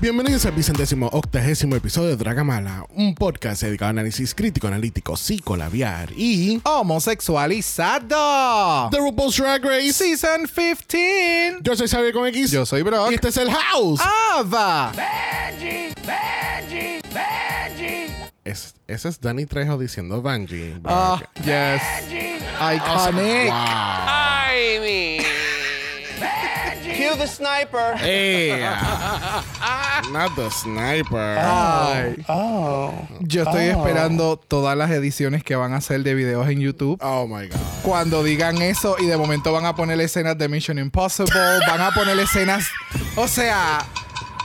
Bienvenidos al vicentésimo octagésimo episodio de Dragamala, un podcast dedicado a análisis crítico, analítico, psicolabiar y homosexualizado. The RuPaul's Drag Race Season 15. Yo soy Xavier con X. Yo soy Brock. Y este es el House. Ava. Benji, Benji, Benji, Es- ese es Danny Trejo diciendo Bungie. Ah, yes. Benji, Iconic. Wow. I mean, Benji. Cue the sniper. Hey, not the sniper. Ay. Yo estoy esperando todas las ediciones que van a hacer de videos en YouTube. Oh my God. Cuando digan eso y de momento van a poner escenas de Mission Impossible, van a poner escenas. O sea,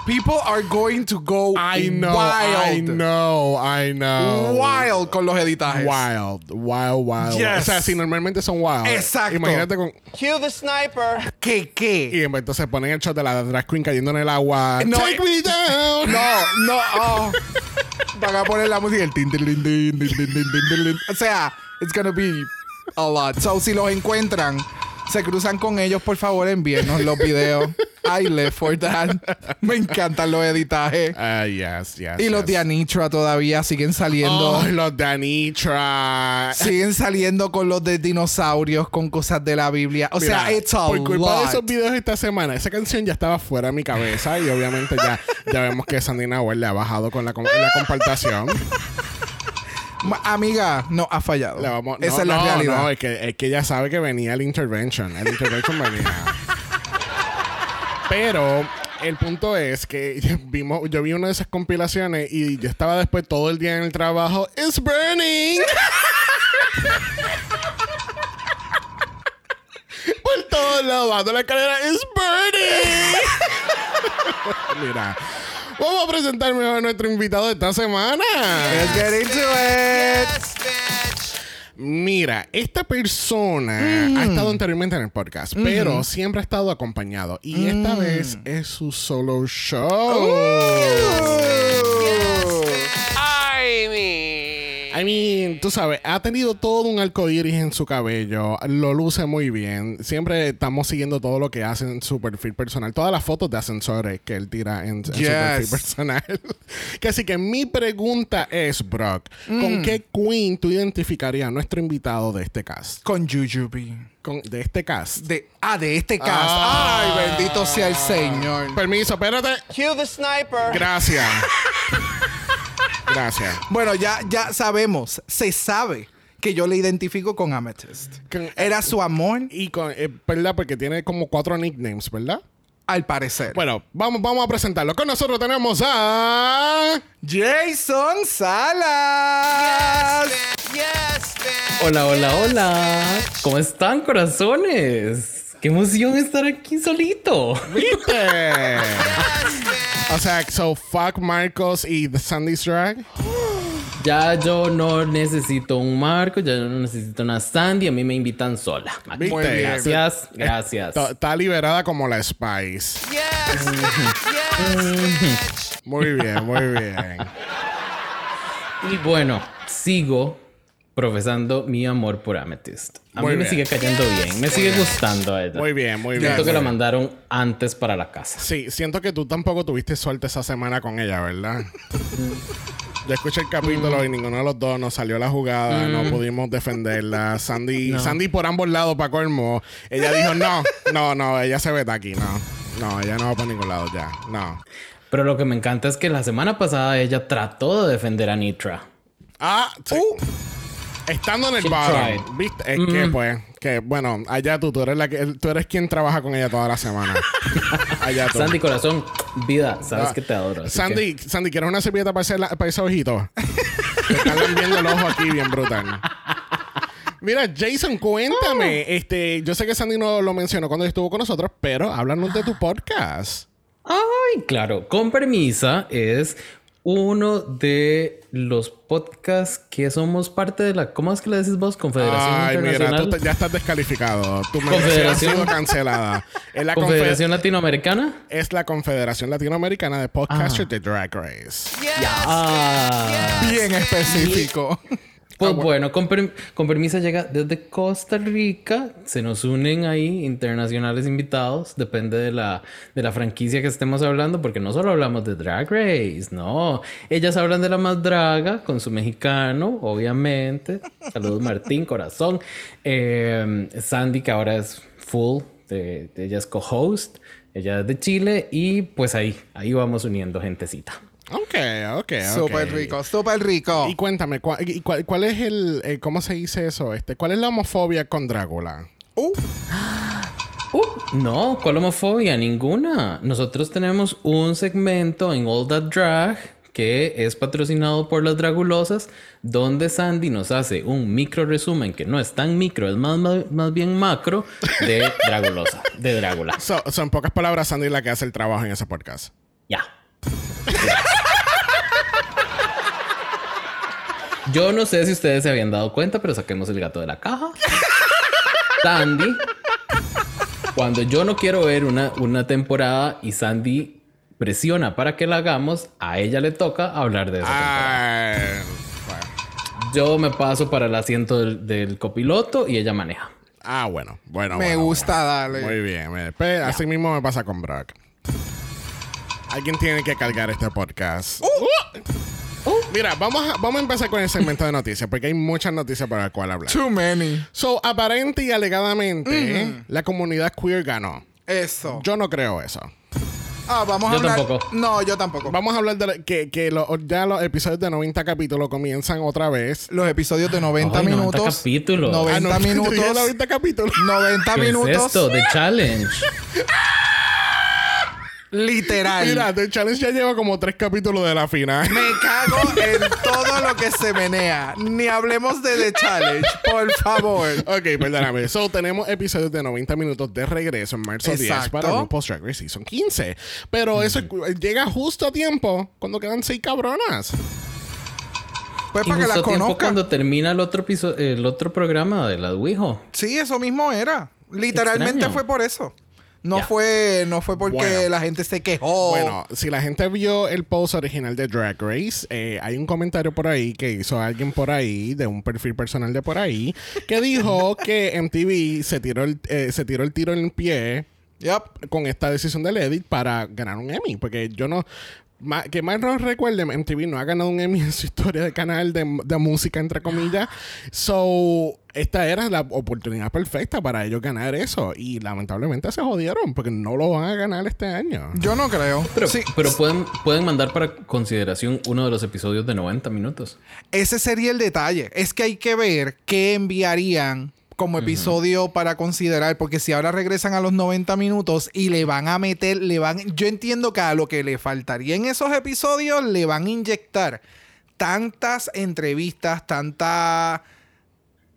people are going to go I know, wild. I know, I know. Wild con los editajes. Wild, wild, wild. Yes. O sea, si normalmente son wild. Exacto. Imagínate con. Cue the sniper. ¿Qué qué? Y entonces ponen el shot de la drag queen cayendo en el agua. No, Take me down. No, no. oh. Van a poner la música. El tin, tin, tin, tin, tin, tin, tin, tin, tin. O sea, it's gonna be a lot. So, si los encuentran, se cruzan con ellos, por favor, envíenos los videos. I live for that. Me encantan los editajes. Ah, yes, yes. Y los yes. de Anitra todavía siguen saliendo. Oh, los de Anitra. Siguen saliendo con los de dinosaurios, con cosas de la Biblia. O sea, Mira, it's a por culpa lot. de esos videos esta semana, esa canción ya estaba fuera de mi cabeza y obviamente ya, ya vemos que Sandy Nahuel le ha bajado con la, com- la compartación. Amiga, no, ha fallado. Le vamos- no, Esa es la no, realidad. No, es que, es que ya sabe que venía el intervention. El intervention venía. Pero el punto es que vimos, yo vi una de esas compilaciones y yo estaba después todo el día en el trabajo. It's burning. Por todos lados, la escalera. It's burning. Mira. Vamos a presentar mejor a nuestro invitado de esta semana. Let's get into it. Yes, bitch. Mira, esta persona Mm. ha estado anteriormente en el podcast, pero siempre ha estado acompañado. Y esta Mm. vez es su solo show. Oh. I I mean, tú sabes, ha tenido todo un arco iris en su cabello. Lo luce muy bien. Siempre estamos siguiendo todo lo que hace en su perfil personal. Todas las fotos de ascensores que él tira en, en su perfil personal. que así que mi pregunta es, Brock, ¿con Mm. qué queen tú identificarías a nuestro invitado de este cast? Con Jujubee. Con- de este cast. De, ah, de este cast. Ah. Ay, bendito sea el Señor. Permiso, espérate. cue the sniper. Gracias. Gracias. Bueno, ya, ya sabemos, se sabe que yo le identifico con Amethyst. Con- Era su amor, Y con, eh, ¿verdad? Porque tiene como cuatro nicknames, ¿verdad? al parecer. Bueno, vamos, vamos a presentarlo. Con nosotros tenemos a. Jason Salas. Yes, bitch. Hola, hola, hola. ¿Cómo están, corazones? Qué emoción estar aquí solito. ¿Viste? o sea, so fuck Marcos y The Sandy's Drag. Ya yo no necesito un marco, ya yo no necesito una Sandy, a mí me invitan sola. ¿Viste? Muy bien. Gracias, gracias. Está- Está liberada como la Spice. Yes, yes, bitch. Muy bien, muy bien. Y bueno, sigo profesando mi amor por Amethyst. A Muy mí me sigue cayendo bien, me sigue gustando a ella. Muy bien, muy bien. Siento que la mandaron antes para la casa. Sí, siento que tú tampoco tuviste suerte esa semana con ella, ¿verdad? Yo escuché el capítulo y ninguno de los dos nos salió la jugada, no pudimos defenderla. Sandy, Sandy por ambos lados para colmo. Ella dijo, no, no, no, ella se vete aquí, no. No, ella no va por ningún lado ya, no. Pero lo que me encanta es que la semana pasada ella trató de defender a Nitra. Ah, sí. Estando en el bar. ¿viste? Es que, pues, que, bueno, allá tú, tú eres, la que, tú eres quien trabaja con ella toda la semana. allá tú. Sandy, corazón, vida, sabes Ah, que te adoro. que- Sandy, Sandy, ¿quieres una servilleta para ese, para ese ojito? Te están viendo el ojo aquí bien brutal. Mira, Jason, cuéntame. Este, yo sé que Sandy no lo mencionó cuando estuvo con nosotros, pero háblanos de tu podcast. Ay, claro. Con permisa es uno de los podcasts que somos parte de la. ¿Cómo es que le decís vos? Confederación Ay, mira, tú te- ya estás descalificado. Tu ha Confederación. sido cancelada. Es la, Confederación Confe- Latinoamericana. es la Confederación Latinoamericana de Ah. Podcasters de Drag Race. Ah. Bien específico. Pues bueno, con, per- con permisa llega desde Costa Rica. Se nos unen ahí internacionales invitados. Depende de la, de la franquicia que estemos hablando, porque no solo hablamos de Drag Race, no. Ellas hablan de la más draga con su mexicano, obviamente. Saludos, Martín, corazón. Eh, Sandy, que ahora es full, de- de- ella es co-host. Ella es de Chile y pues ahí, ahí vamos uniendo gentecita. Ok, ok, ok. Súper rico, súper rico. Y cuéntame, ¿cuál, y cuál, cuál es el, eh, cómo se dice eso? Este, ¿cuál es la homofobia con Drácula? Uh, Uh, no, ¿cuál homofobia? Ninguna. Nosotros tenemos un segmento en All That Drag que es patrocinado por las Dragulosas, donde Sandy nos hace un micro resumen que no es tan micro, es más, más, más bien macro de Dragulosa, de Drácula. So, so, en pocas palabras, Sandy es la que hace el trabajo en ese podcast. Ya. Yo no sé si ustedes se habían dado cuenta, pero saquemos el gato de la caja. Sandy, cuando yo no quiero ver una, una temporada y Sandy presiona para que la hagamos, a ella le toca hablar de esa temporada. Bueno. Yo me paso para el asiento del, del copiloto y ella maneja. Ah, bueno, bueno. me bueno, gusta darle. bueno. Muy bien. me- así mismo me pasa con Brock. Alguien tiene que cargar este podcast. Uh. Mira, vamos a, vamos a empezar con el segmento de noticias, porque hay muchas noticias para las cuales hablar. Too many. So, aparente y alegadamente, la comunidad queer ganó. Eso. Yo no creo eso. Ah, vamos a Yo hablar. tampoco. No, yo tampoco. Vamos a hablar de la- que, que lo- ya los episodios de 90 capítulos comienzan otra vez. Los episodios de 90 Ay, 90 minutos. capítulos. 90 Ah, no, minutos. 90 capítulos. 90 ¿Qué minutos. es esto? The Challenge. Literal. Mira, The Challenge ya lleva como tres capítulos de la final. Me cago en todo lo que se menea. Ni hablemos de The Challenge, por favor. Ok, perdóname. So, tenemos episodios de 90 minutos de regreso en marzo 10 Exacto. para RuPaul's Drag Race Season 15. Pero eso es- llega justo a tiempo cuando quedan seis cabronas. Pues Y para que justo la a tiempo conozcan. cuando termina el otro episodio, el otro programa de la Wijo. Sí, eso mismo era. Literalmente Extraño. fue por eso. No fue, no fue porque Bueno. la gente se quejó. Bueno, si la gente vio el post original de Drag Race, eh, hay un comentario por ahí que hizo alguien por ahí, de un perfil personal de por ahí, que dijo que MTV se tiró el, eh, se tiró el tiro en el pie Yep. con esta decisión del edit para ganar un Emmy. Porque yo no. Ma- que más no recuerde, MTV no ha ganado un Emmy en su historia de canal de, de música, entre comillas. So, esta era la oportunidad perfecta para ellos ganar eso. Y lamentablemente se jodieron porque no lo van a ganar este año. Yo no creo. Pero, Sí, pero pueden, pueden mandar para consideración uno de los episodios de 90 minutos. ese sería el detalle. Es que hay que ver qué enviarían como episodio para considerar, porque si ahora regresan a los 90 minutos y le van a meter, le van, yo entiendo que a lo que le faltaría en esos episodios le van a inyectar tantas entrevistas, tanta,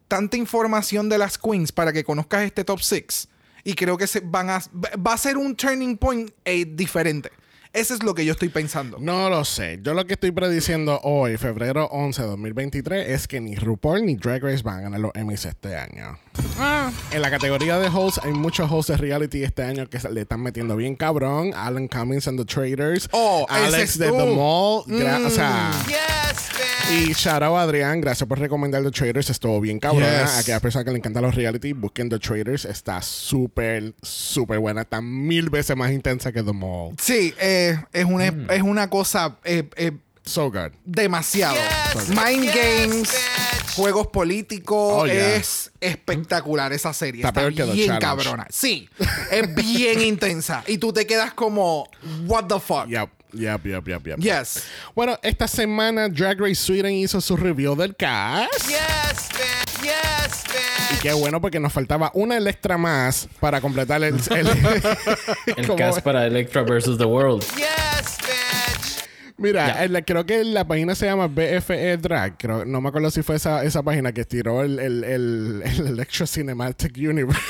tanta información de las queens para que conozcas este top 6 y creo que se van a, va a ser un turning point eh, diferente. Eso es lo que yo estoy pensando. No lo sé. Yo lo que estoy prediciendo hoy, febrero 11 de 2023, es que ni RuPaul ni Drag Race van a ganar los Emmys este año. Ah, En la categoría de hosts, hay muchos hosts de reality este año que le están metiendo bien cabrón. Alan Cummings and the Traders. Oh, Alex de. The Mall. gra- O sea, Yes. Y shout out a Adrián, gracias por recomendar The Traders. Estuvo bien cabrón. Yes. A aquellas personas que le encantan los reality, busquen The Traders. Está súper, súper buena. Está mil veces más intensa que The Mall. Sí, eh, es, una, es una cosa eh, eh, So good. demasiado. Yes, Mind yes, games, bitch. juegos políticos. Oh, yeah. Es espectacular esa serie. Está Está, peor que The bien Challenge. cabrona. Sí, es bien intensa. Y tú te quedas como, what the fuck. Yep, yep, yep, yep, yep. Yes. Bueno, esta semana Drag Race Sweden hizo su review del cast. Yes, bitch. Yes, Y bitch. qué bueno porque nos faltaba una Electra más para completar el... el- El cast para Electra versus The World. Yes, bitch. Mira, en la- creo que la página se llama BFE Drag. Creo, no me acuerdo si fue esa, esa página que tiró el, el, el, el Electro Cinematic Universe.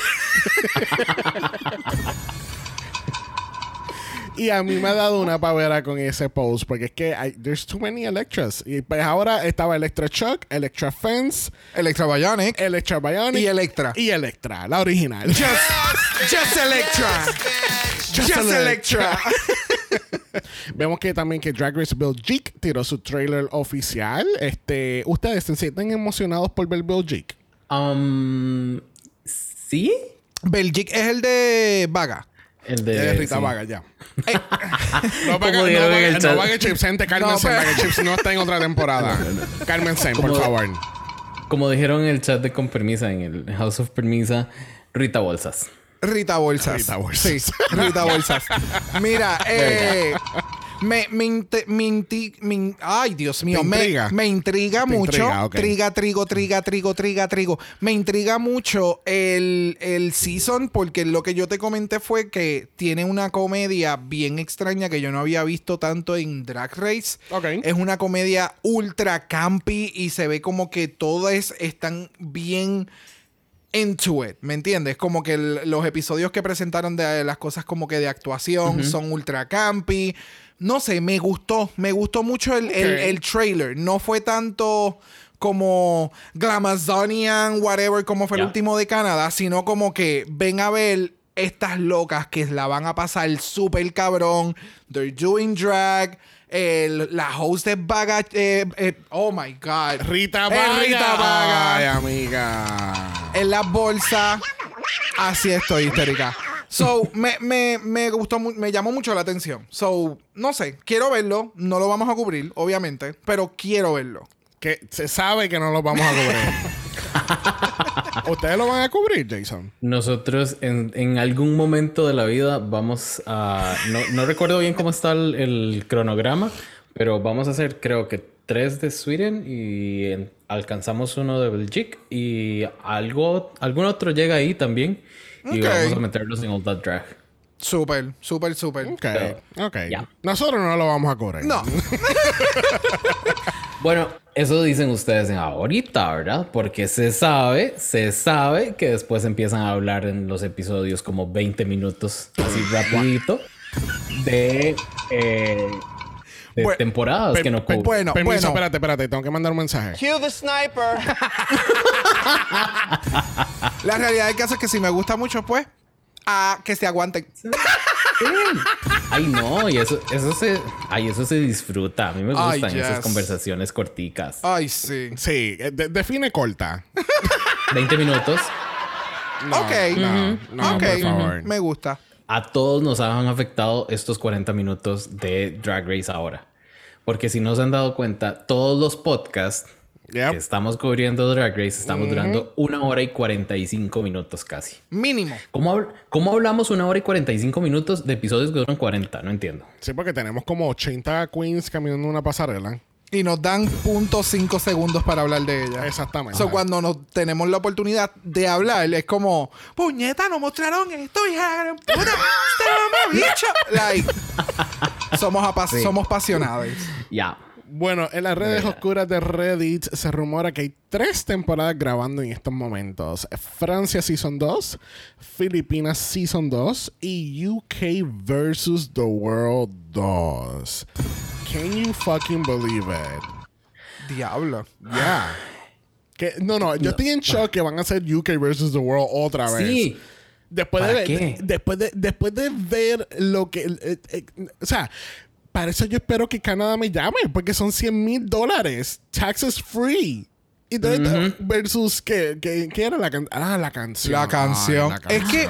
y a mí me ha dado una pavera con ese post porque es que hay, there's too many Electras. Y pues ahora estaba Electra Chuck, Electra Fence, Electra Bionic. Electra Bionic Y Electra. Y Electra, la original. Just, just Electra. Just, Electra. Vemos que también que Drag Race Belgique tiró su trailer oficial. Este, ¿Ustedes se sienten emocionados por ver Belgique? Um, ¿Sí? Belgic es el de Vaga. El de... Eh, Rita sí. Vaga, ya. no Vaga, no no Vaga Chips, gente, cálmense. No, pero- Chips no está en otra temporada. Cálmense, por favor. Como dijeron en el chat de Con Permisa, en el House of Permisa, Rita Bolsas. Rita Bolsas. Rita Bolsas. Sí, Rita Bolsas. Mira, eh, me, me, inte- me inti- me in- ay, Dios mío, me, intriga? me intriga Te mucho. intriga. Triga, trigo, triga, trigo, triga, trigo. Me intriga mucho el, el season porque lo que yo te comenté fue que tiene una comedia bien extraña que yo no había visto tanto en Drag Race. Es una comedia ultra campy y se ve como que todas están bien into it, ¿me entiendes? Como que el- los episodios que presentaron de las cosas como que de actuación son ultra campy. No sé, me gustó, me gustó mucho el, el- el trailer. No fue tanto como Glamazonian, whatever, como fue el último de Canadá, sino como que ven a ver estas locas que la van a pasar súper cabrón. They're doing drag. El- la host es Vaga. eh, eh, oh my God. Rita Vaga. Rita Vaga Ay, amiga. en las bolsas. Así estoy histérica. So, me, me, me gustó, me llamó mucho la atención. So, no sé, quiero verlo. No lo vamos a cubrir, obviamente, pero quiero verlo. Que se sabe que no lo vamos a cubrir. ¿Ustedes lo van a cubrir, Jason? Nosotros en, en algún momento de la vida vamos a... No, no recuerdo bien cómo está el, el cronograma, pero vamos a hacer creo que tres de Sweden y en- alcanzamos uno de Belgique y algo, algún otro llega ahí también y Ok. vamos a meterlos en All That Drag. Súper, súper, súper. Ok, ok. Ya. Nosotros no lo vamos a cubrir. No, Bueno, eso dicen ustedes en ahorita, ¿verdad? Porque se sabe, se sabe que después empiezan a hablar en los episodios como 20 minutos, así rapidito, de, eh, de Bueno, temporadas Per- que no cubren. bueno, Permiso, bueno. espérate, espérate. Tengo que mandar un mensaje. Cue the sniper. la realidad del caso es que si me gusta mucho, pues, a que se aguanten. Ay, no, y eso, eso se, ay, eso se disfruta. A mí me Ay, gustan esas conversaciones corticas. Ay, sí. Sí, eh, de- define corta. 20 minutos. No, ok. No, no, ok, por favor. me gusta. A todos nos han afectado estos 40 minutos de Drag Race ahora. Porque si no se han dado cuenta, todos los podcasts Yep. que estamos cubriendo Drag Race estamos durando una hora y 45 minutos casi. Mínimo. ¿Cómo, habl- cómo hablamos una hora y 45 minutos de episodios que duran 40? No entiendo. Sí, porque tenemos como 80 queens caminando una pasarela. Y nos dan punto cinco segundos para hablar de ella. Exactamente. So, cuando nos tenemos la oportunidad de hablar, es como, puñeta, nos mostraron esto, hija de gran puta, este mamá bicho. Like, somos, Sí. somos pasionados. Ya. Bueno, en las redes oscuras de Reddit se rumora que hay tres temporadas grabando en estos momentos. Francia Season 2, Filipinas Season 2 y UK versus the World 2. Can you fucking believe it? Diablo. Yeah. Que, no, no, yo estoy en shock que van a hacer UK versus the World otra vez. Sí. Después ¿Para de, qué? de- después de después de ver lo que eh, eh, o sea, para eso yo espero que Canadá me llame, porque son 100 mil dólares. Taxes free. Y entonces, versus que, que, ¿qué era la canción? Ah, la canción. La canción. Ay, la Es que-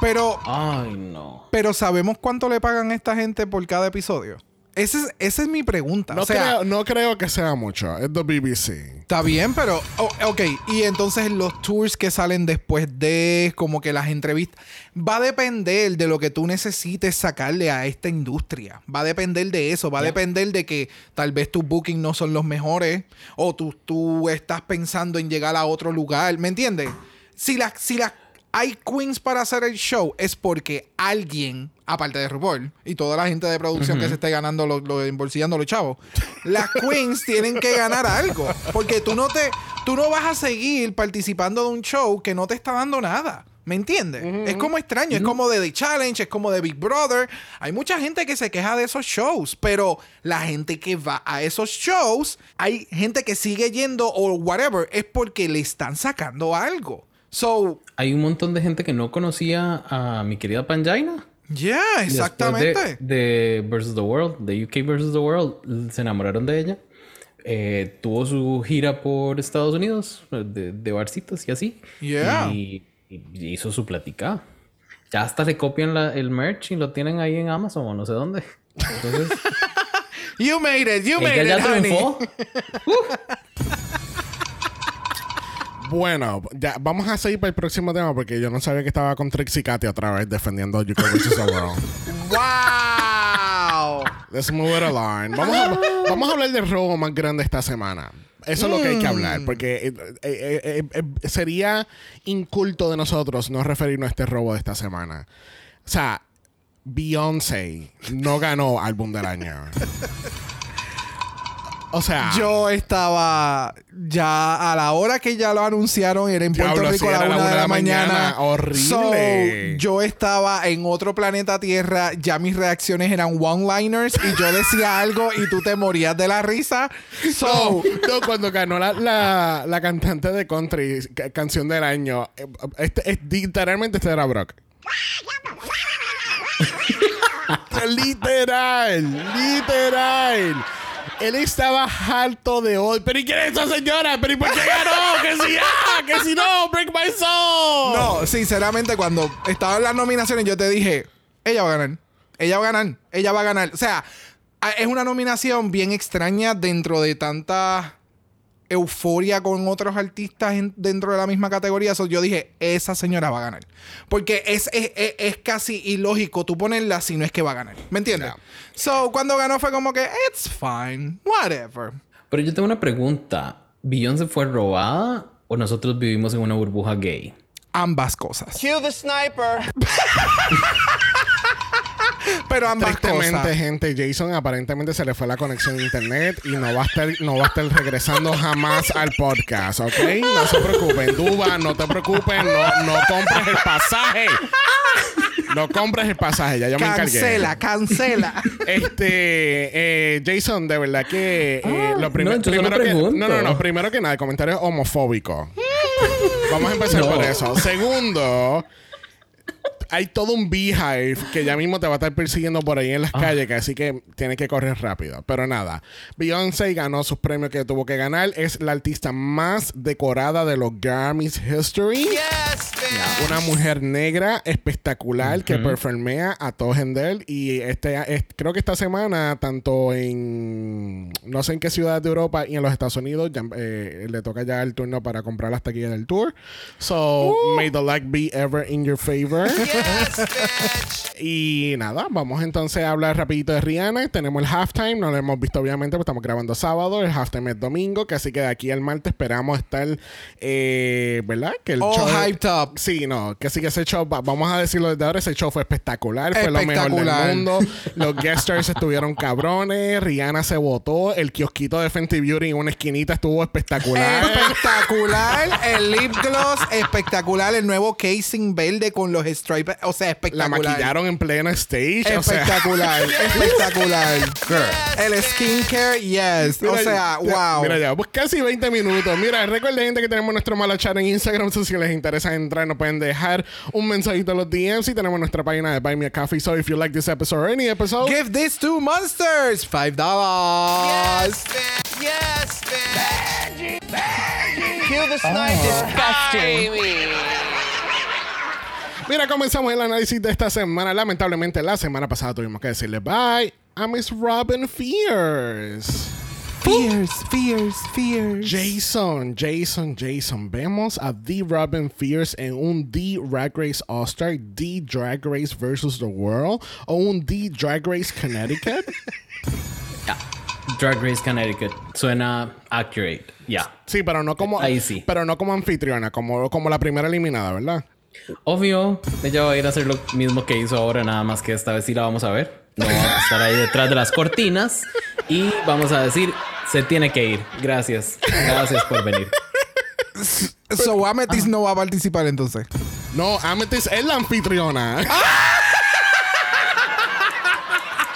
Pero, Ay, no. pero ¿sabemos cuánto le pagan a esta gente por cada episodio? Ese es, esa es mi pregunta. No, o sea, creo, no creo que sea mucho. Es de BBC. Está bien, pero. oh, ok, y entonces los tours que salen después de, como que las entrevistas. Va a depender de lo que tú necesites sacarle a esta industria. Va a depender de eso. Va a depender de que tal vez tus bookings no son los mejores. O tú, tú estás pensando en llegar a otro lugar. ¿Me entiendes? Si las. Si las hay queens para hacer el show es porque alguien, aparte de RuPaul y toda la gente de producción que se esté ganando, lo, lo- embolsillando los chavos, las queens tienen que ganar algo. Porque tú no te, tú no vas a seguir participando de un show que no te está dando nada. ¿Me entiendes? Es como extraño, es como de The Challenge, es como de Big Brother. Hay mucha gente que se queja de esos shows, pero la gente que va a esos shows, hay gente que sigue yendo o whatever, es porque le están sacando algo. So, Hay un montón de gente que no conocía a mi querida Panjaina. yeah, exactamente. De, de Versus the World, de UK Versus the World, se enamoraron de ella. Eh, tuvo su gira por Estados Unidos, de, de barcitos y así. Yeah. Y, y hizo su platica. Ya hasta le copian la- el merch y lo tienen ahí en Amazon o no sé dónde. Entonces, You made it, you made ella it, ya honey. triunfó. Bueno, ya vamos a seguir para el próximo tema porque yo no sabía que estaba con Trixie Cathy otra vez defendiendo UK vs. World. Wow. Let's move it along. Vamos a, vamos a hablar del robo más grande esta semana. Eso es lo que hay que hablar, porque eh, eh, eh, eh, eh, sería inculto de nosotros no referirnos a este robo de esta semana. O sea, Beyoncé no ganó álbum del año. O sea, Yo estaba ya a la hora que ya lo anunciaron, era en Puerto Diablo, Rico a la una de la mañana. Horrible. So, yo estaba en otro planeta Tierra, ya mis reacciones eran one-liners y yo decía algo y tú te morías de la risa. So, no, cuando ganó la, la, la cantante de country, ca- canción del año, eh, este, es- literalmente este era Brock. literal, literal. Él estaba harto de hoy. ¿Pero y quién es esa señora? ¿Pero y por qué ganó? ¡Que si ah! ¡Que si no! ¡Break my soul! no, sinceramente, cuando estaban las nominaciones, yo te dije, ella va a ganar. Ella va a ganar. Ella va a ganar. O sea, es una nominación bien extraña dentro de tanta euforia con otros artistas en- dentro de la misma categoría. So, yo dije, esa señora va a ganar. Porque es, es, es- es casi ilógico tú ponerla si no es que va a ganar. ¿Me entiendes? Yeah. So, cuando ganó fue como que, it's fine, whatever. Pero yo tengo una pregunta. ¿Beyoncé fue robada o nosotros vivimos en una burbuja gay? Ambas cosas. Cue the sniper. Pero ambas cosas. gente, Jason aparentemente se le fue la conexión a internet y no va a estar, no va a estar regresando jamás al podcast, ¿ok? No se preocupen, Duba, no te preocupes, no, no compres el pasaje. No compres el pasaje, ya yo me encargué. Cancela, cancela. Este, eh, Jason, de verdad que eh, lo prim- no, primero que no, no, no, primero que nada, el comentario es homofóbico. Vamos a empezar No. por eso. Segundo, hay todo un beehive que ya mismo te va a estar persiguiendo por ahí en las calles, que así que tienes que correr rápido. Pero nada, Beyoncé ganó sus premios que tuvo que ganar. Es la artista más decorada de los Grammys History. Yes, Una mujer negra espectacular que performea a todo gender. Y este, es- creo que esta semana, tanto en no sé en qué ciudad de Europa y en los Estados Unidos, ya, eh, le toca ya el turno para comprar las taquillas del tour. So, may the luck be ever in your favor. Yes. Y nada, vamos entonces a hablar rapidito de Rihanna. Tenemos el halftime, no lo hemos visto obviamente, porque estamos grabando sábado. El halftime es domingo, que así que de aquí al martes esperamos estar, eh, ¿verdad? Que el All show... hyped up. Sí, no, que sí que ese show, va- vamos a decirlo desde ahora, ese show fue espectacular, fue lo mejor del mundo. Los guest stars estuvieron cabrones, Rihanna se votó, el kiosquito de Fenty Beauty en una esquinita estuvo espectacular. Espectacular. El lip gloss, espectacular. El nuevo casing verde con los stripes. O sea, La espectacular. maquillaron en plena stage. o sea- Espectacular, espectacular. El skincare, yes. o sea, wow. Mira, ya, pues casi 20 minutos. Mira, recuerden, gente, que tenemos nuestro mala chat en Instagram. Si les interesa entrar nos pueden dejar un mensajito en los DMs y tenemos nuestra página de Buy Me a Coffee. So if you like this episode or any episode, Give this to monsters. Five dollars. Yes, man. Kill the sniper. Disgusting. Mira, comenzamos el análisis de esta semana. Lamentablemente, la semana pasada tuvimos que decirle bye a Miss Robin Fierce. Fears, fears, fears. Jason, Jason, Jason. Vemos a The Robin Fierce en un The Drag Race All-Star, The Drag Race versus the World o un The Drag Race Connecticut. Drag Race Connecticut. Suena accurate. Ya. Sí, pero no como Ahí sí. pero no como anfitriona, como, como la primera eliminada, ¿verdad? Obvio, ella va a ir a hacer lo mismo que hizo ahora, nada más que esta vez sí la vamos a ver. No va a estar ahí detrás de las cortinas y vamos a decir, se tiene que ir. Gracias. Gracias por venir. So Amethyst no va a participar entonces. No, Amethyst es la anfitriona.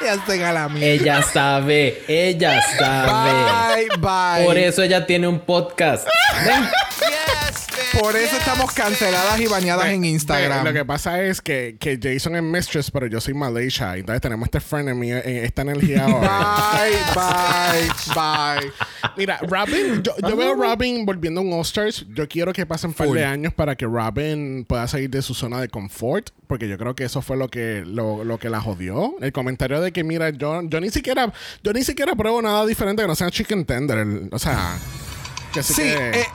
Ya se. Ella sabe, ella sabe. Bye, bye. Por eso ella tiene un podcast. Ven. Por eso estamos canceladas y baneadas en Instagram. Lo que pasa es que, que Jason es mistress, pero yo soy Malaysia. Entonces tenemos este frenemy, eh, esta energía ahora. Bye, bye, bye. Mira, Robin, yo, yo veo a Robin volviendo a un All-Stars. Yo quiero que pasen un par de años para que Robin pueda salir de su zona de confort. Porque yo creo que eso fue lo que, lo, lo que la jodió. El comentario de que, mira, yo, yo ni siquiera, yo ni siquiera pruebo nada diferente que no sea chicken tender. O sea, que así Sí, que- eh, eh,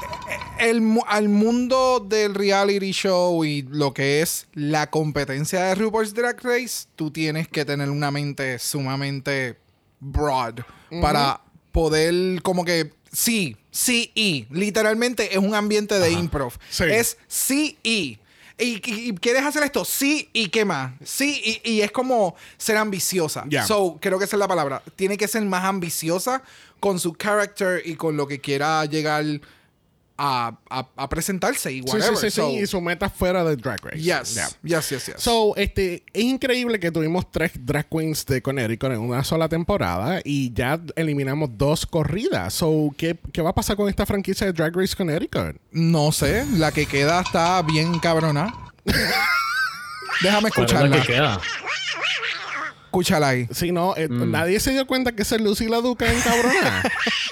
el, al mundo del reality show y lo que es la competencia de RuPaul's Drag Race, tú tienes que tener una mente sumamente broad para poder como que sí, sí y literalmente es un ambiente de improv. Sí. Es sí y. Y, quieres hacer esto, sí, y qué más. Sí, y, y es como ser ambiciosa. Ya. So, creo que esa es la palabra. Tiene que ser más ambiciosa con su character y con lo que quiera llegar a, a- a presentarse y sí, whatever. sí, sí, sí, So, y su meta fuera de Drag Race. yes, Yeah. yes, yes, yes. So, este, es increíble que tuvimos tres drag queens de Connecticut en una sola temporada y ya eliminamos dos corridas. So, ¿qué, qué va a pasar con esta franquicia de Drag Race Connecticut? no sé, la que queda está bien cabrona. Déjame ¿Cuál es la escucharla. que queda? Escúchala ahí. Si no, eh, Mm. nadie se dio cuenta que esa es Lucy la Duca en cabrona.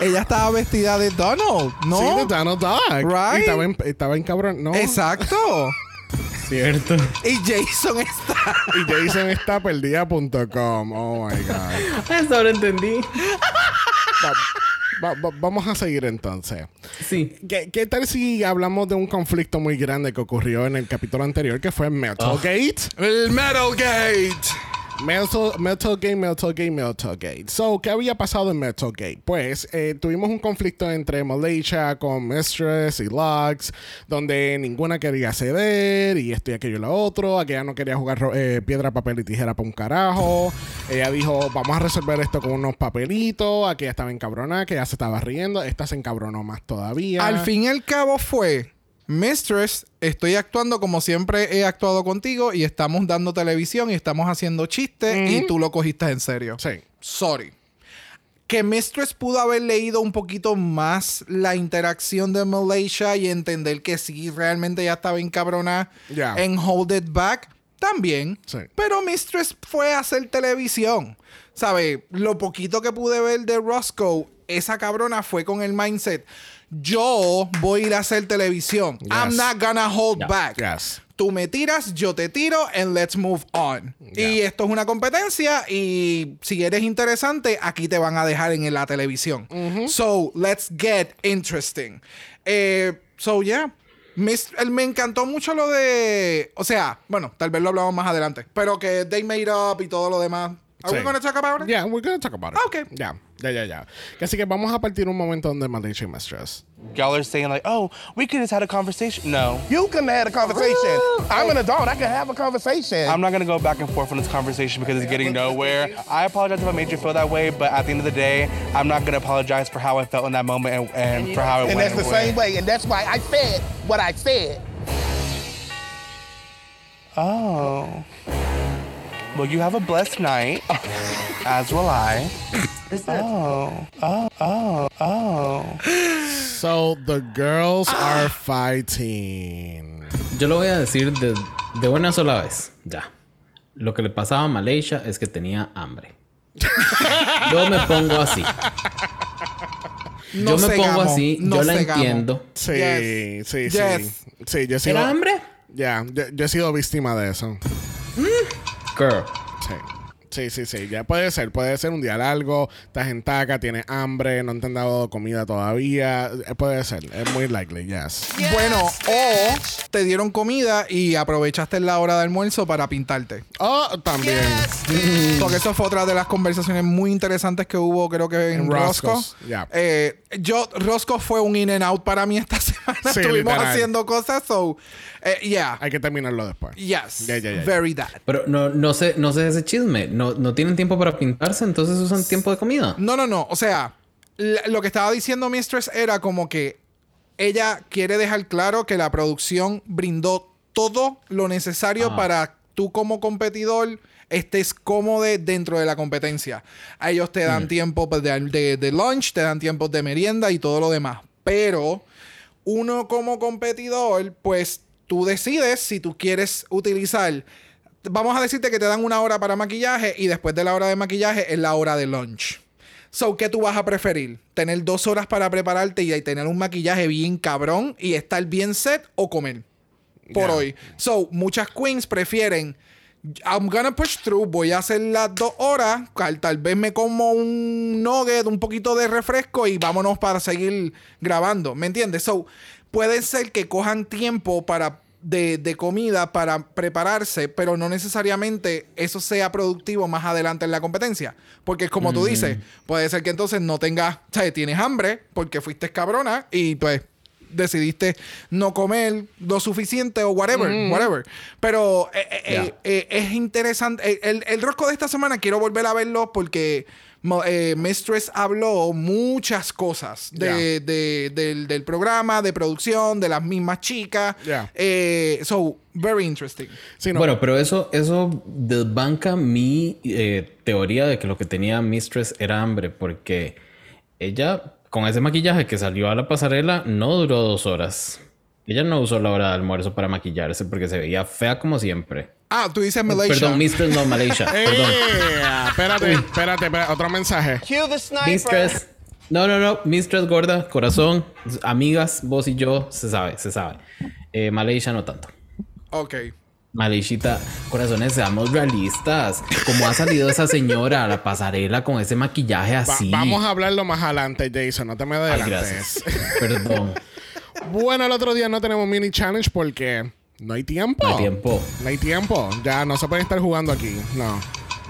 Ella estaba vestida de Donald, ¿no? Sí, de Donald Duck. Right. Y estaba en, estaba en cabrón. No. Exacto. Cierto. y Jason está. Y Jason está perdida.com. Oh my God. Hasta ahora entendí. Va- va- vamos a seguir entonces. Sí. ¿Qué, qué tal si hablamos de un conflicto muy grande que ocurrió en el capítulo anterior que fue Metal Gate? El Metal Gate. Metal, Metal Gate, Metal Gate, Metal Gate. So, ¿qué había pasado en Metal Gate? Pues eh, tuvimos un conflicto entre Malaysia con Mistress y Lux, donde ninguna quería ceder y esto y aquello y lo otro. Aquella no quería jugar eh, piedra, papel y tijera para un carajo. Ella dijo, vamos a resolver esto con unos papelitos. Aquella estaba encabronada, que ya se estaba riendo. Esta se encabronó más todavía. Al fin y al cabo fue, Mistress, estoy actuando como siempre he actuado contigo y estamos dando televisión y estamos haciendo chistes y tú lo cogiste en serio. Sí. Sorry. Que Mistress pudo haber leído un poquito más la interacción de Malaysia y entender que sí, realmente ya estaba encabronada Ya. en Hold It Back, también. Sí. Pero Mistress fue a hacer televisión. ¿Sabe? Lo poquito que pude ver de Roscoe, esa cabrona fue con el mindset. Yo voy a ir a hacer televisión. I'm not gonna hold Yeah. back. Yes. Tú me tiras, yo te tiro, and let's move on. Y esto es una competencia y si eres interesante, aquí te van a dejar en la televisión. So, let's get interesting. Eh, so, yeah. Me encantó mucho lo de... O sea, bueno, tal vez lo hablamos más adelante. Pero que they made up y todo lo demás. Are we gonna talk about it? Yeah, we're gonna talk about it. Okay. Ya, ya, ya, ya. Así que vamos a partir un momento donde Malaysia y Mistress. Y'all are saying like, oh, we could have had a conversation. No. You can have had a conversation. I'm an adult. I can have a conversation. I'm not gonna go back and forth on this conversation because it's getting nowhere. I apologize if I made you feel that way, but at the end of the day, I'm not gonna apologize for how I felt in that moment and, and for how it and went. And that's the same way. And that's why I said what I said. Oh. Well, you have a blessed night, as will I. Oh, oh, oh, oh. So the girls are fighting. Yo lo voy a decir de, de una sola vez. Ya. Lo que le pasaba a Malaysia es que tenía hambre. Yo me pongo así. No yo me cegamos, pongo así. no yo la cegamos. entiendo. Sí, Yes. sí, Yes. sí. Sí, yo he sido. ¿Era hambre? Ya, yo, yo he sido víctima de eso. Girl. Sí. Sí, sí, sí. Ya puede ser. Puede ser un día largo. Estás en taca, tienes hambre, no te han dado comida todavía. Eh, Puede ser. Es muy likely, yes. Bueno, o te dieron comida y aprovechaste la hora de almuerzo para pintarte. Oh, también. Porque eso fue otra de las conversaciones muy interesantes que hubo, creo que en, En Roscoe. Ya. Eh, yo, Roscoe fue un in and out para mí esta semana. Sí, Estuvimos literal. haciendo cosas, so, eh, yeah. Hay que terminarlo después. Yes. Ya. Very that. Pero no, no sé, no sé ese chisme. No, no tienen tiempo para pintarse, entonces usan tiempo de comida. No, no, no. O sea, lo que estaba diciendo Mistress era como que ella quiere dejar claro que la producción brindó todo lo necesario Ah. para tú como competidor estés cómodo dentro de la competencia. A ellos te dan tiempo pues, de, de, de lunch, te dan tiempos de merienda y todo lo demás. Pero uno como competidor, pues tú decides si tú quieres utilizar. Vamos a decirte que te dan una hora para maquillaje y después de la hora de maquillaje es la hora de lunch. So, ¿qué tú vas a preferir? ¿Tener dos horas para prepararte y tener un maquillaje bien cabrón y estar bien set o comer? Por hoy. So, muchas queens prefieren. I'm gonna push through. Voy a hacer las dos horas. Tal, vez me como un nugget, un poquito de refresco y vámonos para seguir grabando. ¿Me entiendes? So, puede ser que cojan tiempo para. De, de comida para prepararse, pero no necesariamente eso sea productivo más adelante en la competencia. Porque es como tú dices, puede ser que entonces no tengas, o sea, tienes hambre porque fuiste cabrona y pues decidiste no comer lo suficiente o whatever, whatever. Pero eh, eh, eh, eh, es interesante. El, el rosco de esta semana quiero volver a verlo porque eh, Mistress habló muchas cosas de, de- del, del programa, de producción, de las mismas chicas. Eh, so, very interesting. Sí, no. Bueno, pero eso, eso desbanca mi eh, teoría de que lo que tenía Mistress era hambre, porque ella, con ese maquillaje que salió a la pasarela, no duró dos horas. Ella no usó la hora de almuerzo para maquillarse porque se veía fea como siempre. Ah, tú dices Malaysia. Perdón, Mistress, no Malaysia. Perdón. espérate, espérate, espérate, otro mensaje. Cue the sniper. Mistress. No, no, no. Mistress gorda, corazón, amigas, vos y yo, se sabe, se sabe. Eh, Malaysia no tanto. Ok. Malishita, corazones, seamos realistas. ¿Cómo ha salido esa señora a la pasarela con ese maquillaje Va- así? vamos a hablarlo más adelante, Jason. No te me Ay, adelantes. gracias. Perdón. bueno, el otro día no tenemos mini challenge porque no hay tiempo. No hay tiempo. No hay tiempo. Ya no se puede estar jugando aquí. No.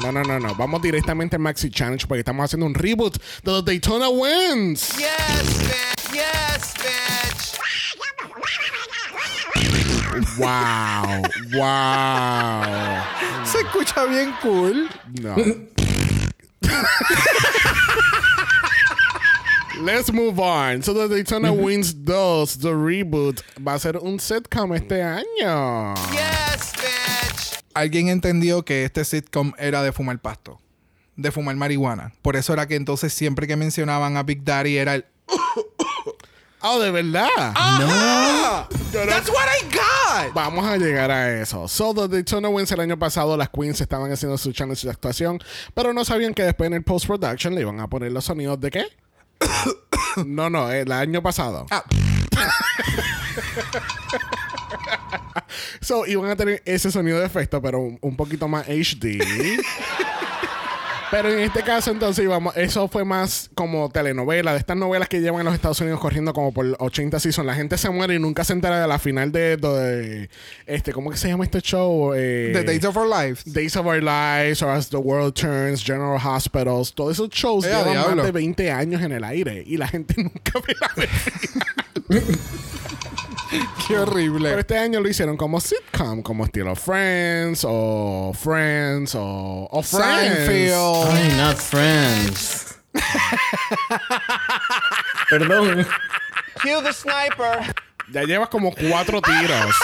No, no, no, no. Vamos directamente al Maxi Challenge porque estamos haciendo un reboot de los Daytona Wins. Yes, bitch. Yes, bitch. Wow. wow. Se escucha bien cool. No. Let's move on. So the Daytona Wins 2, the reboot, va a ser un sitcom este año. Yes, bitch. Alguien entendió que este sitcom era de fumar pasto. De fumar marihuana. Por eso era que entonces siempre que mencionaban a Big Daddy era el... Oh, de verdad. ¡Ah! That's what I got. Vamos a llegar a eso. So, the Daytona Wins el año pasado, las Queens estaban haciendo su challenge de actuación, pero no sabían que después en el post-production le iban a poner los sonidos de qué? no, no, el año pasado. Ah. So, iban a tener ese sonido de efecto, pero un, un poquito más HD. Pero en este caso, entonces, íbamos, eso fue más como telenovela, de estas novelas que llevan a los Estados Unidos corriendo como por 80 seasons. La gente se muere y nunca se entera de la final de, de- este, ¿cómo que se llama este show? Eh, The Days of Our Lives. Days of Our Lives, or As the World Turns, General Hospitals, todos esos shows Eh, llevan diablo. más de 20 años en el aire y la gente nunca ve la vez. Qué horrible. Pero este año lo hicieron como sitcom, como estilo Friends o Friends o, o Friends. Seinfeld. Ay, not friends. Perdón. Cue the sniper. Ya llevas como cuatro tiros.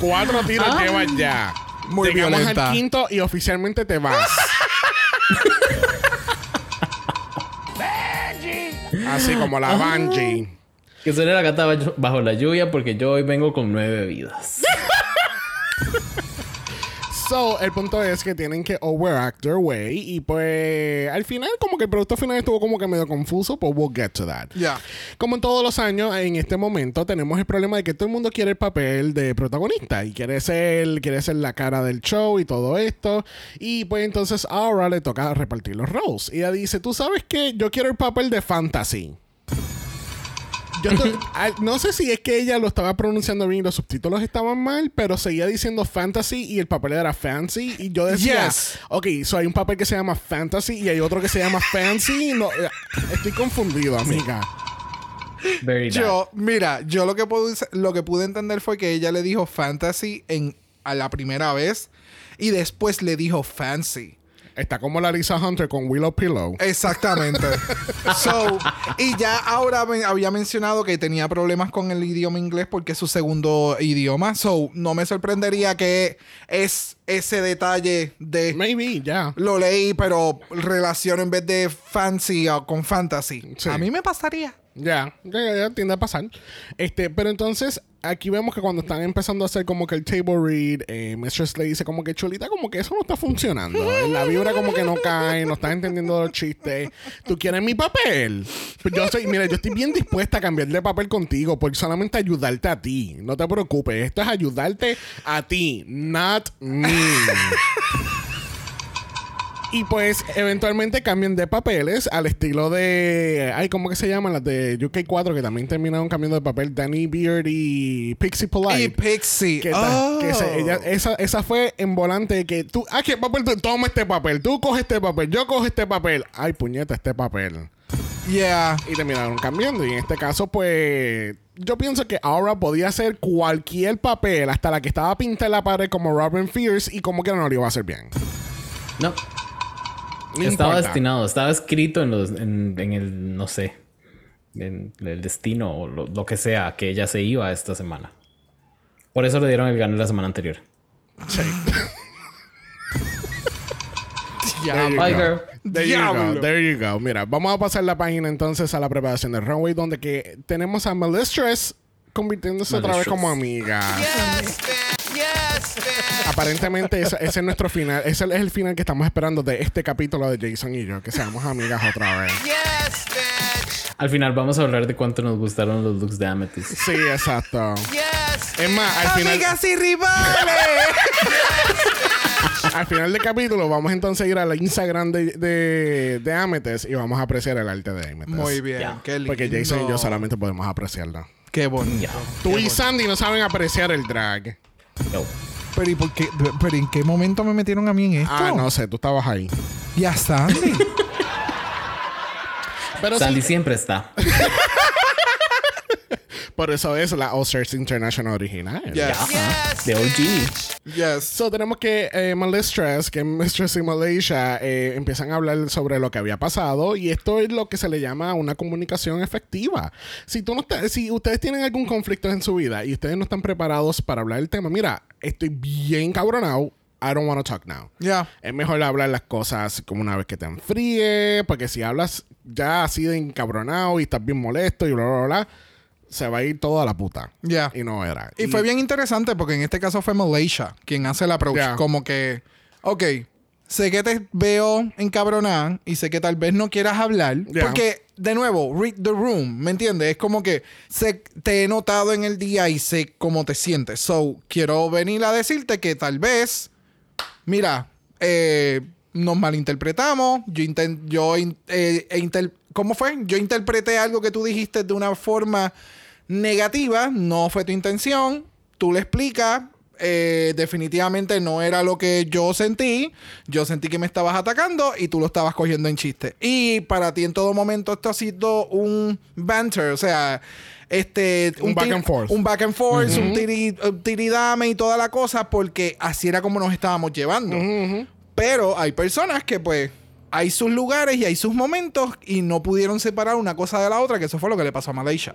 cuatro tiros llevas ya. Muy Llegamos violenta. al quinto y oficialmente te vas. Así como la Bungie. Que suene la gata bajo- la lluvia porque yo hoy vengo con nueve bebidas. So, el punto es que tienen que overact their way. Y pues, al final, como que el producto final estuvo como que medio confuso, pues we'll get to that. Ya. Como en todos los años, en este momento tenemos el problema de que todo el mundo quiere el papel de protagonista y quiere ser, quiere ser la cara del show y todo esto. Y pues entonces ahora le toca repartir los roles. Y ella dice, tú sabes que yo quiero el papel de fantasy. Yo no sé si es que ella lo estaba pronunciando bien y los subtítulos estaban mal, pero seguía diciendo fantasy y el papel era fancy. Y yo decía, Yes. ok, so hay un papel que se llama fantasy y hay otro que se llama fancy. No, eh, estoy confundido, amiga. Very. Yo, mira, yo lo que pude, lo que pude entender fue que ella le dijo fantasy en, a la primera vez y después le dijo fancy. Está como la Lisa Hunter con Willow Pillow. Exactamente. so, y ya ahora me- había mencionado que tenía problemas con el idioma inglés porque es su segundo idioma. So, no me sorprendería que es ese detalle de Maybe, ya. lo leí, pero relación en vez de fancy o con fantasy. Sí. A mí me pasaría. Ya, ya, ya, ya, tiende a pasar. Este, pero entonces, aquí vemos que cuando están empezando a hacer como que el table read, eh, Mistress le dice como que chulita, como que eso no está funcionando. La vibra como que no cae, no estás entendiendo los chistes. ¿Tú quieres mi papel? Pues yo soy, mira, yo estoy bien dispuesta a cambiar de papel contigo por solamente ayudarte a ti. No te preocupes, esto es ayudarte a ti, not me. Y pues eventualmente cambian de papeles al estilo de. Ay, ¿cómo que se llaman? Las de UK4 que también terminaron cambiando de papel. Danny Beard y Pixie Polite. Y Pixie. que, Oh. que se- ella- esa, esa fue en volante de que tú. Ah, ¿qué papel? tú? Toma este papel. Tú coges este papel. Yo cojo este papel. Ay, puñeta, este papel. Yeah. Y terminaron cambiando. Y en este caso, pues. Yo pienso que ahora podía hacer cualquier papel, hasta la que estaba pintada en la pared como Robin Fierce, y como que no lo iba a hacer bien. No, No estaba importa. destinado, estaba escrito en, los, en, en el, no sé, en el destino o lo, lo que sea que ella se iba esta semana. Por eso le dieron el gano la semana anterior. There you go. There you go, there you go. Mira, vamos a pasar la página entonces a la preparación del runway, donde que tenemos a Melistress convirtiéndose otra vez como amiga. Yes, bitch. Yes, bitch. Aparentemente ese, ese es nuestro final, ese es el final que estamos esperando de este capítulo de Jason y yo, que seamos amigas otra vez. Yes, bitch. Al final vamos a hablar de cuánto nos gustaron los looks de Amethyst. Sí, exacto. Yes. Es más, al final, Amigas y rivales. al final del capítulo vamos entonces a ir al Instagram de, de, de Amethyst y vamos a apreciar el arte de Amethyst. Muy bien. Qué lindo. Porque Jason y yo solamente podemos apreciarlo. Qué bonito. Tú y Sandy no saben apreciar el drag. Yo. Pero, ¿y por qué? ¿Pero en qué momento me metieron a mí en esto? Ah, no sé, tú estabas ahí. Ya Sandy. Pero Sandy sí, siempre está. por eso es la All Stars International original. Yes. Yes. De OG. Yes. So tenemos que eh, Malistress, que es Mistress in Malaysia, eh, empiezan a hablar sobre lo que había pasado y esto es lo que se le llama una comunicación efectiva. Si tú no estás- si ustedes tienen algún conflicto en su vida y ustedes no están preparados para hablar del tema, mira, estoy bien cabronado. I don't want to talk now. Ya. Es mejor hablar las cosas como una vez que te enfríe, porque si hablas ya así de encabronado y estás bien molesto y bla, bla, bla, se va a ir todo a la puta. Ya. Y no era. Y fue bien interesante porque en este caso fue Malaysia quien hace la approach. Como que, ok, sé que te veo encabronada y sé que tal vez no quieras hablar. Porque, de nuevo, read the room, ¿me entiendes? Es como que sé, te he notado en el día y sé cómo te sientes. So, quiero venir a decirte que tal vez, mira, eh, nos malinterpretamos. Yo, inten- yo eh, e inter- ¿Cómo fue? Yo interpreté algo que tú dijiste de una forma negativa, no fue tu intención. Tú le explicas. eh, definitivamente no era lo que yo sentí. Yo sentí que me estabas atacando y tú lo estabas cogiendo en chiste. Y para ti en todo momento esto ha sido un banter, o sea, este Un back and forth. un back and forth, un tiri- un tiridame y toda la cosa, porque así era como nos estábamos llevando. Pero hay personas que pues hay sus lugares y hay sus momentos y no pudieron separar una cosa de la otra, que eso fue lo que le pasó a Malaysia.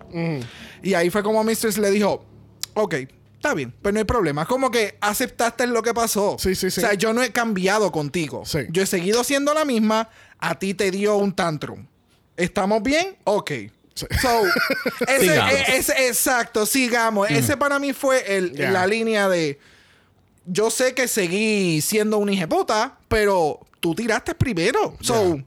Y ahí fue como Mistress le dijo, ok, está bien, pero no hay problema. Como que aceptaste lo que pasó. Sí, sí, sí. O sea, yo no he cambiado contigo. Sí. Yo he seguido siendo la misma, a ti te dio un tantrum. ¿Estamos bien? Ok. So, ese, Sigamos. e- ese- exacto, sigamos. Ese para mí fue el, la línea de. Yo sé que seguí siendo un hijeputa, pero tú tiraste primero. So,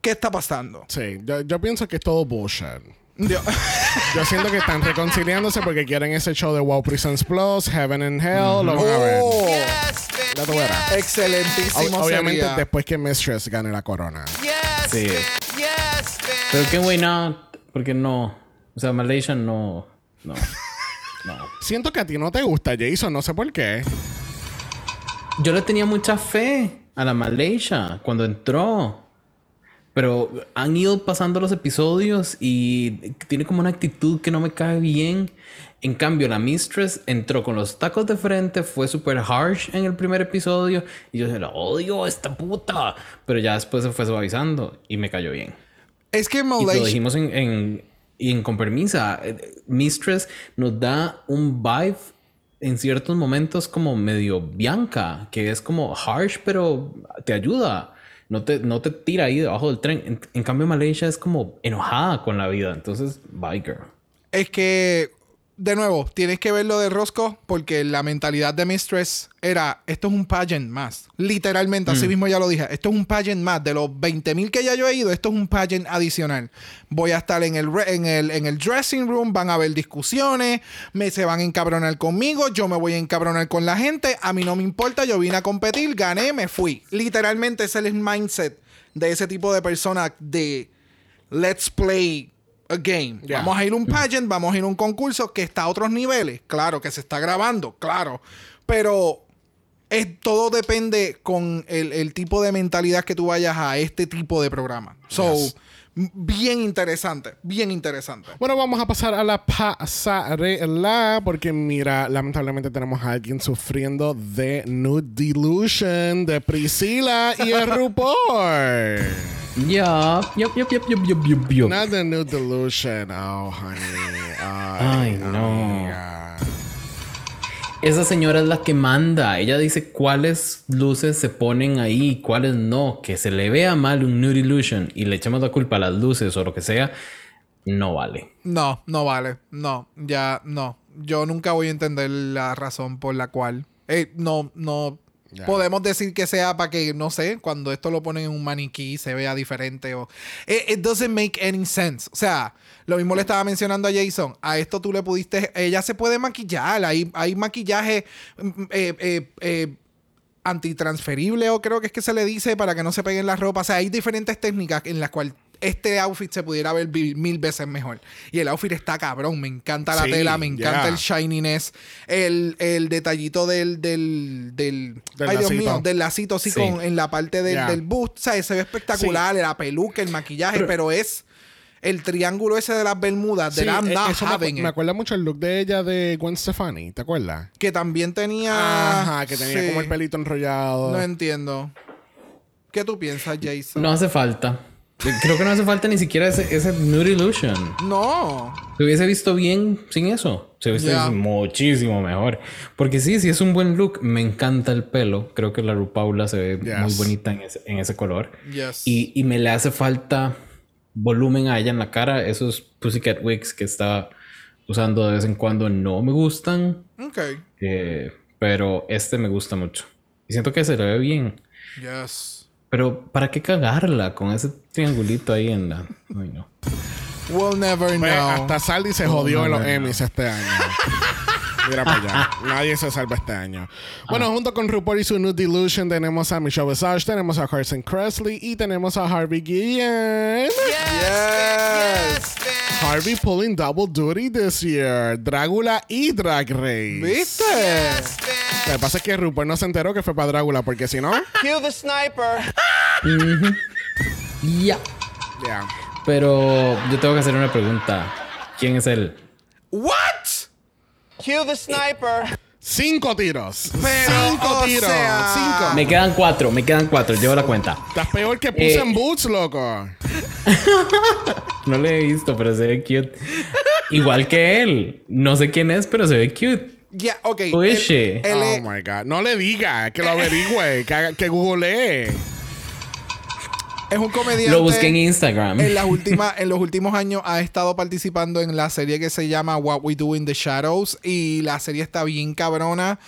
¿qué está pasando? Sí, yo, yo pienso que es todo bullshit. Yo siento que están reconciliándose porque quieren ese show de Wow Presents Plus, Heaven and Hell, lo van a ver. Oh, tú verás. excelentísimo. Ob- obviamente sería. después que Mistress gane la corona. Sí. Pero qué way. Porque no. O sea, Malaysia no. No. No. Siento que a ti no te gusta Jason, no sé por qué. Yo le tenía mucha fe a la Malaysia cuando entró. Pero han ido pasando los episodios y tiene como una actitud que no me cae bien. En cambio, la Mistress entró con los tacos de frente, fue súper harsh en el primer episodio. Y yo dije, la odio, esta puta. Pero ya después se fue suavizando y me cayó bien. Es que Y lo Malaysia. dijimos en, en, y en Con Permisa. eh, Mistress nos da un vibe en ciertos momentos como medio Bianca, que es como harsh, pero te ayuda. No te, no te tira ahí debajo del tren. En, cambio, Malaysia es como enojada con la vida. Entonces, girl. Es que, de nuevo, tienes que ver lo de Roscoe porque la mentalidad de Mistress era, esto es un pageant más. Literalmente, así mismo ya lo dije, esto es un pageant más. De los 20.000 que ya yo he ido, esto es un pageant adicional. Voy a estar en el, en el, en el dressing room, van a haber discusiones, me se van a encabronar conmigo, yo me voy a encabronar con la gente, a mí no me importa, yo vine a competir, gané, me fui. Literalmente ese es el mindset de ese tipo de personas de let's play a game. Vamos a ir a un pageant, vamos a ir a un concurso que está a otros niveles. Claro, que se está grabando, claro. Pero es, todo depende con el, el tipo de mentalidad que tú vayas a este tipo de programa. So, Yes. bien interesante, bien interesante. Bueno, vamos a pasar a la pasarela porque mira, lamentablemente tenemos a alguien sufriendo de nude delusion de Priscila y el RuPaul. Yup, yup, yup, yup, yup, yup, yup, yup. Not the nude delusion. Oh, honey. Ay, no. amiga. Esa señora es la que manda. Ella dice cuáles luces se ponen ahí, cuáles no. Que se le vea mal un nude illusion y le echamos la culpa a las luces o lo que sea, no vale. No, no vale. No, ya no. Yo nunca voy a entender la razón por la cual. eh, no, no. Podemos decir que sea para que, no sé, cuando esto lo ponen en un maniquí se vea diferente o... It, it doesn't make any sense. O sea, lo mismo le estaba mencionando a Jason. A esto tú le pudiste... Ella se puede maquillar. Hay, hay maquillaje... mm, eh, eh, eh, antitransferible o creo que es que se le dice para que no se peguen las ropas. O sea, hay diferentes técnicas en las cuales este outfit se pudiera ver mil veces mejor. Y el outfit está cabrón. Me encanta la Sí, tela, me encanta yeah. el shininess, el, el detallito del... del, del, Del ay, Dios lacito. mío, del lacito así Sí. con, en la parte del, Yeah. del bust. O sea, se ve espectacular, la peluca, el maquillaje, pero, es el triángulo ese de las bermudas, de Sí, eso me, having acu- it. me acuerda mucho el look de ella de Gwen Stefani, ¿te acuerdas? Que también tenía... Ajá, que tenía Sí. como el pelito enrollado. No entiendo. ¿Qué tú piensas, Jason? No hace falta. Creo que no hace falta ni siquiera ese, ese nude illusion. No. Se hubiese visto bien sin eso. Se hubiese visto muchísimo mejor. Porque sí, sí es un buen look. Me encanta el pelo. Creo que la Rupaula se ve Yes. muy bonita en ese, en ese color. Yes. Y, y me le hace falta volumen a ella en la cara. Esos Pussycat Wigs que está usando de vez en cuando no me gustan. Ok. eh, pero este me gusta mucho. Y siento que se le ve bien. Yes. Pero ¿para qué cagarla con ese triangulito ahí en la... Ay, no. We'll never Pues, know. hasta Saldi se jodió en los. Emmys este año. Mira para allá. Nadie se salva este año. Bueno, junto con RuPaul y su Nude Delusion tenemos a Michelle Visage, tenemos a Carson Kressley y tenemos a Harvey Guillen. Yes. Harvey pulling double duty this year. Drácula y Drag Race. ¿Viste? Lo que pasa es que RuPaul no se enteró que fue para Drácula, porque si no... Cue the sniper. Ya. Ya. Pero yo tengo que hacer una pregunta. ¿Quién es él? What? Cue the sniper. Cinco tiros. Pero, Cinco tiros. sea- Cinco. Me quedan cuatro, me quedan cuatro, llevo la cuenta. Estás peor que puse Eh. en Boots, loco. No le he visto, pero se ve cute. Igual que él. No sé quién es, pero se ve cute. Ya, ok. Who is Él- she? él oh my God. No le diga, que lo averigüe, que googlee. Es un comediante. Lo busqué en Instagram. En, las últimas, en los últimos años ha estado participando en la serie que se llama What We Do in the Shadows. Y la serie está bien cabrona.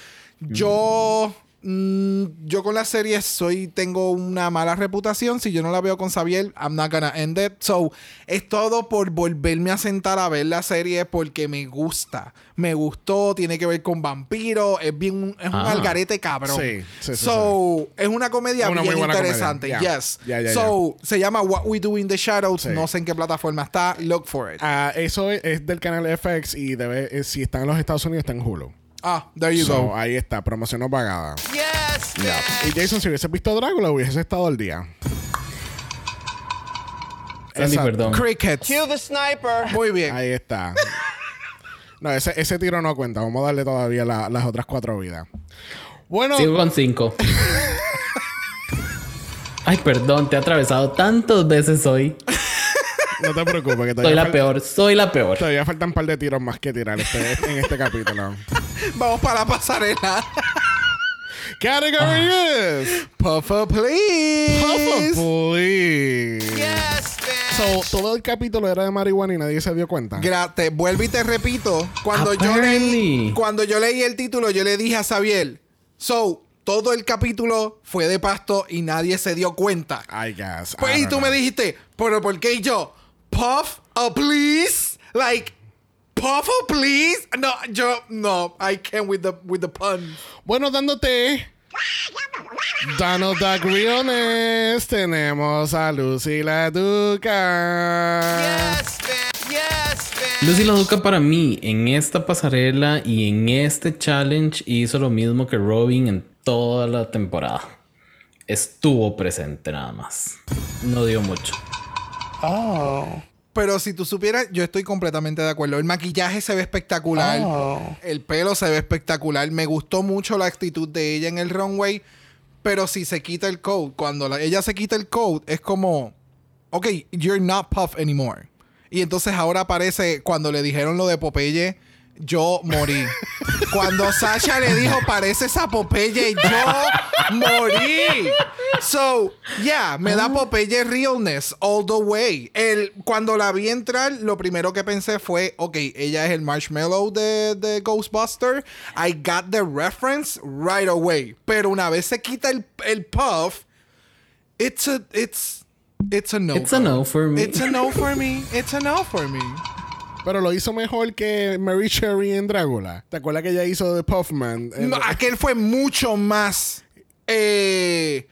Yo. mm, yo con la serie soy. Tengo una mala reputación. Si yo no la veo con Xavier, I'm not gonna end it. So, es todo por volverme a sentar a ver la serie porque me gusta. Me gustó, tiene que ver con vampiros. Es bien. Es un Ah. algarete cabrón. Sí, sí, sí, so, es una comedia Una muy bien interesante. comedia. Ya. Yes. So, se llama What We Do in the Shadows. No sé en qué plataforma está. Look for it. Ah, eso es, es del canal FX y debe, eh, si está en los Estados Unidos, está en Hulu. Ah, there you So, go. ahí está, promoción no pagada. Yes, Y Jason, si hubiese visto Drácula, hubiese estado al día. Sandy, Exacto. perdón. Crickets. Cue the sniper. Muy bien. Ahí está. No, ese, ese tiro no cuenta. Vamos a darle todavía la- las otras cuatro vidas. Bueno, Sigo con cinco. Ay, perdón, te he atravesado tantas veces hoy. No te preocupes, que Soy la peor, soy la peor. todavía faltan un par de tiros más que tirar este- en este capítulo. Vamos para la pasarela. Category is Puffer, please. Papa Please. Yes, bitch. So, todo el capítulo era de marihuana y nadie se dio cuenta. Gra- te vuelvo y te repito. Cuando yo, leí, cuando yo leí el título, yo le dije a Xavier, so, todo el capítulo fue de pasto y nadie se dio cuenta. I guess. Pues, I y tú me dijiste, pero ¿por qué? Y yo, Puff, oh, please. Like, Puff, oh, please. No, yo, no, I can't with the, with the pun. Bueno, dándote. Donald Duck Realness. Tenemos a Lucy la Duca. Yes. Lucy Laduca para mí en esta pasarela y en este challenge hizo lo mismo que Robin en toda la temporada. Estuvo presente nada más. No dio mucho. Oh. Pero si tú supieras, yo estoy completamente de acuerdo. El maquillaje se ve espectacular. Oh. El pelo se ve espectacular. Me gustó mucho la actitud de ella en el runway. Pero si se quita el coat, cuando la- ella se quita el coat, es como, ok, you're not Puff anymore. Y entonces ahora aparece, cuando le dijeron lo de Popeye, yo morí. cuando Sasha le dijo, parece esa Popeye, yo morí. So, yeah, me da Popeye realness all the way. El, cuando la vi entrar, lo primero que pensé fue, ok, ella es el marshmallow de, de Ghostbuster. I got the reference right away. Pero una vez se quita el, el puff, it's a, it's, it's a no. It's a no for me. It's a no for me. It's a no for me. Pero lo hizo mejor que Mary Cherry en Drácula. ¿Te acuerdas que ella hizo de Puffman? No, aquel fue mucho más eh,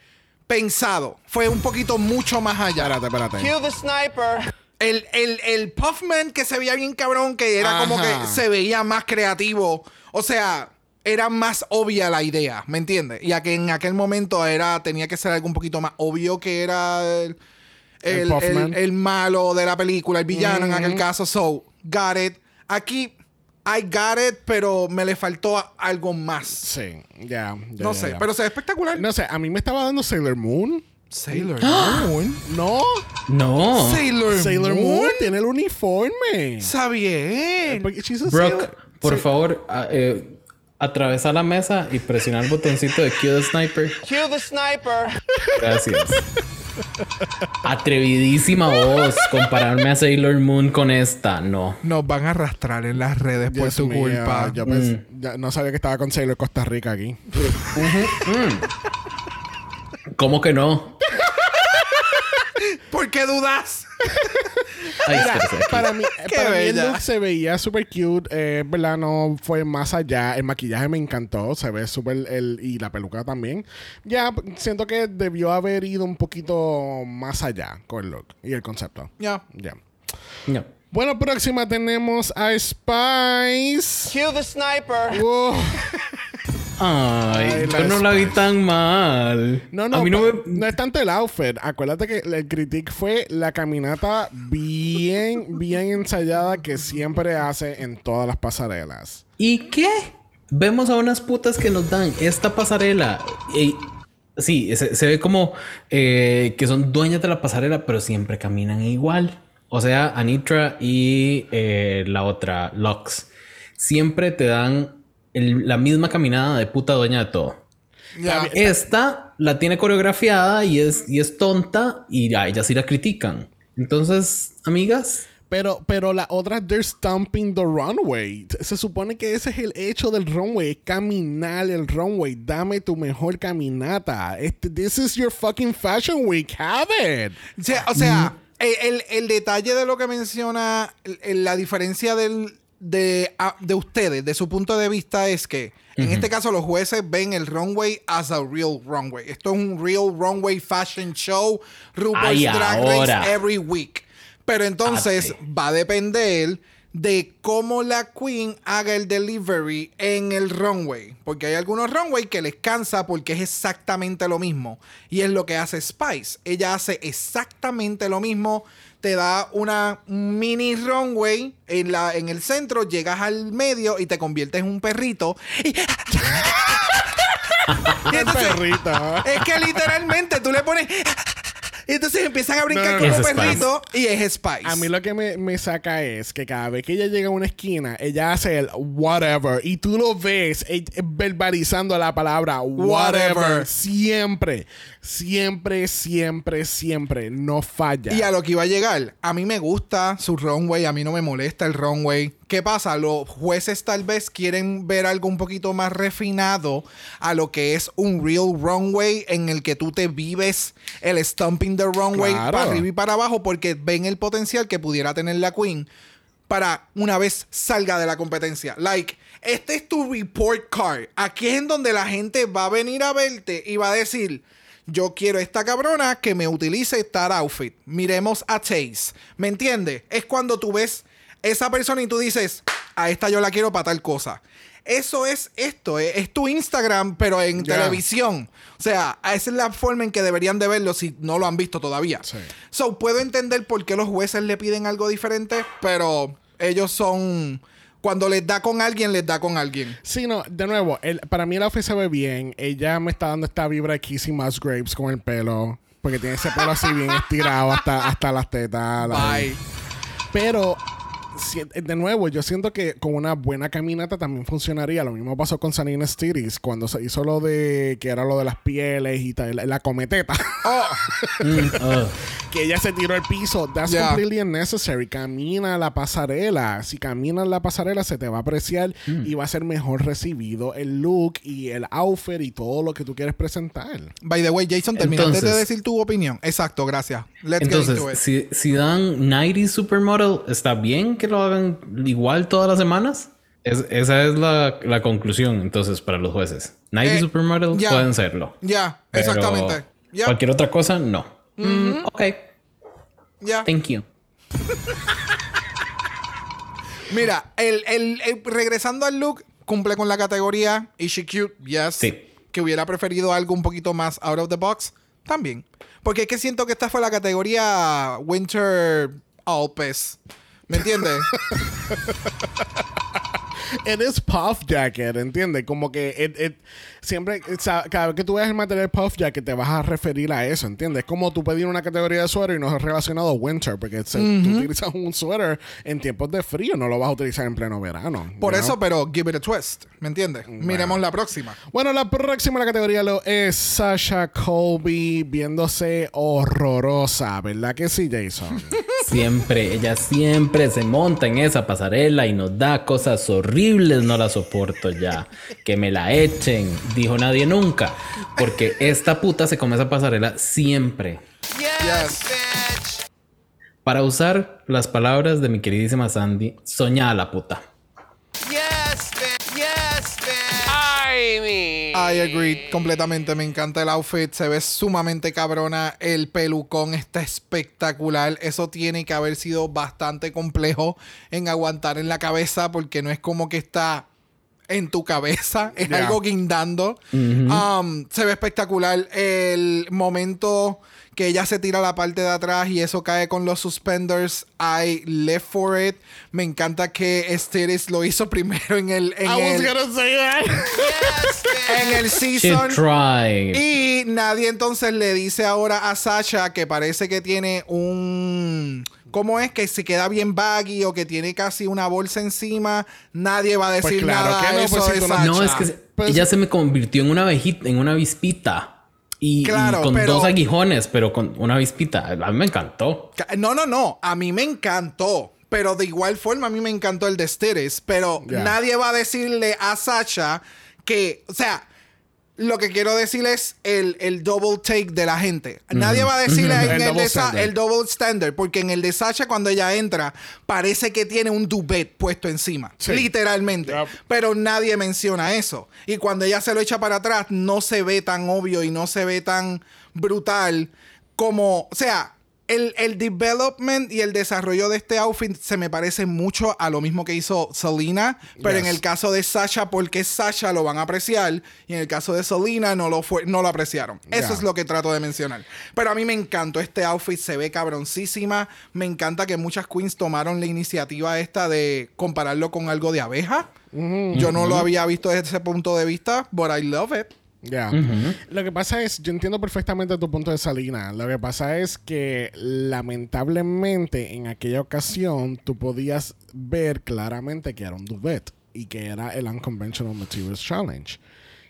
pensado. Fue un poquito mucho más allá. Espérate, espérate. Cue the sniper. El, el, el Puffman que se veía bien cabrón, que era como que se veía más creativo. O sea, era más obvia la idea, ¿me entiendes? Y a que en aquel momento era, tenía que ser algo un poquito más obvio que era el, El el, Puffman. el- el malo de la película, el villano en aquel caso. So, got it. Aquí, I got it, pero me le faltó algo más. Sí, ya. ya, No sé, pero se ve espectacular. No sé, a mí me estaba dando Sailor Moon. Sailor Moon. No. No. Sailor, Sailor Moon. Moon tiene el uniforme. She's a Brooke, sailor- por favor, eh, atravesa la mesa y presiona el botoncito de Cue the Sniper. Cue the sniper. Gracias. Atrevidísima voz compararme a Sailor Moon con esta. No. Nos van a arrastrar en las redes por Dios tu mío, culpa. Yo pensé- ya no sabía que estaba con Sailor Costa Rica aquí. ¿Cómo que no? ¿Por qué dudas? Ay, aquí. Para mí, Qué para mí el look se veía súper cute. Eh, ¿Verdad? No fue más allá. El maquillaje me encantó. Se ve súper... El, y la peluca también. Ya, siento que debió haber ido un poquito más allá con el look y el concepto. Ya. Ya. No. Bueno, próxima tenemos a Spice. Cue the sniper. Uh, Ay, Ay, yo no la vi tan mal. no, no, A mí no pa- me... no es tanto el outfit. Acuérdate que el critique fue la caminata bien, bien ensayada que siempre hace en todas las pasarelas. ¿Y qué? Vemos a unas putas que nos dan esta pasarela. Y, sí, se, se ve como eh, que son dueñas de la pasarela, pero siempre caminan igual. O sea, Anitra y eh, la otra, Lux, siempre te dan el- la misma caminada de puta dueña de todo. Esta la tiene coreografiada y es, y es tonta y a ella sí la critican. Entonces, amigas, Pero, pero la otra, they're stomping the runway. Se supone que ese es el hecho del runway, caminar el runway. Dame tu mejor caminata. Este, this is your fucking fashion week. Have it. O sea, o sea, el, el- el detalle de lo que menciona, el- la diferencia del, de, de ustedes, de su punto de vista, es que en este caso los jueces ven el runway as a real runway. Esto es un real runway fashion show, RuPaul's Drag. Race every week. Pero entonces Ate. va a depender de cómo la queen haga el delivery en el runway. Porque hay algunos runway que les cansa porque es exactamente lo mismo. Y es lo que hace Spice. Ella hace exactamente lo mismo. Te da una mini runway en, la, en el centro, llegas al medio y te conviertes en un perrito. Y, entonces, Perrita. es que literalmente tú le pones... Entonces empiezan a brincar No, no, como perrito y es Spice. A mí lo que me, me saca es que cada vez que ella llega a una esquina, ella hace el whatever. Y tú lo ves eh, verbalizando la palabra whatever. Whatever. Siempre, siempre, siempre, siempre. No falla. Y a lo que iba a llegar, a mí me gusta su runway, a mí no me molesta el runway. ¿Qué pasa? Los jueces tal vez quieren ver algo un poquito más refinado a lo que es un real runway en el que tú te vives el stomping the runway Claro. para arriba y para abajo porque ven el potencial que pudiera tener la queen para una vez salga de la competencia. Like, este es tu report card. Aquí es en donde la gente va a venir a verte y va a decir, yo quiero esta cabrona que me utilice tal outfit. Miremos a Chase. ¿Me entiendes? Es cuando tú ves esa persona y tú dices, a esta yo la quiero para tal cosa. Eso es esto, es, es tu Instagram, pero en televisión. O sea, esa es la forma en que deberían de verlo si no lo han visto todavía. Sí. So, puedo entender por qué los jueces le piden algo diferente, pero ellos son. Cuando les da con alguien, les da con alguien. Sí, no, de nuevo, el- para mí el outfit se ve bien. Ella me está dando esta vibra de Kissy Musgraves con el pelo. Porque tiene ese pelo así bien estirado hasta, hasta las tetas. la- Bye. Pero, si- de nuevo, yo siento que con una buena caminata también funcionaría. Lo mismo pasó con Sanina Stiris cuando se hizo lo de que era lo de las pieles y tal, la, la cometeta. Oh, mm, ugh. que ella se tiró al piso. That's Yeah. completely unnecessary. Camina la pasarela. Si caminas la pasarela, se te va a apreciar Mm. y va a ser mejor recibido el look y el outfit y todo lo que tú quieres presentar. by the way, Jason, terminaste de Entonces- decir tu opinión. Exacto, gracias. Let's get Entonces, into it. si, si dan 90 Supermodel, ¿está bien que lo hagan igual todas las semanas? Es- esa es la, la conclusión, entonces, para los jueces. 90 Eh, Supermodel ya. pueden serlo. Ya, exactamente. Cualquier otra cosa, no. Mm, ok, ya. thank you. Mira, el, el- el- regresando al look, cumple con la categoría Is she cute? Yes. Sí. Que hubiera preferido algo un poquito más out of the box, también. Porque es que siento que esta fue la categoría Winter Alpes. ¿Me entiendes? It is puff jacket, ¿entiendes? Como que it- it- siempre, cada vez que tú veas el material puff jacket, te vas a referir a eso, ¿entiendes? Es como tú pedir una categoría de suéter y no es relacionado a winter, porque se- tú utilizas un suéter en tiempos de frío, no lo vas a utilizar en pleno verano. Por eso, know? pero give it a twist. ¿Me entiendes? Miremos la próxima. Bueno, la próxima la categoría lo es Sasha Colby viéndose horrorosa, ¿verdad que sí, Jason? Siempre, ella siempre se monta en esa pasarela y nos da cosas horribles, no la soporto ya. Que me la echen, dijo nadie nunca. Porque esta puta se come esa pasarela siempre. Yes. Para usar las palabras de mi queridísima Sandy, soña a la puta. I agree completamente. Me encanta el outfit. Se ve sumamente cabrona. El pelucón está espectacular. Eso tiene que haber sido bastante complejo en aguantar en la cabeza porque no es como que está en tu cabeza. Es Yeah. algo guindando. Um, se ve espectacular. El momento que ella se tira a la parte de atrás y eso cae con los suspenders. I live for it. Me encanta que Estiris lo hizo primero en el, en I was el, gonna say that. Yes, en el season. Y nadie entonces le dice ahora a Sasha que parece que tiene un. ¿Cómo es que se queda bien baggy o que tiene casi una bolsa encima? Nadie va a decir Pues claro nada que no, eso pues si de tú no- es que Pues- ella se me convirtió en una abejita, en una avispita. Y, con pero- dos aguijones, pero con una avispita. A mí me encantó. Ca- No, no, no. A mí me encantó. Pero de igual forma, a mí me encantó el de Steres. Pero nadie va a decirle a Sasha que, o sea, lo que quiero decir es el, el double take de la gente. Nadie va a decirle en El el, double standard. el double standard, porque en el de Sasha, cuando ella entra, parece que tiene un duvet puesto encima. Sí. Literalmente. Yep. Pero nadie menciona eso. Y cuando ella se lo echa para atrás, no se ve tan obvio y no se ve tan brutal como, o sea, el, el development y el desarrollo de este outfit se me parece mucho a lo mismo que hizo Selena, pero Yes. en el caso de Sasha, porque Sasha lo van a apreciar y en el caso de Selena no lo fue, no lo apreciaron. Eso es lo que trato de mencionar. Pero a mí me encantó este outfit, se ve cabroncísima. Me encanta que muchas queens tomaron la iniciativa esta de compararlo con algo de abeja. Yo no lo había visto desde ese punto de vista, but I love it. Ya. Lo que pasa es, yo entiendo perfectamente tu punto de Salina. Lo que pasa es que lamentablemente en aquella ocasión tú podías ver claramente que era un duvet y que era el Unconventional Materials Challenge.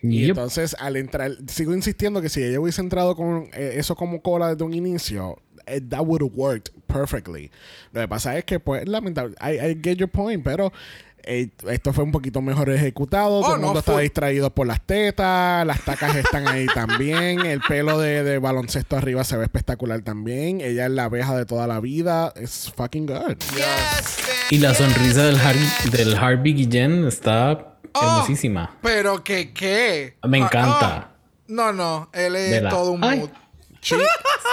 Y Yep. entonces al entrar, sigo insistiendo que si ella hubiese entrado con eh, eso como cola desde un inicio, eh, that would have worked perfectly. Lo que pasa es que, pues, lamentable, I, I get your point, pero eh, esto fue un poquito mejor ejecutado. Oh, Todo el no, mundo está distraído por las tetas, las tacas están ahí también, el pelo de, de baloncesto arriba se ve espectacular también. Ella es la abeja de toda la vida. Es fucking good. Y la sonrisa del, Har del Harvey Guillén está Oh. hermosísima. Pero que qué. Me Ah, encanta. ah. No, no, él es todo un Ay. mood. She,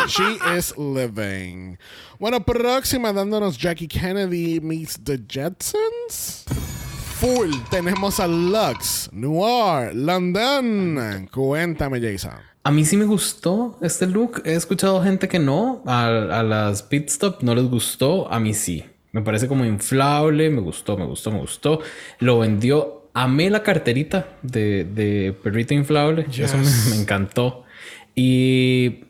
she is living. Bueno, próxima dándonos Jackie Kennedy meets the Jetsons. Full. Tenemos a Lux, Noir, London. Cuéntame, Jason. A mí sí me gustó este look. He escuchado gente que no. A, a las pit stop no les gustó. A mí sí. Me parece como inflable. Me gustó, me gustó, me gustó. Lo vendió. Amé la carterita de, de perrito inflable. Eso me, me encantó. Y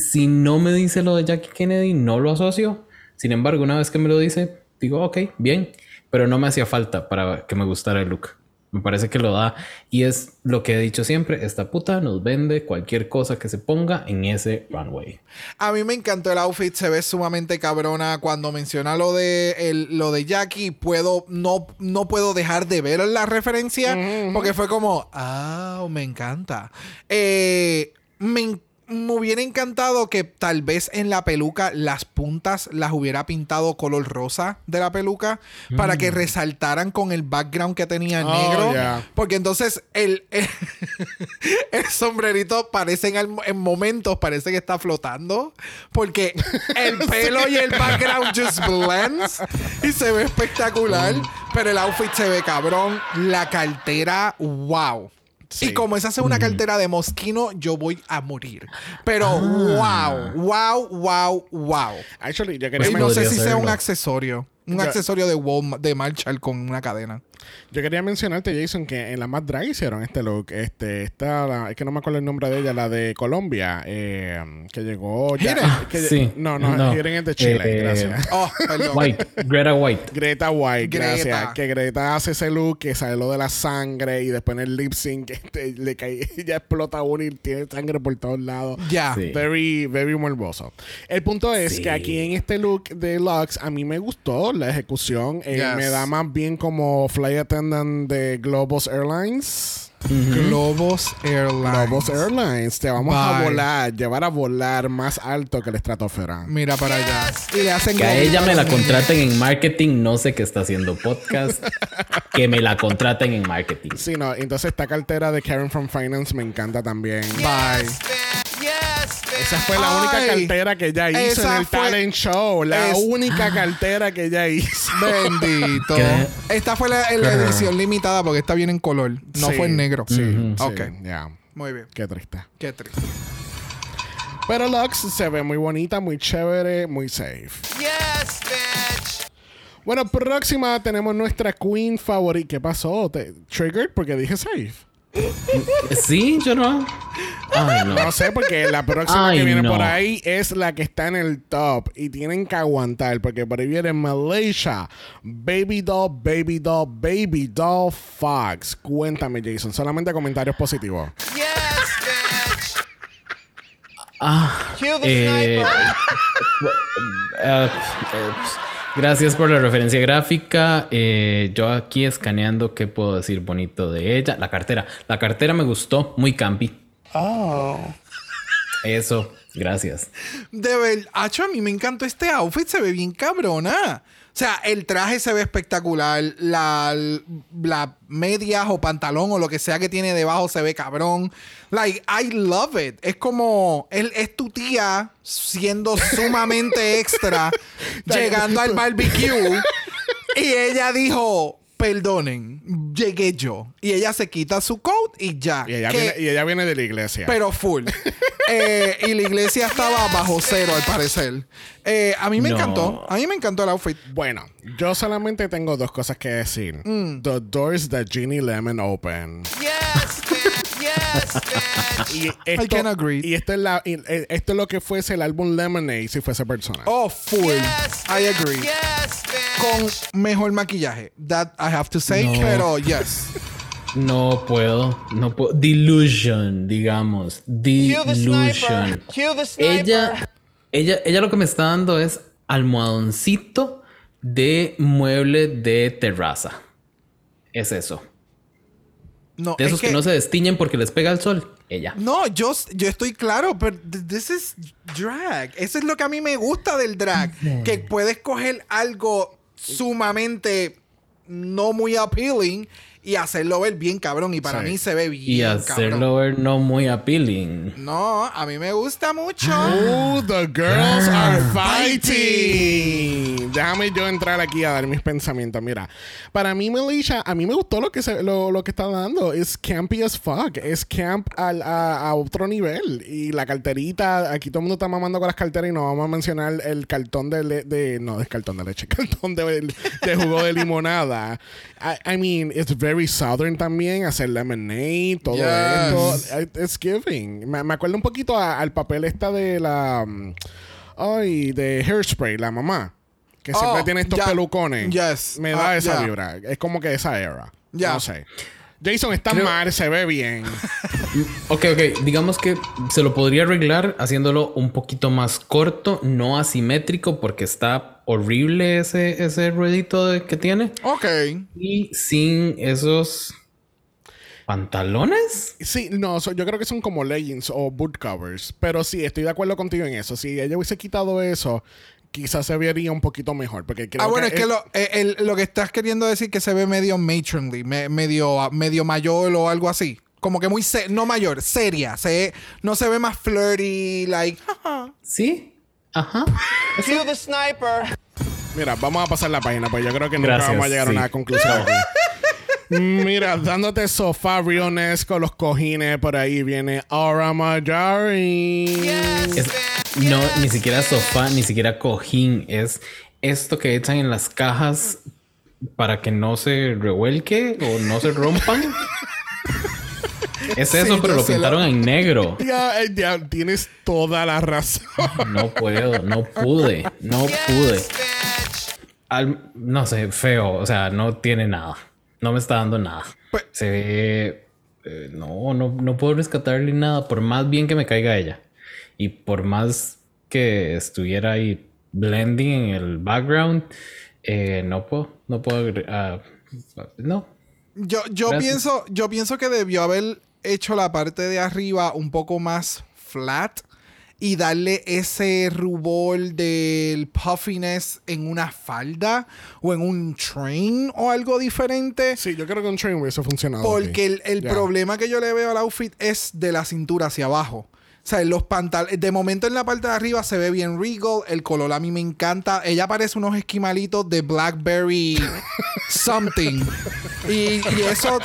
si no me dice lo de Jackie Kennedy, no lo asocio. Sin embargo, una vez que me lo dice, digo, ok, bien. Pero no me hacía falta para que me gustara el look. Me parece que lo da. Y es lo que he dicho siempre. Esta puta nos vende cualquier cosa que se ponga en ese runway. A mí me encantó el outfit, se ve sumamente cabrona. Cuando menciona lo de el- lo de Jackie, puedo, no, no puedo dejar de ver la referencia. Porque fue como, ah, me encanta. Eh, me, en- me hubiera encantado que tal vez en la peluca las puntas las hubiera pintado color rosa de la peluca para que resaltaran con el background que tenía Oh, negro. yeah. Porque entonces el, el, el sombrerito parece en, momentos parece que está flotando. Porque el pelo y el background just blends y se ve espectacular. Pero el outfit se ve cabrón. La cartera, wow. Y como esa es una cartera de mosquino, yo voy a morir. Pero wow, wow, wow, wow. Actually, yo quería, Y men- no sé si sea un accesorio. Un accesorio de Walmart, de Marshall con una cadena. Yo quería mencionarte, Jason, que en la más drag hicieron este look. Este, esta, la- es que no me acuerdo el nombre de ella, la de Colombia, eh, que llegó ya. Que- Sí. No, no, No. Hiren es de Chile, Eh, gracias. Oh, perdón. White, Greta White. Greta White, Greta. gracias. Que Greta hace ese look que sale lo de la sangre y después en el lip sync este, le cae, ella explota uno y tiene sangre por todos lados. Ya. Sí. Very, very morboso. El punto es Sí. que aquí en este look de Lux, a mí me gustó la ejecución. Eh, Yes. Me da más bien como flight attendant de Globos Airlines. Globos Airlines. Globos Airlines. Te vamos a volar, llevar a volar más alto que la estratosfera. Mira para allá. Y le hacen Que a ella me la contraten en marketing. No sé qué está haciendo podcast. que me la contraten en marketing. Sí, no. Entonces esta cartera de Karen from Finance me encanta también. Bye. Esa fue la única Ay, cartera que ella hizo en el fue- talent show. La es- única cartera que ella hizo. Bendito. ¿Qué? Esta fue la, la edición limitada porque está bien en color. No Sí, fue en negro. Sí, sí, Ok. ya. Muy bien. Qué triste. Qué triste. Pero Lux se ve muy bonita, muy chévere, muy safe. Bueno, próxima tenemos nuestra queen favorita. ¿Qué pasó? ¿Te triggered? Porque dije safe. Sí, yo no. Ay, no. No sé, porque la próxima Ay, que viene no. por ahí es la que está en el top. Y tienen que aguantar, porque por ahí viene Malaysia. Baby Doll, Baby Doll, Baby Doll Fox. Cuéntame, Jason. Solamente comentarios positivos. Yes, bitch. Ah, Cue the eh, sniper. eh, eh, gracias por la referencia gráfica. Eh, yo aquí escaneando qué puedo decir bonito de ella. La cartera. La cartera me gustó. Muy campi. Oh. Eso. Gracias. De ver, Acho, a mí me encantó este outfit, se ve bien cabrona. O sea, el traje se ve espectacular, la, la medias o pantalón o lo que sea que tiene debajo se ve cabrón. Like, I love it. Es como, él es tu tía siendo sumamente extra, llegando al barbecue y ella dijo, perdonen, llegué yo. Y ella se quita su coat y ya. Y ella, Que- viene, y ella viene de la iglesia. pero full. Eh, y la iglesia estaba bajo cero, al parecer. Eh, a mí me No. encantó. A mí me encantó el outfit. Bueno, yo solamente tengo dos cosas que decir. Mm. The doors that Ginny Lemon open. Yes. Y esto, can agree. Y esto es, la, y, eh, esto es lo que fuese el álbum Lemonade si fuese persona. Oh, full. Yes, I agree. Yes, bitch. Con mejor maquillaje. That I have to say. No. Pero yes. No puedo. No puedo. Delusion, digamos. Delusion. sniper. Cue the sniper. Ella, ella, ella lo que me está dando es almohadoncito de mueble de terraza. Es eso. No, De es esos que, no se destiñen porque les pega el sol. Ella. No, yo, yo estoy claro, pero th- this is drag. Eso es lo que a mí me gusta del drag. Que puedes coger algo sumamente no muy appealing y hacerlo ver bien cabrón. Y para Sí. mí se ve bien Y cabrón. hacerlo ver no muy appealing. No, a mí me gusta mucho. Oh, the girls are fighting. Déjame yo entrar aquí a dar mis pensamientos. Mira, para mí, Melissa, a mí me gustó lo que se, lo, lo que está dando. Es campy as fuck. Es camp al- a, a otro nivel. Y la carterita, aquí todo el mundo está mamando con las carteras y no vamos a mencionar el cartón de, le- de no, es cartón de leche, cartón de, de jugo de limonada. I, I mean, it's very southern también, hacer lemonade, todo Yes. esto. It- It's giving. Me, me acuerdo un poquito a- al papel esta de la. mm, Ay, de Hairspray, la mamá. Que siempre Oh, tiene estos pelucones. Yes. Me da Ah, esa ya. vibra. Es como que esa era. Ya. No sé. Jason está Creo- mal, se ve bien. Ok, ok. Digamos que se lo podría arreglar haciéndolo un poquito más corto, no asimétrico, porque está horrible ese, ese ruedito de- que tiene. Ok. Y sin esos pantalones. Sí, no, so- yo creo que son como leggings o boot covers. Pero sí, estoy de acuerdo contigo en eso. Si ella hubiese quitado eso, quizás se vería un poquito mejor. Porque creo Ah, bueno, es que lo, eh, el- lo que estás queriendo decir que se ve medio matronly, me- medio, medio mayor o algo así. Como que muy, se- no mayor, seria. Se, no se ve más flirty, like. Sí. Ajá. Cue the sniper. Mira, vamos a pasar la página, pues yo creo que nunca Gracias, vamos a llegar sí. a una conclusión aquí. Mira, dándote sofá Riones con los cojines, por ahí viene Aura Majari. Es- no, ni siquiera sofá, ni siquiera cojín. Es esto que echan en las cajas para que no se revuelque o no se rompan. es eso, Sí, pero lo pintaron en negro. Ya, eh, ya tienes toda la razón. No puedo, no pude, no pude. Yes. Al- no sé, feo, o sea, no tiene nada. No me está dando nada. Pues- Se ve. eh, no, no, no puedo rescatarle nada, por más bien que me caiga ella. Y por más que estuviera ahí blending en el background, eh, no puedo, no puedo. ah, no. Yo, yo Gracias. pienso, yo pienso que debió haber hecho la parte de arriba un poco más flat y darle ese rubor del puffiness en una falda o en un train o algo diferente. Sí, yo creo que un train hubiese funcionado. Porque aquí. el, el problema que yo le veo al outfit es de la cintura hacia abajo. O sea, los pantalones. De momento en la parte de arriba se ve bien regal. El color a mí me encanta. Ella parece unos esquimalitos de Blackberry something. Y, y eso.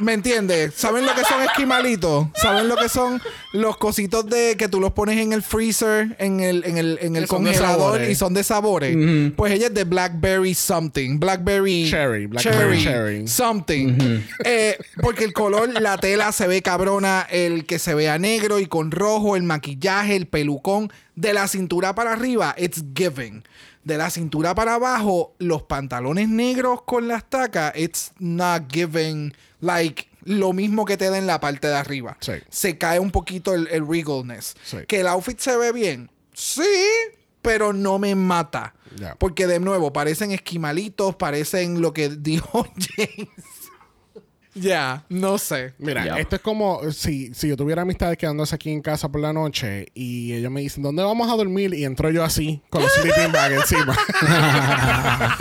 ¿Me entiendes? ¿Saben lo que son esquimalitos? ¿Saben lo que son los cositos de que tú los pones en el freezer, en el, en el, en el congelador y son de sabores? Pues ella es de Blackberry something. Blackberry. Cherry, Blackberry cherry. Something. Eh, porque el color, la tela se ve cabrona, el que se vea negro y con rojo, el maquillaje, el pelucón. De la cintura para arriba, it's giving. De la cintura para abajo, los pantalones negros con las tacas, it's not giving like lo mismo que te da en la parte de arriba. Sí. Se cae un poquito el, el regalness. Sí. Que el outfit se ve bien. Sí, pero no me mata. Porque de nuevo, parecen esquimalitos, parecen lo que dijo James. Ya, no sé. Mira, Ya. esto es como si, si yo tuviera amistades quedándose aquí en casa por la noche y ellos me dicen, ¿dónde vamos a dormir? Y entro yo así, con los sleeping bag encima.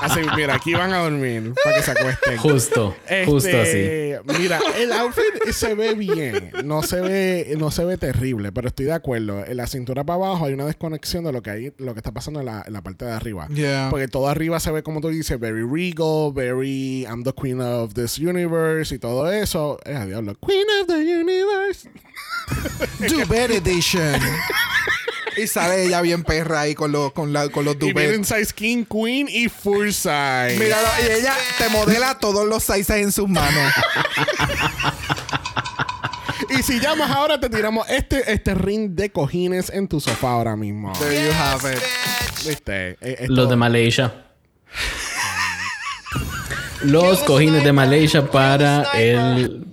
así, mira, aquí van a dormir para que se acuesten. Justo, justo así. Este, Mira, el outfit se ve bien, no se ve, no se ve terrible, pero estoy de acuerdo. En la cintura para abajo hay una desconexión de lo que hay, lo que está pasando en la, en la parte de arriba. Yeah. Porque todo arriba se ve como tú dices, very regal, very I'm the queen of this universe y todo eso. Eh, a diablo, queen of the universe. Duvet Edition. y sale ella bien perra ahí con los, con la, con los Y size king, queen y full size. Míralo, y ella te modela todos los sizes en sus manos. Y si llamas ahora te tiramos este, este ring de cojines en tu sofá ahora mismo. There you have it. ¿Viste? Eh, esto- Los de Malaysia. Los cojines de Malaysia para el.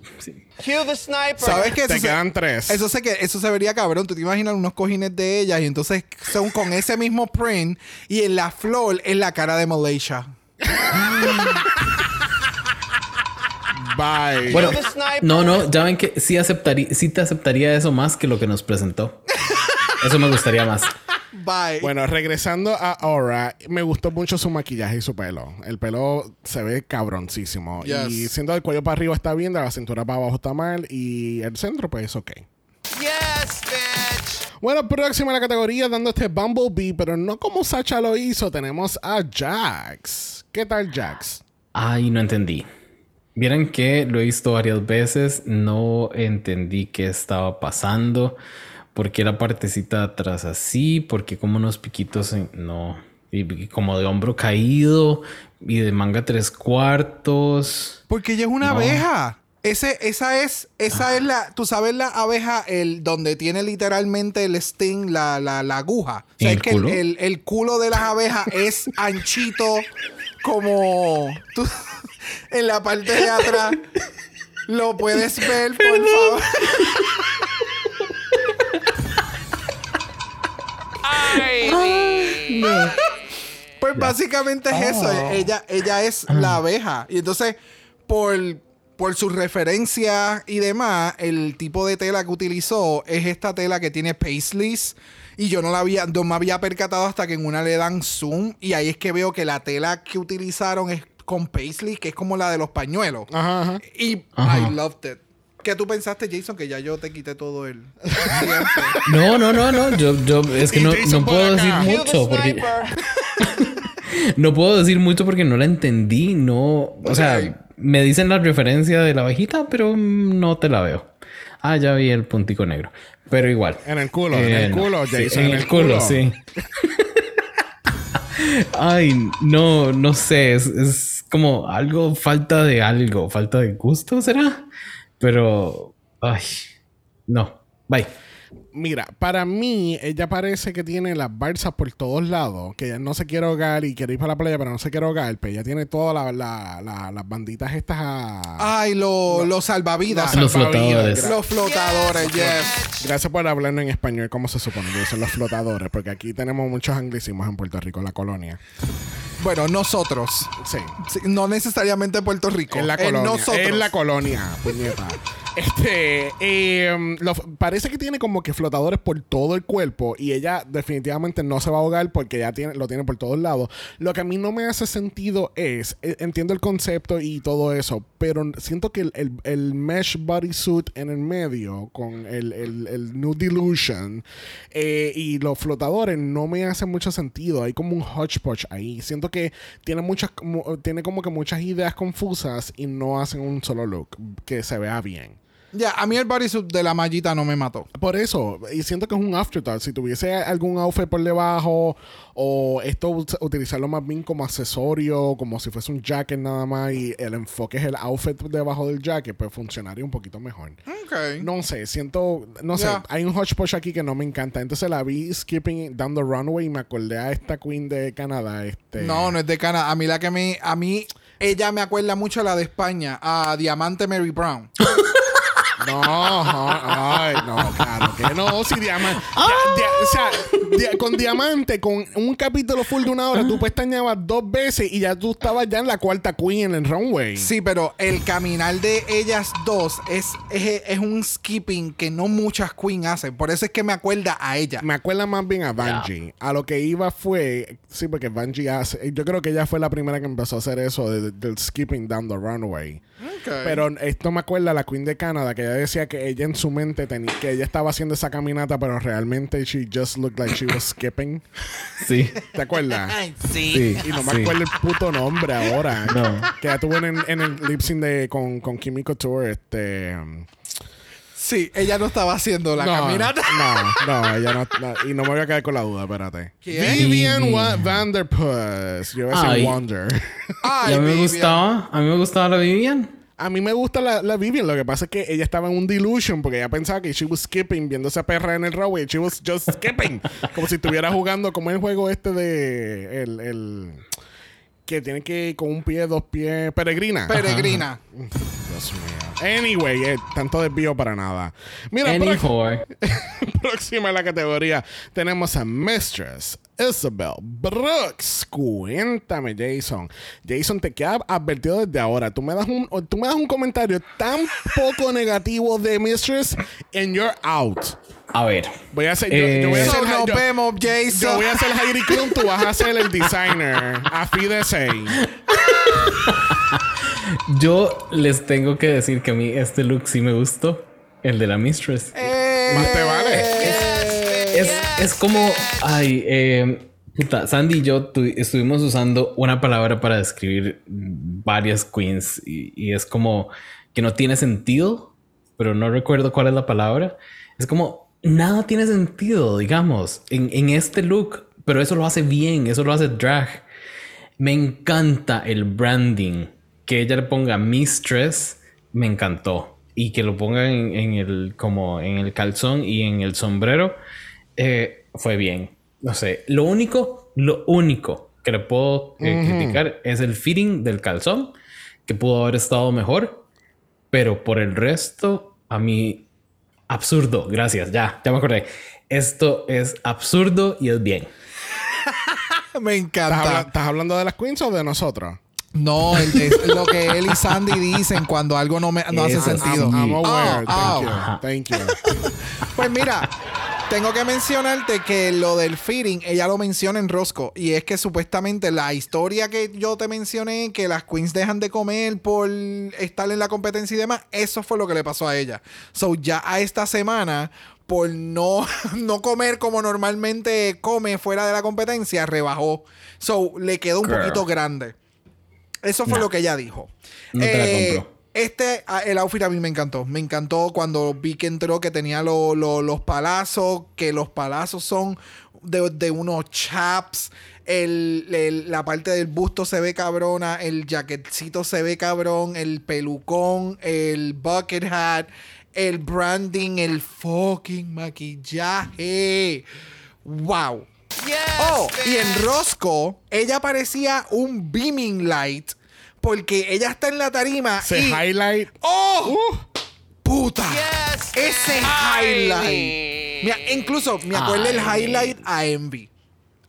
Cue the sniper. ¿Sabes qué? Te Eso se, quedan tres. eso, se, que, eso se vería cabrón. Tú te imaginas unos cojines de ella y entonces son con ese mismo print y en la flor es la cara de Malaysia. Bye. Bueno, the sniper. no, no, ya ven que sí aceptaría, sí te aceptaría eso más que lo que nos presentó. Eso me gustaría más. Bye. Bueno, regresando a Aura, me gustó mucho su maquillaje y su pelo. El pelo se ve cabroncísimo. Yes. Y siendo del cuello para arriba está bien, de la cintura para abajo está mal y el centro pues ok. Yes, bitch. Bueno, próxima a la categoría dando este Bumblebee, pero no como Sacha lo hizo, tenemos a Jax. ¿Qué tal Jax? Ay, no entendí. Vieran que lo he visto varias veces, no entendí qué estaba pasando. ¿Por qué la partecita de atrás así? ¿Por qué como unos piquitos en- no? Y, como de hombro caído y de manga tres cuartos. Porque ella es una No. abeja. Ese, esa es, esa es la, tú sabes la abeja, el donde tiene literalmente el sting, la, la, la aguja. O sea, ¿En es el que culo? el- el culo de las abejas es anchito como tú- en la parte de atrás. Lo puedes ver, por favor. Pues básicamente es eso. Ella, ella es la abeja. Y entonces, por, por sus referencias y demás, el tipo de tela que utilizó es esta tela que tiene paisleys. Y yo no la había, no me había percatado hasta que en una le dan zoom. Y ahí es que veo que la tela que utilizaron es con paisley, que es como la de los pañuelos. Ajá, ajá. Y Ajá. I loved it. ¿Qué tú pensaste, Jason? Que ya yo te quité todo el. No, no, no, no. Yo, yo, es que no, no puedo decir mucho porque no puedo decir mucho porque no la entendí. No, o sea, me dicen la referencia de la abejita, pero no te la veo. Ah, ya vi el puntico negro, pero igual. En el culo, en el no. culo, Sí, Jason. en el culo, sí. Ay, no, no sé, es, es como algo, falta de algo, falta de gusto, ¿será? Pero, ay, no, bye. Mira, para mí, ella parece que tiene las balsas por todos lados, que ella no se quiere ahogar y quiere ir para la playa, pero no se quiere ahogar. Pero ella tiene todas la- la- la- las banditas estas a... Ay, lo- los salvavidas. Los salvavidas. flotadores. Los flotadores, yes. Gracias por hablarnos en español como se supone que son los flotadores, porque aquí tenemos muchos anglicismos en Puerto Rico, la colonia. Bueno, nosotros. Sí. Sí, no necesariamente Puerto Rico. En la En colonia. nosotros. En la colonia, puñeta. Este, lo- parece que tiene como que flotadores por todo el cuerpo y ella definitivamente no se va a ahogar porque ya lo tiene por todos lados. Lo que a mí no me hace sentido es, eh, entiendo el concepto y todo eso, pero siento que el, el, el mesh bodysuit en el medio con el, el, el New Delusion eh, y los flotadores no me hacen mucho sentido. Hay como un hodgepodge ahí. Siento que tiene muchas, tiene como que muchas ideas confusas y no hacen un solo look que se vea bien. Ya, a mí el bodysuit de la mallita no me mató. Por eso, y siento que es un afterthought. Si tuviese algún outfit por debajo, o esto ut- utilizarlo más bien como accesorio, como si fuese un jacket nada más, y el enfoque es el outfit debajo del jacket, pues funcionaría un poquito mejor. Ok. No sé, siento, no sé, Ya. hay un hodgepodge aquí que no me encanta. Entonces la vi skipping down the runway y me acordé a esta queen de Canadá. Este, No, no es de Canadá. A mí la que me... A mí... Ella me acuerda mucho a la de España, a Diamante Mary Brown. No, ajá, ay, no, claro que no. Si diamante. o sea, dia- con diamante, con un capítulo full de una hora, tú pestañabas dos veces y ya tú estabas ya en la cuarta queen en el runway. Sí, pero el caminar de ellas dos es, es, es un skipping que no muchas queen hacen. Por eso es que me acuerda a ella. Me acuerda más bien a Bungie. A lo que iba fue. Sí, porque Bungie hace. Yo creo que ella fue la primera que empezó a hacer eso de- del skipping down the runway. Pero esto me acuerda a la Queen de Canadá, que ella decía que ella en su mente tenía. Que ella estaba haciendo esa caminata, pero realmente she just looked like she was skipping. Sí. ¿Te acuerdas? Sí. Y no me sí. acuerdo el puto nombre ahora. No. Que ya tuvo en, en el lip sync de con, con Kimiko Tour, este. um, Sí, ella no estaba haciendo la no, caminata. No, no, ella no, no, Y no me voy a quedar con la duda, espérate. ¿Quién? Vivian. Wa- Vanderpuss. Yo iba a decir Ay. Wonder. Ay, Y a mí me gustaba, a mí me gustaba la Vivian. A mí me gusta la, la Vivian. Lo que pasa es que ella estaba en un delusion porque ella pensaba que she was skipping viendo esa perra en el runway. She was just skipping. como si estuviera jugando como el juego este de. El. el que tiene que ir con un pie, dos pies. Peregrina. Peregrina. Dios mío. Anyway, eh, tanto desvío para nada. Mira, próxima en la categoría tenemos a Mistress Isabel Brooks. Cuéntame, Jason. Jason, te queda advertido desde ahora. Tú me das un, tú me das un comentario tan poco negativo de Mistress and you're out. A ver. Voy a hacer. yo- Eh, yo, voy a So, hacer nos yo- vemos, yo Jason. voy a hacer Heidi Klum, tú vas a ser el designer. A fi de seis. Yo les tengo que decir que a mí este look sí me gustó. El de la Mistress. Eh, Más te vale. Es, es como. Ay, eh, puta, Sandy y yo tu- estuvimos usando una palabra para describir varias queens y, y es como que no tiene sentido, pero no recuerdo cuál es la palabra. Es como nada tiene sentido, digamos, en, en este look, pero eso lo hace bien, eso lo hace drag. Me encanta el branding. Que ella le ponga Mistress, me encantó. Y que lo ponga en, en el, como en el calzón y en el sombrero, eh, fue bien. No sé, lo único, lo único que le puedo eh, criticar es el fitting del calzón, que pudo haber estado mejor. Pero por el resto, a mí, absurdo. Gracias, ya, ya me acordé. Esto es absurdo y es bien. Me ¿Estás, habla- encanta. estás hablando de las queens o de nosotros? No, el de- lo que él y Sandy dicen cuando algo no, me, no hace sentido. I'm, I'm aware. Oh, oh. Thank you. Thank you. Pues mira, tengo que mencionarte que lo del feeding, ella lo menciona en Rosco. Y es que supuestamente la historia que yo te mencioné, que las queens dejan de comer por estar en la competencia y demás, eso fue lo que le pasó a ella. So ya a esta semana, por no, no comer como normalmente come fuera de la competencia, rebajó. So le quedó un Girl. poquito grande. Eso fue lo que ella dijo. No te la Eh. Este, ah, el outfit a mí me encantó. Me encantó cuando vi que entró, que tenía lo- lo- los palazos, que los palazos son de, de unos chaps. El, el- la parte del busto se ve cabrona, el jaquetcito se ve cabrón, el pelucón, el bucket hat, el branding, el fucking maquillaje. ¡Wow! Oh, y en Rosco, ella parecía un beaming light porque ella está en la tarima Se y... highlight. ¡Oh! Uh, ¡Puta! Yes, Ese highlight. Mira, incluso me acuerdo el highlight a Envy.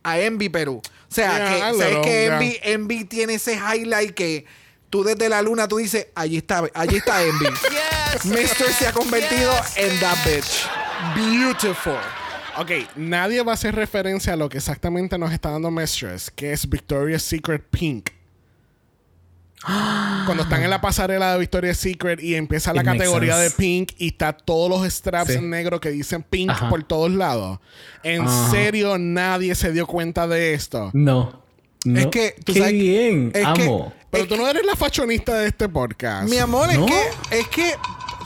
A Envy Perú. O sea, Yeah, que, ¿sabes know, que yeah. Envy, Envy tiene ese highlight que tú desde la luna tú dices, allí está, allí está Envy. Mistress se ha convertido en that bitch. Beautiful. Ok, nadie va a hacer referencia a lo que exactamente nos está dando Mistress, que es Victoria's Secret Pink. Cuando están en la pasarela de Victoria's Secret y empieza la It categoría de. Pink y está todos los straps Sí. negros que dicen Pink Ajá. por todos lados. En Ajá. serio, nadie se dio cuenta de esto. No. no. Es que, tú Qué sabes- bien. es que- Amo. Pero tú no eres la fashionista de este podcast. Mi amor, es ¿No? que, es que,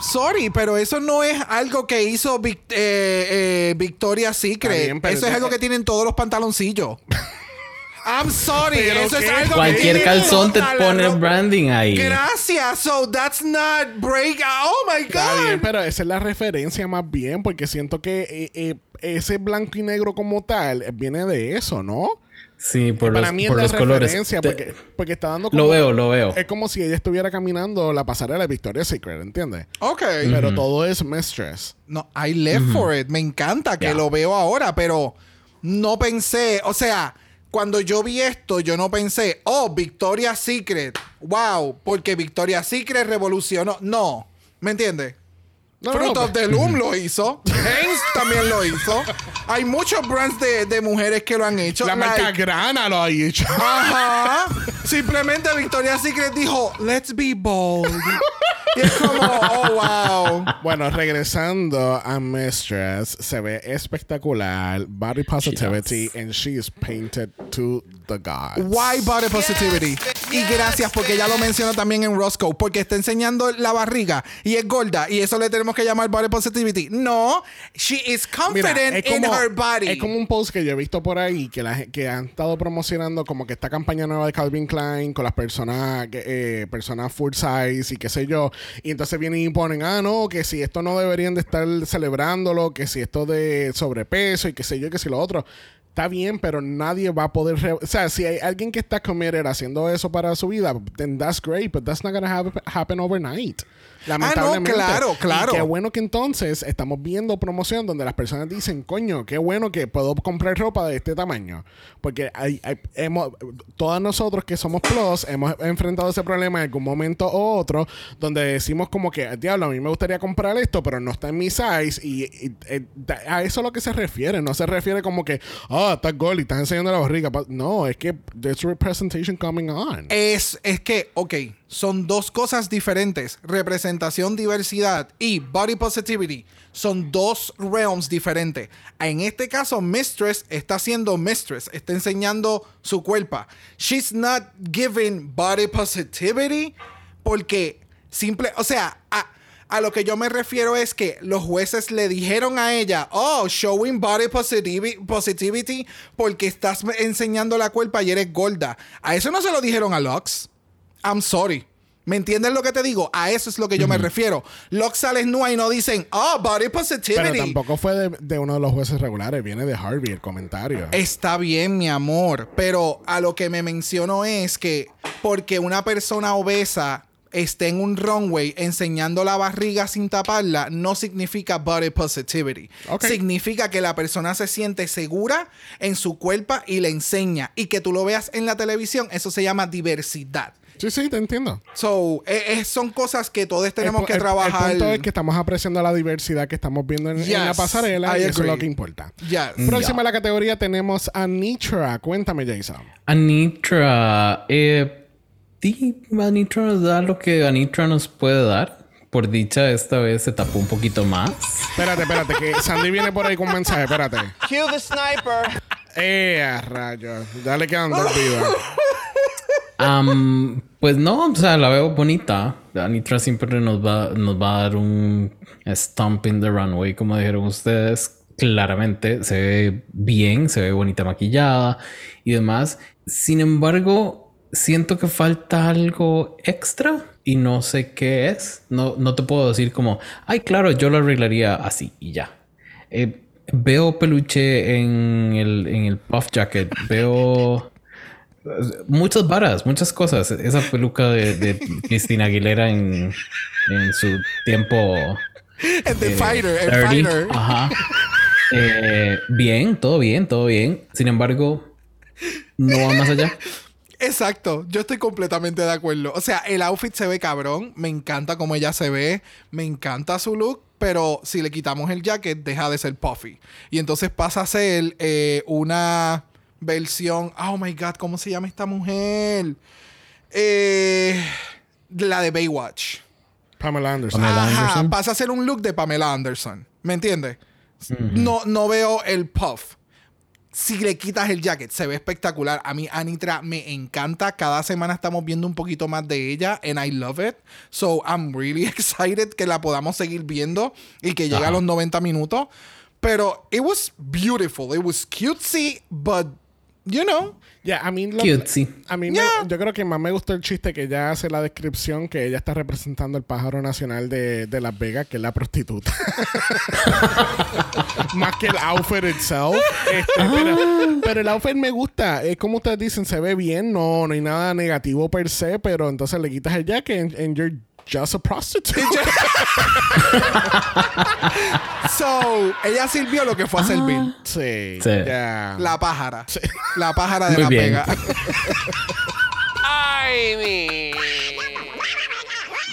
sorry, pero eso no es algo que hizo Vic- eh, eh, Victoria's Secret. Bien, eso es algo que tienen todos los pantaloncillos. I'm sorry, Pero eso es algo Cualquier calzón te pone branding ahí. Gracias. So that's not break. Oh my Está bien, god. pero esa es la referencia más bien, porque siento que eh, eh, ese blanco y negro como tal eh, viene de eso, ¿no? Sí, por Para los, mí es por la los colores. referencia, porque, porque está dando Lo veo, lo veo. Es como si ella estuviera caminando la pasarela de Victoria's Secret, ¿entiendes? Ok. Pero todo es Mistress. No, I live for it. Me encanta que Ya. lo veo ahora, pero no pensé, o sea, cuando yo vi esto, yo no pensé, oh, Victoria's Secret, wow, porque Victoria's Secret revolucionó. No, ¿me entiendes? No, Fruit no, of the Loom lo hizo. Heinz también lo hizo. Hay muchos brands de, de mujeres que lo han hecho. La marca like- Grana lo ha hecho. Ajá. Simplemente Victoria's Secret dijo, let's be bold. y es como, oh, wow. Bueno, regresando a Mistress, se ve espectacular. Body positivity, and she is painted to the gods. Why body positivity? Y gracias porque ya lo mencionó también en Roscoe, porque está enseñando la barriga y es gorda y eso le tenemos que llamar body positivity. No, she is Mira, confident in como, her body. es como un post que yo he visto por ahí que, la, que han estado promocionando como que esta campaña nueva de Calvin Klein con las personas eh, personas full size y qué sé yo. Y entonces vienen y ponen, ah, no, que si esto no deberían de estar celebrándolo, que si esto de sobrepeso y qué sé yo, que si lo otro. Está bien, pero nadie va a poder... re- o sea, si hay alguien que está committed haciendo eso para su vida, then that's great, but that's not gonna hap- happen overnight. Lamentablemente. claro, Y claro. qué bueno que entonces estamos viendo promoción donde las personas dicen, coño, qué bueno que puedo comprar ropa de este tamaño. Porque hay, hay- hemos, todos nosotros que somos plus hemos enfrentado ese problema en algún momento u otro donde decimos como que, diablo, a mí me gustaría comprar esto, pero no está en mi size. Y, y- eh, da- a eso es lo que se refiere. No se refiere como que, ah, estás gol y estás enseñando la barriga. No, es que there's representation coming on. Es, es que, ok, son dos cosas diferentes. Representación, diversidad y body positivity son dos realms diferentes. En este caso, Mistress está siendo Mistress, está enseñando su cuerpo. She's not giving body positivity porque simple, o sea, a, a lo que yo me refiero es que los jueces le dijeron a ella, oh, showing body positivi- positivity porque estás enseñando la cuerpa y eres gorda. A eso no se lo dijeron a Lux. I'm sorry. ¿Me entiendes lo que te digo? A eso es lo que yo me refiero. Lux sale nua y no dicen, oh, body positivity. Pero tampoco fue de, de uno de los jueces regulares, viene de Harvey el comentario. Está bien, mi amor, pero a lo que me menciono es que porque una persona obesa esté en un runway enseñando la barriga sin taparla, no significa body positivity. Ok. Significa que la persona se siente segura en su cuerpo y le enseña. Y que tú lo veas en la televisión, eso se llama diversidad. Sí, sí, te entiendo. So, eh, eh, son cosas que todos tenemos El que el- trabajar. El punto es que estamos apreciando la diversidad que estamos viendo en, en la Yes, pasarela I y eso es agree. lo que importa. Yes. Próxima a la categoría tenemos a Nitra. Cuéntame, Jason. Anitra, eh, sí, Anitra nos da lo que Anitra nos puede dar. Por dicha, esta vez se tapó un poquito más. Espérate, espérate, que Sandy viene por ahí con un mensaje. Espérate. Cue the sniper. Eh, rayos. Ya le quedan dos vidas. Am, pues no, o sea, la veo bonita. Anitra siempre nos va, nos va a dar un stomp in the runway, como dijeron ustedes. Claramente se ve bien, se ve bonita maquillada y demás. Sin embargo, siento que falta algo extra y no sé qué es. No, no te puedo decir como, ay, claro, yo lo arreglaría así y ya. Eh, veo peluche en el, en el puff jacket, veo muchas varas, muchas cosas. Esa peluca de, de Cristina Aguilera en, en su tiempo. El de eh, Fighter, 30. Fighter. Ajá. Eh, bien, todo bien, todo bien. Sin embargo, no va más allá. Exacto, yo estoy completamente de acuerdo. O sea, el outfit se ve cabrón, me encanta cómo ella se ve, me encanta su look, pero si le quitamos el jacket, deja de ser puffy. Y entonces pasa a ser eh, una versión. Oh my god, ¿cómo se llama esta mujer? Eh, la de Baywatch. Pamela Anderson. Pamela Ajá, Anderson. pasa a ser un look de Pamela Anderson. ¿Me entiendes? no, no veo el puff. Si le quitas el jacket, se ve espectacular. A mí, Anitra me encanta. Cada semana estamos viendo un poquito más de ella. And I love it. So, I'm really excited que la podamos seguir viendo y que llegue a los 90 minutos. Pero, it was beautiful. It was cutesy, but, you know. Ya, a mí, lo- Cutesy. a mí me- Yeah. yo creo que más me gustó el chiste que ella hace la descripción que ella está representando el pájaro nacional de, de Las Vegas, que es la prostituta. más que el outfit itself. Este, pero, pero el outfit me gusta. Es como ustedes dicen, se ve bien, no, no hay nada negativo per se, pero entonces le quitas el jacket and, and you're just a prostitute. So, ella sirvió lo que fue a servir. sí. Sí. La pájara. La pájara de Muy la bien. pega. Ay, mi.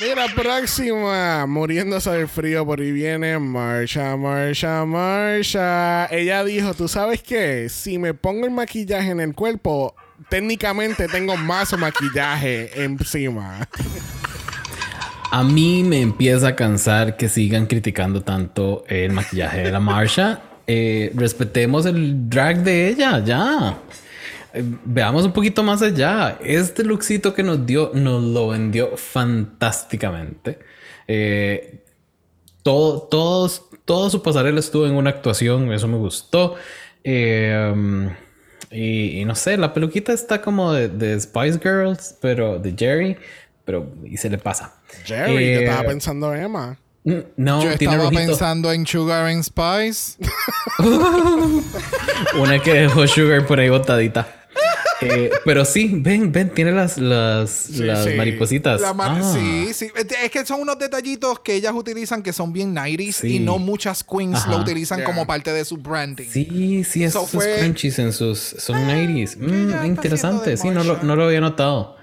Mira, próxima. Muriéndose del frío, por ahí viene Marsha, Marsha, Marsha. Ella dijo, ¿tú sabes qué? Si me pongo el maquillaje en el cuerpo, técnicamente tengo más maquillaje encima. A mí me empieza a cansar que sigan criticando tanto el maquillaje de la Marsha. Eh, respetemos el drag de ella, ya. Eh, veamos un poquito más allá. Este lookcito que nos dio, nos lo vendió fantásticamente. Eh, todo, todos, todo su pasarela estuvo en una actuación, eso me gustó. Y, y no sé, la peluquita está como de Spice Girls, pero de Jerry, pero y se le pasa. Jerry, Eh, yo estaba pensando Emma. mm, No, Yo tiene estaba rojito. pensando en Sugar and Spice. Una que dejó Sugar por ahí botadita. Eh, pero sí, ven, ven, tiene las, las, las sí. maripositas. La mar- Ah. Sí, sí. Es que son unos detallitos que ellas utilizan que son bien 90s Sí. y no muchas queens Ajá. lo utilizan Yeah. como parte de su branding. Sí, sí, So esos fue- crunchies en sus son 90s. ¿qué ella Mm, está interesante, sí, no lo, no lo había notado.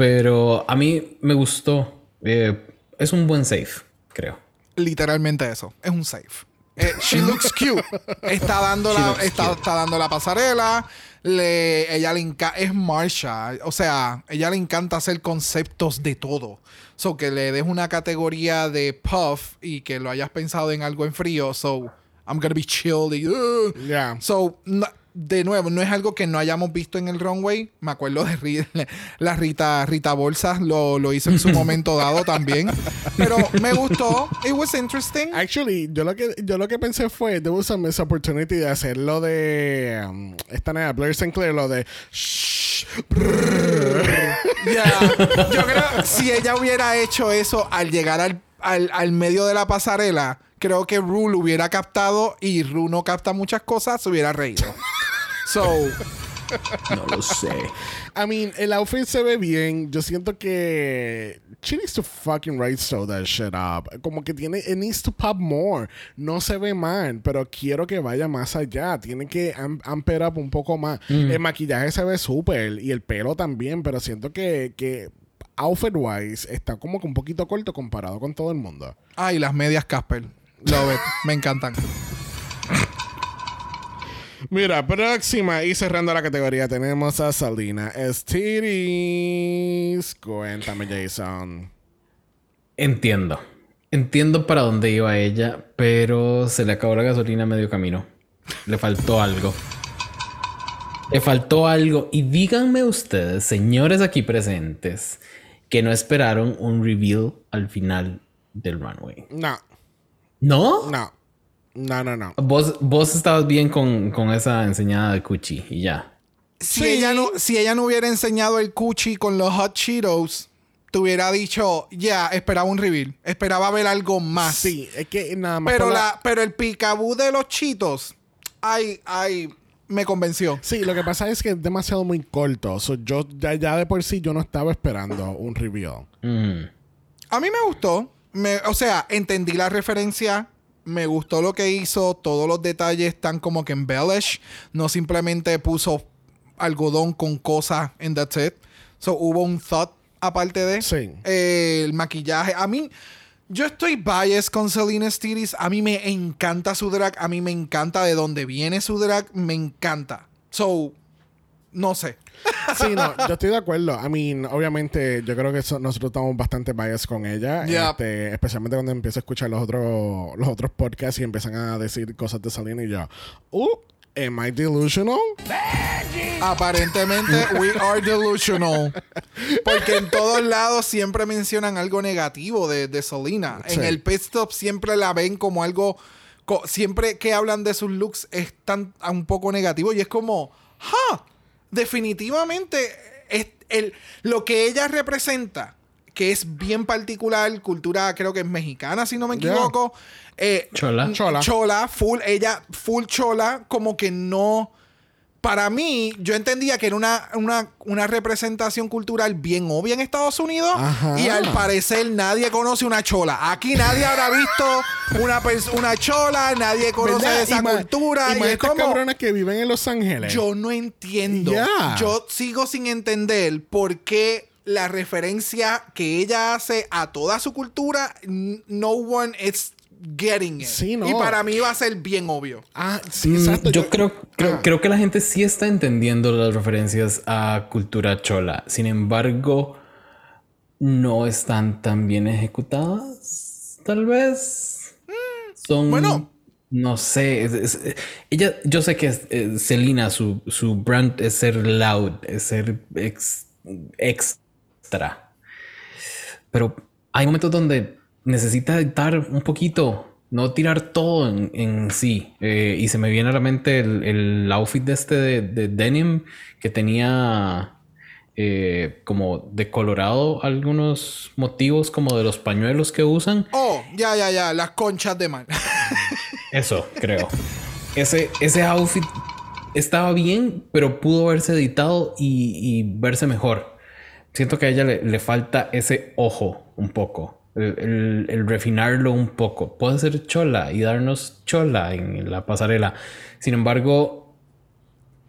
Pero a mí me gustó. Eh, es un buen safe, creo. Literalmente eso. Es un safe. Eh, she looks cute. Está dando, la, looks está, cute. está dando la pasarela. Le, ella le encanta. Es Marsha. O sea, ella le encanta hacer conceptos de todo. So que le des una categoría de puff y que lo hayas pensado en algo en frío. So I'm gonna be chill. y, "Ugh". Ya. So, no- de nuevo, no es algo que no hayamos visto en el runway. Me acuerdo de la Rita, Rita Bolsas, lo, lo hizo en su momento dado también. Pero me gustó. It was interesting. Actually, yo lo que yo lo que pensé fue there was a miss opportunity de hacer lo de um, esta nena Blair Sinclair, lo de shh. Yo creo si ella hubiera hecho eso al llegar al, al, al medio de la pasarela, creo que Ru lo hubiera captado y Ru no capta muchas cosas, se hubiera reído. So, No lo sé. I mean, el outfit se ve bien. Yo siento que she needs to fucking right sew that shit up. Como que tiene, it needs to pop more. No se ve mal, pero quiero que vaya más allá. Tiene que am- amp it up un poco más. El maquillaje se ve súper y el pelo también, pero siento que, que outfit wise está como que un poquito corto comparado con todo el mundo. ay, las medias Casper. Love it. Me encantan. Mira, próxima y cerrando la categoría tenemos a Salina Estiris. Cuéntame, Jason. Entiendo. Entiendo para dónde iba ella, pero se le acabó la gasolina a medio camino. Le faltó algo. Le faltó algo. Y díganme ustedes, señores aquí presentes, que no esperaron un reveal al final del runway. No, ¿No? no, no, no, no. Vos, vos estabas bien con, con esa enseñada de Cuchi y ya. Si, Sí. ella no, si ella no hubiera enseñado el cuchi con los hot Cheetos, te hubiera dicho, ya, esperaba un reveal. Esperaba ver algo más. Sí, es que nada más. Pero, la, pero el picabú de los chitos, ay, ay, me convenció. Sí, lo que pasa es que es demasiado muy corto. So, yo ya, ya de por sí yo no estaba esperando un reveal. Mm. A mí me gustó. Me- o sea, entendí la referencia. Me gustó lo que hizo. Todos los detalles están como que embellish. No simplemente puso algodón con cosas en that's it. So, hubo un thought aparte de. Sí. Eh, el maquillaje. A mí, yo estoy biased con Selena Stiris. A mí me encanta su drag. A mí me encanta de dónde viene su drag. Me encanta. So, no sé. Sí, no, yo estoy de acuerdo. I mean, obviamente, yo creo que eso- nosotros estamos bastante biased con ella. Yeah. Este, especialmente cuando empiezo a escuchar los otros, los otros podcasts y empiezan a decir cosas de Selena y yo, uh, am I delusional? Aparentemente, we are delusional. Porque en todos lados siempre mencionan algo negativo de, de Selena. Sí. En el pit stop siempre la ven como algo. co- siempre que hablan de sus looks es tan un poco negativo. Y es como, ¡ja! Definitivamente, es el, lo que ella representa, que es bien particular, cultura creo que es mexicana, si no me Yeah. equivoco. eh, Chola. Chola. chola, full, ella, full chola, como que no. Para mí, yo entendía que era una, una, una representación cultural bien obvia en Estados Unidos. Ajá. Y al parecer nadie conoce una chola. Aquí nadie habrá visto una, una chola, nadie conoce esa Y cultura. Y, Y, más es estas como. cabronas que viven en Los Ángeles. Yo no entiendo. Yo sigo sin entender por qué la referencia que ella hace a toda su cultura, no one is getting it. Sí, no. Y para mí va a ser bien obvio. Ah, sí, Mm, exacto. yo, creo, creo, Ah. creo que la gente sí está entendiendo las referencias a cultura chola. Sin embargo, no están tan bien ejecutadas. Tal vez. Son. bueno. No sé. es- es- ella, yo sé que es, eh, Selena, su, su brand es ser loud, es ser ex- extra. Pero hay momentos donde necesita editar un poquito, no tirar todo en, en sí. Eh, y se me viene a la mente el, el outfit de este de, de denim que tenía eh, como decolorado algunos motivos como de los pañuelos que usan. Oh, ya, ya, ya. Las conchas de mar. Eso, creo. Ese, ese outfit estaba bien, pero pudo haberse editado y, y verse mejor. Siento que a ella le, le falta ese ojo un poco. El, refinarlo un poco. Puede ser chola y darnos chola en la pasarela. Sin embargo,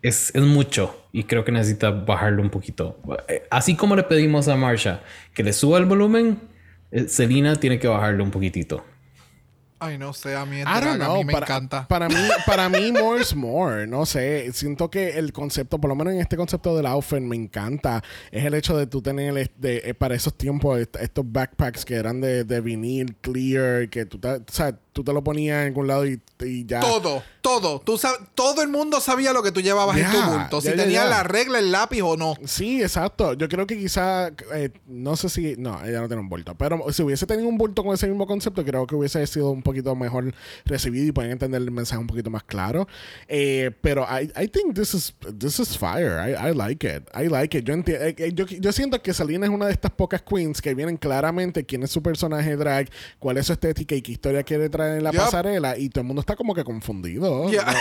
es, es mucho y creo que necesita bajarlo un poquito. Eh, Así como le pedimos a Marsha que le suba el volumen, eh, Selena tiene que bajarlo un poquitito. Ay, no sé, a mí, el I don't drag a know, mí me para, encanta. Para mí, para mí, more is more. No sé. Siento que el concepto, por lo menos en este concepto del outfit, me encanta. Es el hecho de tú tener este- eh, para esos tiempos est- estos backpacks que eran de, de vinil, clear, que tú o sea, tú te lo ponías en algún lado y, y ya. Todo, todo. Tú sab- todo el mundo sabía lo que tú llevabas en tu bulto. Si ya, ya, tenías la regla, el lápiz o no. Sí, exacto. Yo creo que quizá, eh, no sé si, no, ella no tiene un bulto, pero si hubiese tenido un bulto con ese mismo concepto, creo que hubiese sido un poquito mejor recibido y pueden entender el mensaje un poquito más claro. Eh, pero I, I think this is, this is fire. I, I like it. I like it. Yo, enti- eh, eh, yo, yo siento que Selena es una de estas pocas queens que vienen claramente quién es su personaje drag, cuál es su estética y qué historia quiere traer en la pasarela y todo el mundo está como que confundido. Yeah.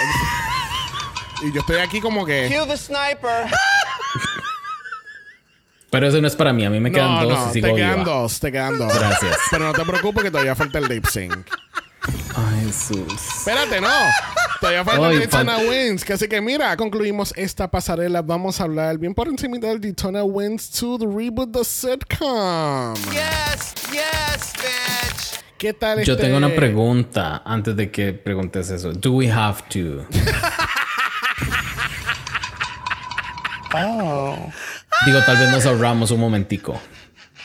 Y yo estoy aquí como que... Cue the sniper. Pero eso no es para mí. A mí me quedan No, dos no, y sigo te quedan viva. dos, te quedan dos. Gracias. Pero no te preocupes que todavía falta el lip sync. Ay, Jesús. Espérate, no. Todavía falta Ay, el Daytona fal- Wins. Que así que mira, concluimos esta pasarela. Vamos a hablar bien por encima del Daytona Wins to the reboot the sitcom. Yes, yes, bitch. ¿Qué tal Yo este- tengo una pregunta antes de que preguntes eso. Do we have to? Oh. Digo, tal vez nos ahorramos un momentico.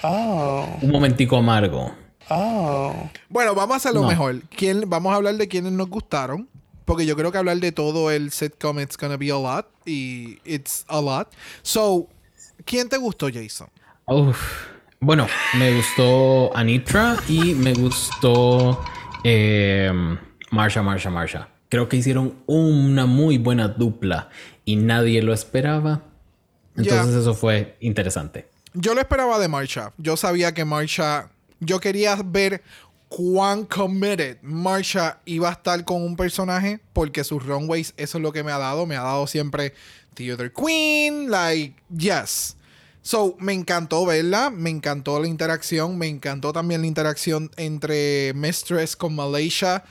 Oh. Un momentico amargo. Oh. Bueno, vamos a No. mejor. ¿Quién, vamos a hablar de quienes nos gustaron. Porque yo creo que hablar de todo el sitcom it's gonna be a lot. Y it's a lot. So, ¿quién te gustó, Jason? Uf. Bueno, me gustó Anitra y me gustó eh, Marsha, Marsha, Marsha. Creo que hicieron una muy buena dupla y nadie lo esperaba. Entonces eso fue interesante. Yo lo esperaba de Marsha. Yo sabía que Marsha. Yo quería ver cuán committed Marsha iba a estar con un personaje. Porque sus runways, eso es lo que me ha dado. Me ha dado siempre Theater Queen. Like, yes. So, me encantó verla, me encantó la interacción, me encantó también la interacción entre Mistress con Malaysia.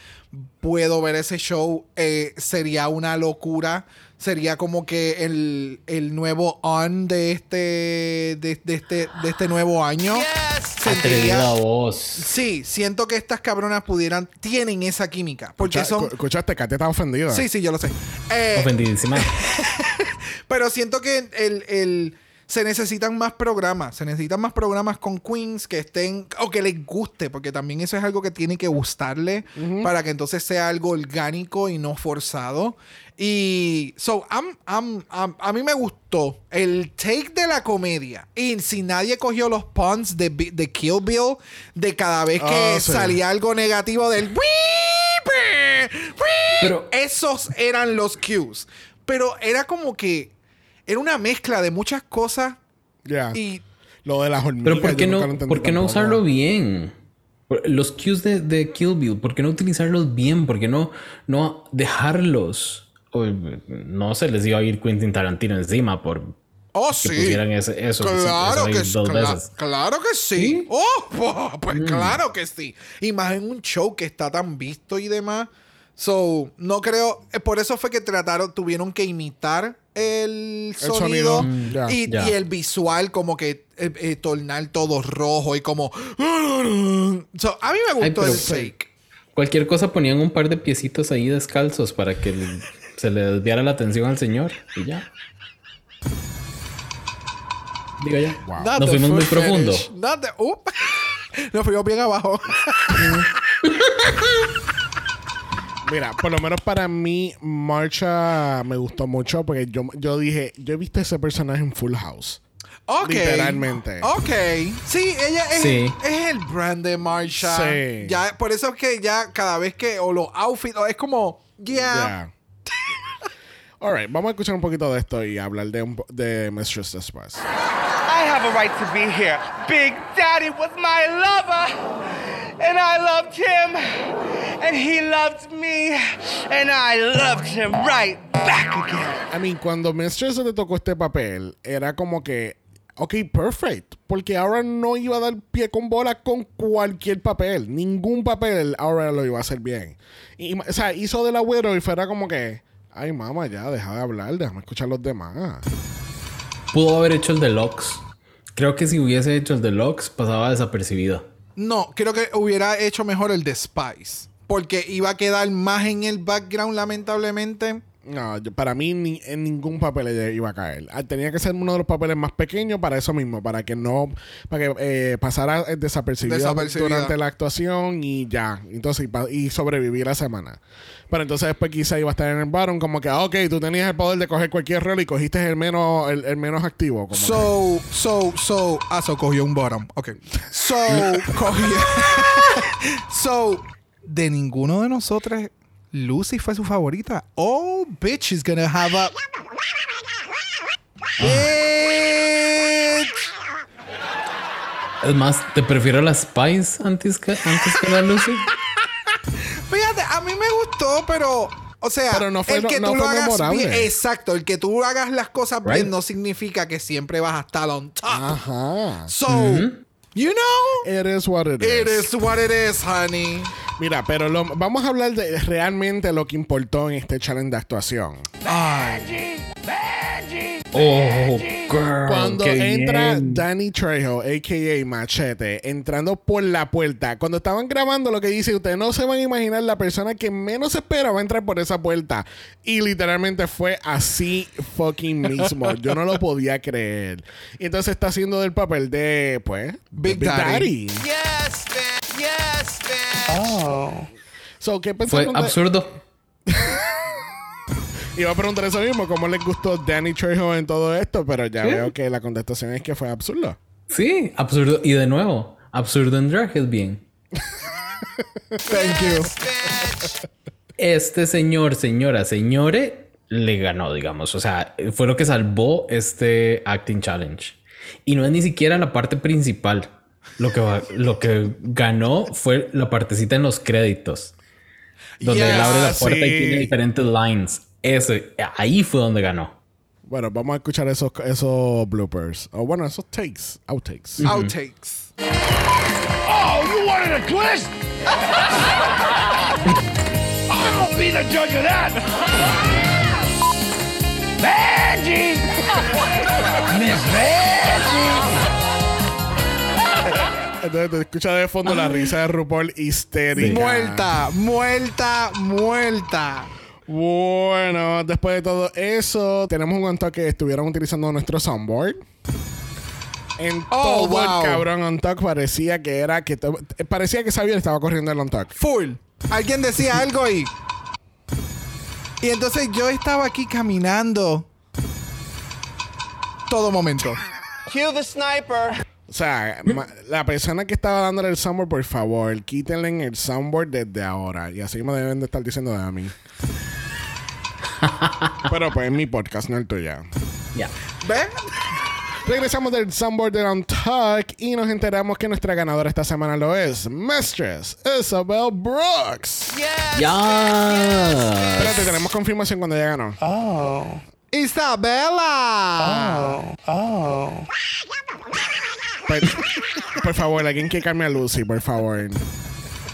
Puedo ver ese show, eh, sería una locura. Sería como que el, el nuevo on de este, de, de este, de este nuevo año. Sentiría- Atrevida voz. Sí, siento que estas cabronas pudieran, tienen esa química. Porque Escucha- son. escu- Escuchaste, Katy está ofendida. Sí, sí, yo lo sé. Eh, Ofendidísima. pero siento que el, el- se necesitan más programas. Se necesitan más programas con queens que estén o que les guste, porque también eso es algo que tiene que gustarle para que entonces sea algo orgánico y no forzado. Y so, I'm- I'm- I'm- a mí me gustó el take de la comedia. Y si nadie cogió los puns de, de Kill Bill, de cada vez que Ah, sí. salía algo negativo del Pero- esos eran los cues. Pero era como que era una mezcla de muchas cosas Ya. y Lo de las hormigas. Pero ¿por qué yo nunca lo no, ¿por qué no tampoco. usarlo bien? Los cues de, de Kill Bill, ¿por qué no utilizarlos bien? ¿Por qué no, no dejarlos? O, no se les iba a ir Quentin Tarantino encima por Oh, que sí. pusieran ese- eso. Claro eso ahí que, veces. claro que sí. Oh, po- pues claro que sí. Y más en un show que está tan visto y demás. So, no creo. eh, Por eso fue que trataron, tuvieron que imitar el sonido, sonido, mm, y, el visual, como que eh, eh, tornar todo rojo y como. So, a mí me gustó el fake. Cualquier cosa ponían un par de piecitos ahí descalzos para que le- se le desviara la atención al señor y ya. Digo ya. Nos fuimos muy profundo. the- uh. Nos fuimos bien abajo. Mira, por lo menos para mí, Marcha me gustó mucho porque yo, yo dije, yo he visto ese personaje en Full House. Ok. Literalmente. Ok. Sí, ella es, Sí. es el brand de Marsha. Sí. Ya, por eso es que ya cada vez que, o los outfits, o es como, yeah. Yeah. Alright, vamos a escuchar un poquito de esto y hablar de, un po- de Mistress después. I have a right to be here. Big Daddy was my lover, and I loved him, and he loved me, and I loved him right back again. I mean, cuando Mistress le tocó este papel, era como que, ok, perfect. Porque ahora no iba a dar pie con bola con cualquier papel. Ningún papel ahora lo iba a hacer bien. Y, o sea, hizo del agüero y fuera como que, ay, mamá, ya, deja de hablar, déjame escuchar los demás. Pudo haber hecho el deluxe. Creo que si hubiese hecho el deluxe, pasaba desapercibido. No, creo que hubiera hecho mejor el de Spice. Porque iba a quedar más en el background, lamentablemente. No, yo- para mí ni, en ningún papel ella iba a caer. Ah, Tenía que ser uno de los papeles más pequeños para eso mismo, para que no, para que eh, pasara eh, Desapercibida. durante la actuación y ya. Entonces, y, y sobrevivir la semana. Pero entonces después quizá iba a estar en el bottom como que, ah, ok, tú tenías el poder de coger cualquier rol y cogiste el menos, el, el menos activo. Como So, so, so. Ah, so cogió un bottom. Ok. So, cogió. so, de ninguno de nosotros, Lucy fue su favorita. Oh, bitch is gonna have a. Bitch. Es más, te prefiero la Spice antes que, antes que la Lucy. Fíjate, a mí me gustó, pero. O sea, Pero no fue- el que no tú lo fue hagas memorable. bien. Exacto, el que tú hagas las cosas Right. bien no significa que siempre vas a estar on top. Ajá. So, you know, It is what it is. it is what it is, honey. Mira, pero lo- vamos a hablar de realmente lo que importó en este challenge de actuación. Ay. Oh, girl. Cuando qué entra bien. Danny Trejo, a.k.a. Machete, entrando por la puerta, cuando estaban grabando lo que dice, ustedes no se van a imaginar la persona que menos espera va a entrar por esa puerta. Y literalmente fue así fucking mismo. Yo no lo podía creer. Y entonces está haciendo del papel de, pues, Big Daddy. Yes, man. Yes, man. Oh. So, ¿qué Fue pensaron de- absurdo. Iba a preguntar eso mismo, ¿cómo les gustó Danny Trejo en todo esto? Pero ya veo que la contestación es que fue absurdo. Sí, absurdo. Y de nuevo, absurdo en drag es bien. Thank you. Este señor, señora, señore, le ganó, digamos. O sea, fue lo que salvó este Acting Challenge. Y no es ni siquiera la parte principal. Lo que, lo que ganó fue la partecita en los créditos. Donde él abre la puerta sí. y tiene diferentes lines. Ese, ahí fue donde ganó. Bueno, vamos a escuchar esos, esos bloopers. O bueno, esos takes. Outtakes. Outtakes. Oh, you wanted a twist? I'm gonna be the judge of that. Benji! Miss Benji! Entonces te escucha de fondo la risa de RuPaul histérica. Muerta, muerta, muerta. Bueno, después de todo eso, tenemos un on que estuvieron utilizando nuestro soundboard. En Oh, todo wow. el cabrón on parecía que era que parecía que Xavier estaba corriendo el on Full. Alguien decía algo y. Y entonces yo estaba aquí caminando. Todo momento. Cue the sniper. O sea, ma- la persona que estaba dándole el soundboard, por favor, quítenle el soundboard desde ahora. Y así me deben de estar diciendo de a mí. Pero pues mi podcast, no el tuyo. Ya. ¿Ves? Regresamos del soundboard de On Talk y nos enteramos que nuestra ganadora esta semana lo es Mistress Isabel Brooks. Ya. Espérate, tenemos confirmación cuando ella ganó. Oh. Isabela. Oh. Por, por favor, alguien que cambie a Lucy, por favor.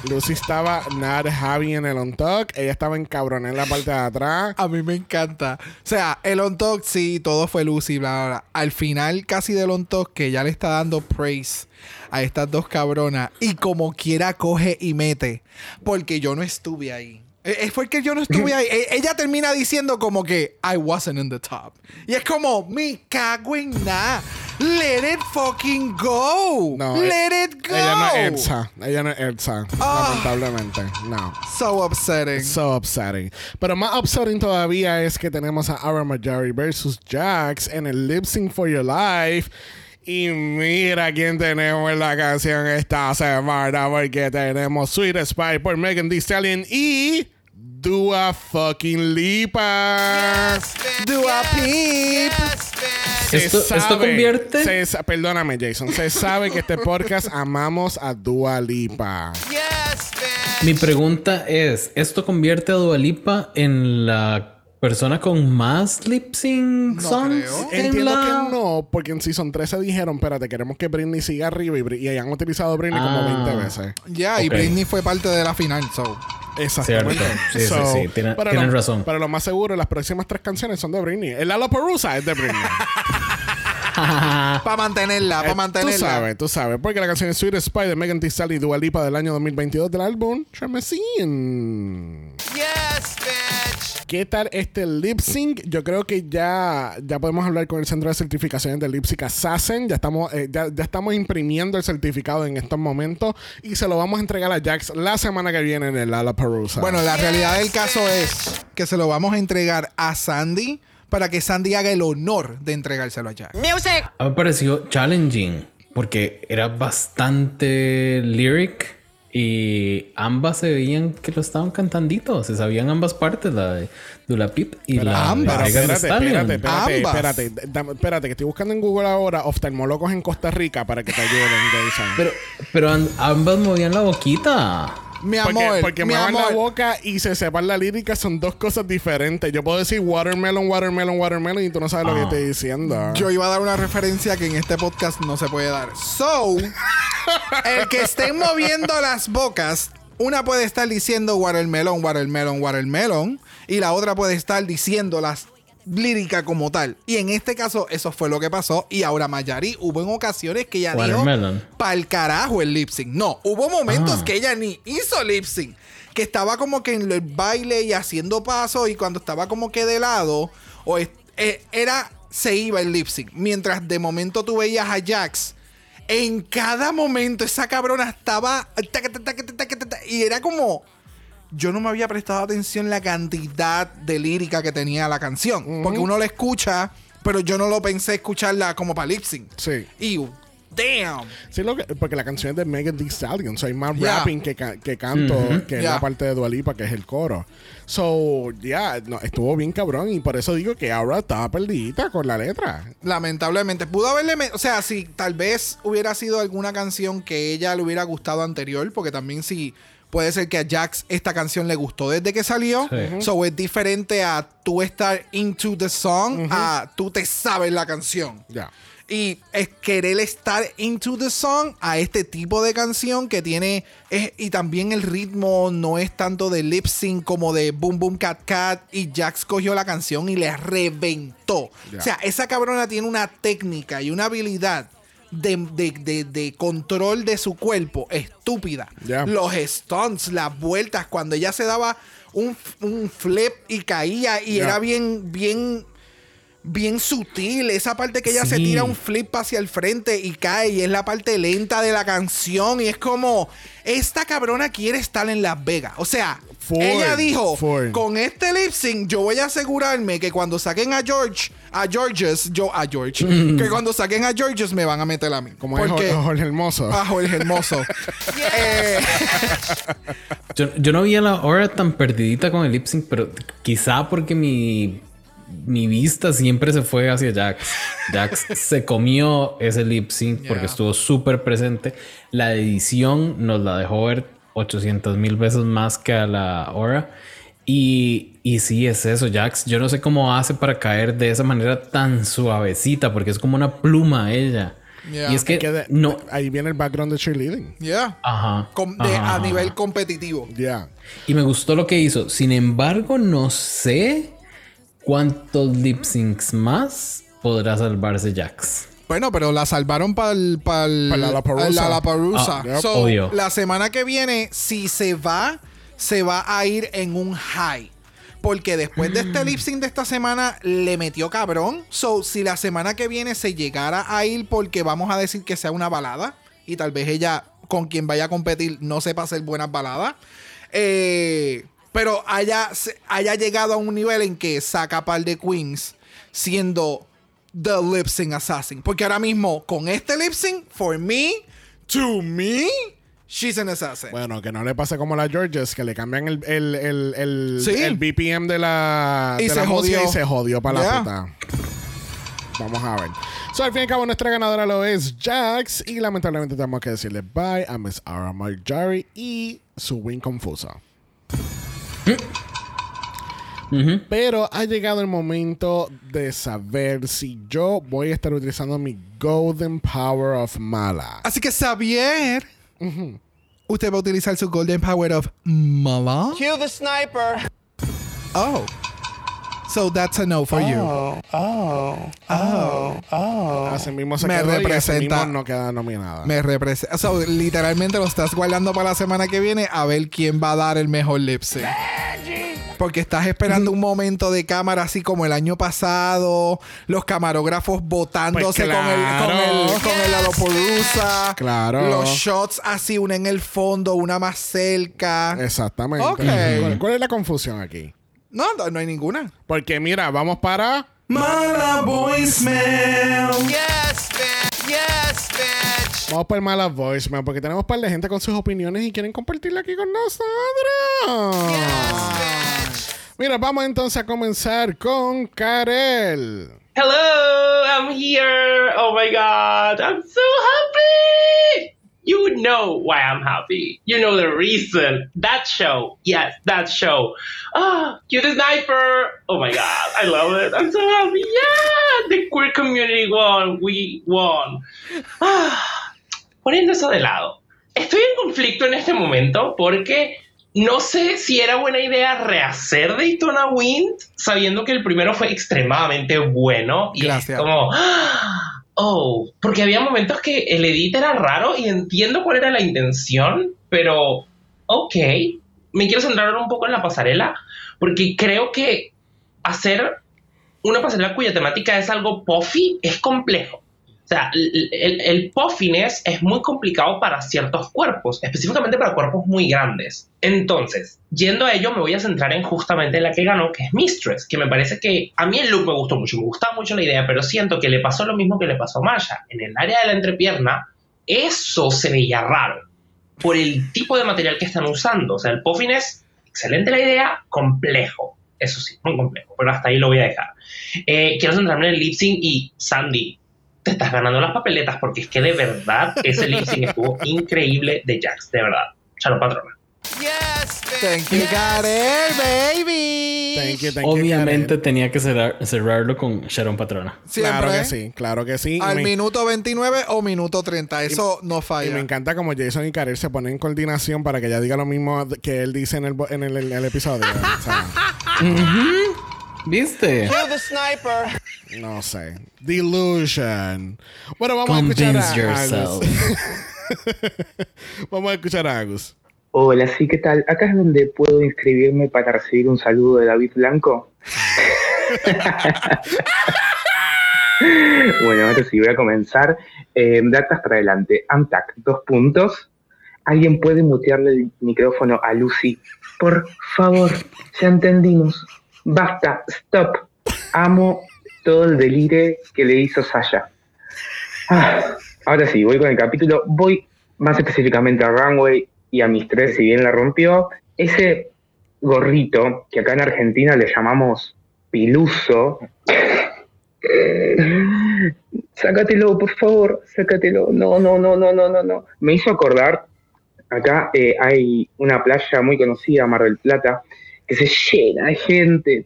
Lucy estaba not happy en el On Talk. Ella estaba encabronada en la parte de atrás. A mí me encanta. O sea, el on talk, sí, todo fue Lucy, bla, bla, bla. Al final, casi del on talk, que ya le está dando praise a estas dos cabronas. Y como quiera, coge y mete. Porque yo no estuve ahí. Eh, Es porque yo no estuve ahí. E- Ella termina diciendo como que I wasn't in the top. Y es como, me cago en nada. Let it fucking go. No, Let eh, it go. Ella no es Elsa. Ella no es Elsa. Ah. Lamentablemente. No. So upsetting. So upsetting. Pero más upsetting todavía es que tenemos a Ara Majari versus Jax en el Lip Sync for Your Life. Y mira quién tenemos en la canción esta semana, porque tenemos Sweet Spy por Megan Thee Stallion y Dua fucking Lipa. Dua Peep. Se Esto, esto convierte. se perdóname, Jason. Se sabe que este podcast amamos a Dua Lipa. Mi pregunta es: ¿esto convierte a Dualipa en la persona con más lip sync No songs? creo. en Entiendo la- que no, porque en Season 13 dijeron, espérate, queremos que Britney siga arriba y, y hayan utilizado a Britney como Ah. 20 veces. Ya, y Ok. Britney fue parte de la final, so. Exactamente. Cierto. Sí, sí, sí. Tienen- lo, razón. Pero lo más seguro, las próximas tres canciones son de Britney. El Lollapalooza es de Britney. Para mantenerla, para Eh, mantenerla. Tú sabes, tú sabes. Porque la canción es Sweet Spy de Megan Thee Stallion y Dua Lipa del año 2022 del álbum Tremecin. ¿Qué tal este lip sync? Yo creo que ya, ya podemos hablar con el centro de certificaciones de lip sync Assassin. Ya estamos, eh, ya, ya estamos imprimiendo el certificado en estos momentos y se lo vamos a entregar a Jax la semana que viene en el Lollapalooza. Bueno, la realidad del caso es que se lo vamos a entregar a Sandy para que Sandy haga el honor de entregárselo a Jack. A mí me pareció challenging porque era bastante lyric y ambas se veían que lo estaban cantandito. Se sabían ambas partes, la de Dula Pip y la de ambas. Pero Megan Thee espérate, espérate, espérate, Ambas. espérate, dame- espérate, que estoy buscando en Google ahora oftalmólogos en Costa Rica para que te ayuden, Jason. Pero, pero ambas movían la boquita. Mi porque amor, porque mi muevan la boca y se sepan la lírica son dos cosas diferentes. Yo puedo decir watermelon, watermelon, watermelon y tú no sabes lo que estoy diciendo. Yo iba a dar una referencia que en este podcast no se puede dar. So, el que estén moviendo las bocas, una puede estar diciendo watermelon, watermelon, watermelon, y la otra puede estar diciendo las lírica como tal. Y en este caso, eso fue lo que pasó. Y ahora Mayari, hubo en ocasiones que ella dijo pa'l carajo el lip sync. No, hubo momentos Ah. que ella ni hizo lip sync. Que estaba como que en el baile y haciendo pasos. Y cuando estaba como que de lado, o eh, era, se iba el lip sync. Mientras de momento tú veías a Jax. En cada momento esa cabrona estaba. y era como. Yo no me había prestado atención la cantidad de lírica que tenía la canción. Porque uno la escucha, pero yo no lo pensé escucharla como para lip sync. Sí. Y damn. Sí, lo que- porque la canción es de Megan Thee Stallion. So, hay más Yeah. rapping que, ca- que canto, que Yeah. la parte de Dualipa, que es el coro. So, ya, no, estuvo bien cabrón. Y por eso digo que ahora estaba perdidita con la letra. Lamentablemente. Pudo haberle. me- O sea, si tal vez hubiera sido alguna canción que ella le hubiera gustado anterior, porque también si Puede ser que a Jax esta canción le gustó desde que salió. Sí. So es diferente a tú estar into the song a tú te sabes la canción. Ya. Y es querer estar into the song a este tipo de canción que tiene. es- y también el ritmo no es tanto de lip sync como de boom boom cat cat. Y Jax cogió la canción y le reventó. Ya. O sea, esa cabrona tiene una técnica y una habilidad de, de- de- de control de su cuerpo estúpida. Los stunts, las vueltas, cuando ella se daba un, un flip y caía y era bien, bien bien sutil. Esa parte que ella se tira un flip hacia el frente y cae y es la parte lenta de la canción y es como esta cabrona quiere estar en Las Vegas. O sea, ella dijo, con este lip sync yo voy a asegurarme que cuando saquen a George, a Georges, yo a George, que cuando saquen a Georges me van a meter a mí. Como es Porque- Jorge, Jorge Hermoso. Ah, Jorge Hermoso. Eh, Yo, yo no vi a la hora tan perdidita con el lip sync, pero quizá porque mi, mi vista siempre se fue hacia Jax. Jax se comió ese lip sync porque Yeah. estuvo súper presente. La edición nos la dejó ver 800 mil veces más que a la hora. Y, y sí, es eso, Jax. Yo no sé cómo hace para caer de esa manera tan suavecita, porque es como una pluma ella. Yeah. Y es que, Que de- no. Ahí viene el background de cheerleading. yeah. Ajá. Com- de- ajá, a ajá. nivel competitivo. Ya. Y me gustó lo que hizo. Sin embargo, no sé cuántos lip syncs más podrá salvarse Jax. Bueno, pero la salvaron para el Pa'. Ah, yep. So, Obvio. La semana que viene, si se va, se va a ir en un high. Porque después de este lip sync de esta semana le metió cabrón. So, si la semana que viene se llegara a ir porque vamos a decir que sea una balada y tal vez ella con quien vaya a competir no sepa hacer buenas baladas. eh, pero haya, haya llegado a un nivel en que saca par de queens siendo the lip sync assassin. Porque ahora mismo, con este lip sync, for me, to me, she's an assassin. Bueno, que no le pase como a la Georges, que le cambian el, el, el, el, Sí. el BPM de la, Y de se la jodió. y se jodió para la puta. Vamos a ver. So, al fin y al cabo, nuestra ganadora lo es Jax. Y lamentablemente tenemos que decirle bye a Miss Ara Marjari y su win confusa. Pero ha llegado el momento de saber si yo voy a estar utilizando mi Golden Power of Mala. Así que Xavier, usted va a utilizar su Golden Power of Mala. Cue the sniper. Oh. So that's a no for you. Así mismo se Me quedó y así representa- mismo no queda nominada. Me representa. So, literalmente lo estás guardando para la semana que viene a ver quién va a dar el mejor lip sync. Porque estás esperando un momento de cámara así como el año pasado, los camarógrafos botándose Pues con el con el claro. con el. Claro. Los shots así, una en el fondo, una más cerca. Exactamente. Ok. ¿Cuál, cuál es la confusión aquí? No, no, no hay ninguna. Porque mira, vamos para. Mala voicemail. Yes, bitch. Yes, bitch. Vamos para el mala voicemail. Porque tenemos un par de gente con sus opiniones y quieren compartirla aquí con nosotros. Mira, vamos entonces a comenzar con Karel. Hello, I'm here. Oh my god, I'm so happy. You know why I'm happy. You know the reason. That show. Yes, that show. Ah, you the sniper. Oh my god, I love it. I'm so happy. Yeah, the queer community won. We won. Ah, poniendo eso de lado. Estoy en conflicto en este momento porque no sé si era buena idea rehacer Daytona Wind sabiendo que el primero fue extremadamente bueno. Y Gracias. es como, ¡ah! Oh, porque había momentos que el edit era raro y entiendo cuál era la intención, pero ok, me quiero centrar un poco en la pasarela porque creo que hacer una pasarela cuya temática es algo puffy es complejo. O sea, el, el, puffiness es muy complicado para ciertos cuerpos, específicamente para cuerpos muy grandes. Entonces, yendo a ello, me voy a centrar en justamente la que ganó, que es Mistress, que me parece que a mí el look me gustó mucho, me gustaba mucho la idea, pero siento que le pasó lo mismo que le pasó a Masha. En el área de la entrepierna, eso se veía raro por el tipo de material que están usando. O sea, el puffiness, excelente la idea, complejo. Eso sí, muy complejo, pero hasta ahí lo voy a dejar. Eh, quiero centrarme en el lip y Sandy, te estás ganando las papeletas porque es que de verdad ese lip sync estuvo increíble de Jax, de verdad. Chalo patrona. Thank you, Karel, baby. Thank you, thank you, Obviamente tenía que cerrar- cerrarlo con Sharon Patrona. Siempre. Claro que sí, claro que sí. Y Al me- minuto 29 o minuto 30. Eso no Y falla. me encanta como Jason y Karel se ponen en coordinación para que ella diga lo mismo que él dice en el, bo- en el, el- el episodio. O sea, ¿Viste? the sniper. no sé. Delusion. Bueno, vamos a escuchar Convince a Agus. yourself. vamos a escuchar a Agus. Hola, sí, ¿qué tal? Acá es donde puedo inscribirme para recibir un saludo de David Blanco. bueno, ahora sí, voy a comenzar. Eh, de atrás para adelante. Amtac, dos puntos. ¿Alguien puede mutearle el micrófono a Lucy? Por favor, ya entendimos. Basta, stop. Amo todo el delire que le hizo Sasha. Ah, ahora sí, voy con el capítulo. Voy más específicamente a Runway y a mis tres, si bien la rompió. Ese gorrito que acá en Argentina le llamamos piluso. Sácatelo, por favor, sácatelo. No, no, no, no, no, no, no. Me hizo acordar, acá eh, hay una playa muy conocida, Mar del Plata, que se llena de gente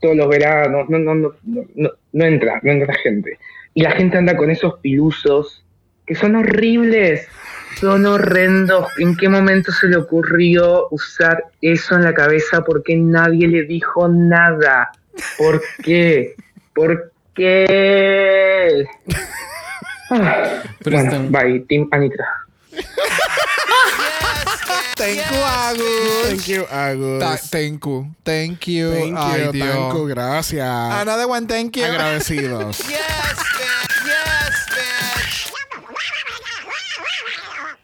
todos los veranos. No, no, no, no, no, no entra, no entra gente. Y la gente anda con esos pilusos que son horribles, son horrendos. ¿En qué momento se le ocurrió usar eso en la cabeza? ¿Por qué nadie le dijo nada? ¿Por qué? ¿Por qué? Ah, Pero bueno, están- bye, Team Anitra. Thank you, Agus. Thank you, Agus. Ta- thank you. Thank you. Thank Ay, you, Dios. thank you, gracias. Another one, thank you. Agradecidos.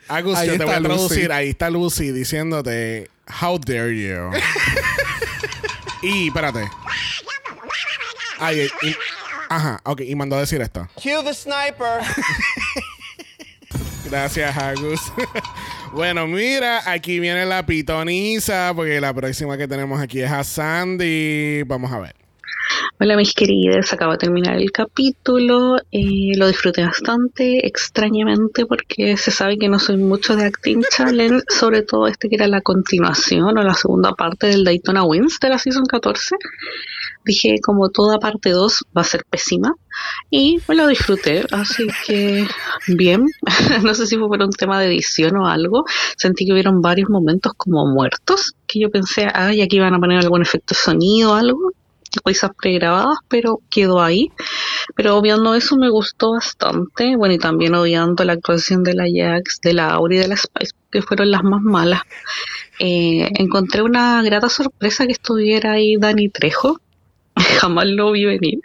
Agus, Ahí yo te voy a traducir. Lucy. Ahí está Lucy diciéndote, How dare you. y, espérate. Ay, y- ajá, ok, y mandó a decir esto. Cue the sniper. Gracias, Agus. Bueno, mira, aquí viene la pitoniza, porque la próxima que tenemos aquí es a Sandy. Vamos a ver. Hola mis queridas, acabo de terminar el capítulo, eh, lo disfruté bastante, extrañamente porque se sabe que no soy mucho de Acting Challenge, sobre todo este que era la continuación o la segunda parte del Daytona Wins de la Season 14. Dije como toda parte 2 va a ser pésima y me lo disfruté, así que bien, no sé si fue por un tema de edición o algo, sentí que hubieron varios momentos como muertos, que yo pensé, ay, aquí van a poner algún efecto de sonido o algo, risas pregrabadas, pero quedó ahí. Pero obviando eso me gustó bastante. Bueno, y también obviando la actuación de la Jax, de la Auri y de la Spice, que fueron las más malas. Eh, encontré una grata sorpresa que estuviera ahí Dani Trejo. Jamás lo vi venir.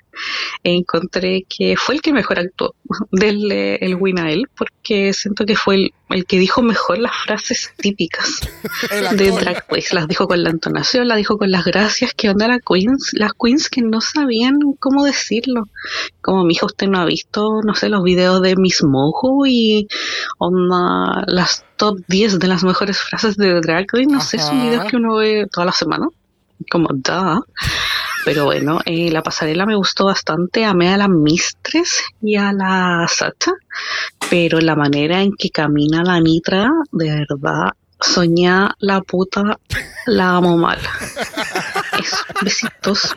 Encontré que fue el que mejor actuó. Denle el win a él, porque siento que fue el, el que dijo mejor las frases típicas de. Drag Race. Las dijo con la entonación, las dijo con las gracias. que onda la queens? Las queens que no sabían cómo decirlo. Como mi hija, usted no ha visto, no sé, los videos de Miss Mojo y onda las top 10 de las mejores frases de Drag Race. No sé, son Ajá. videos que uno ve toda la semana. Como da. Pero bueno, eh, la pasarela me gustó bastante. Amé a la Mistress y a la Sacha. Pero la manera en que camina la Nitra, de verdad, soñá la puta, la amo mal. Eso, besitos.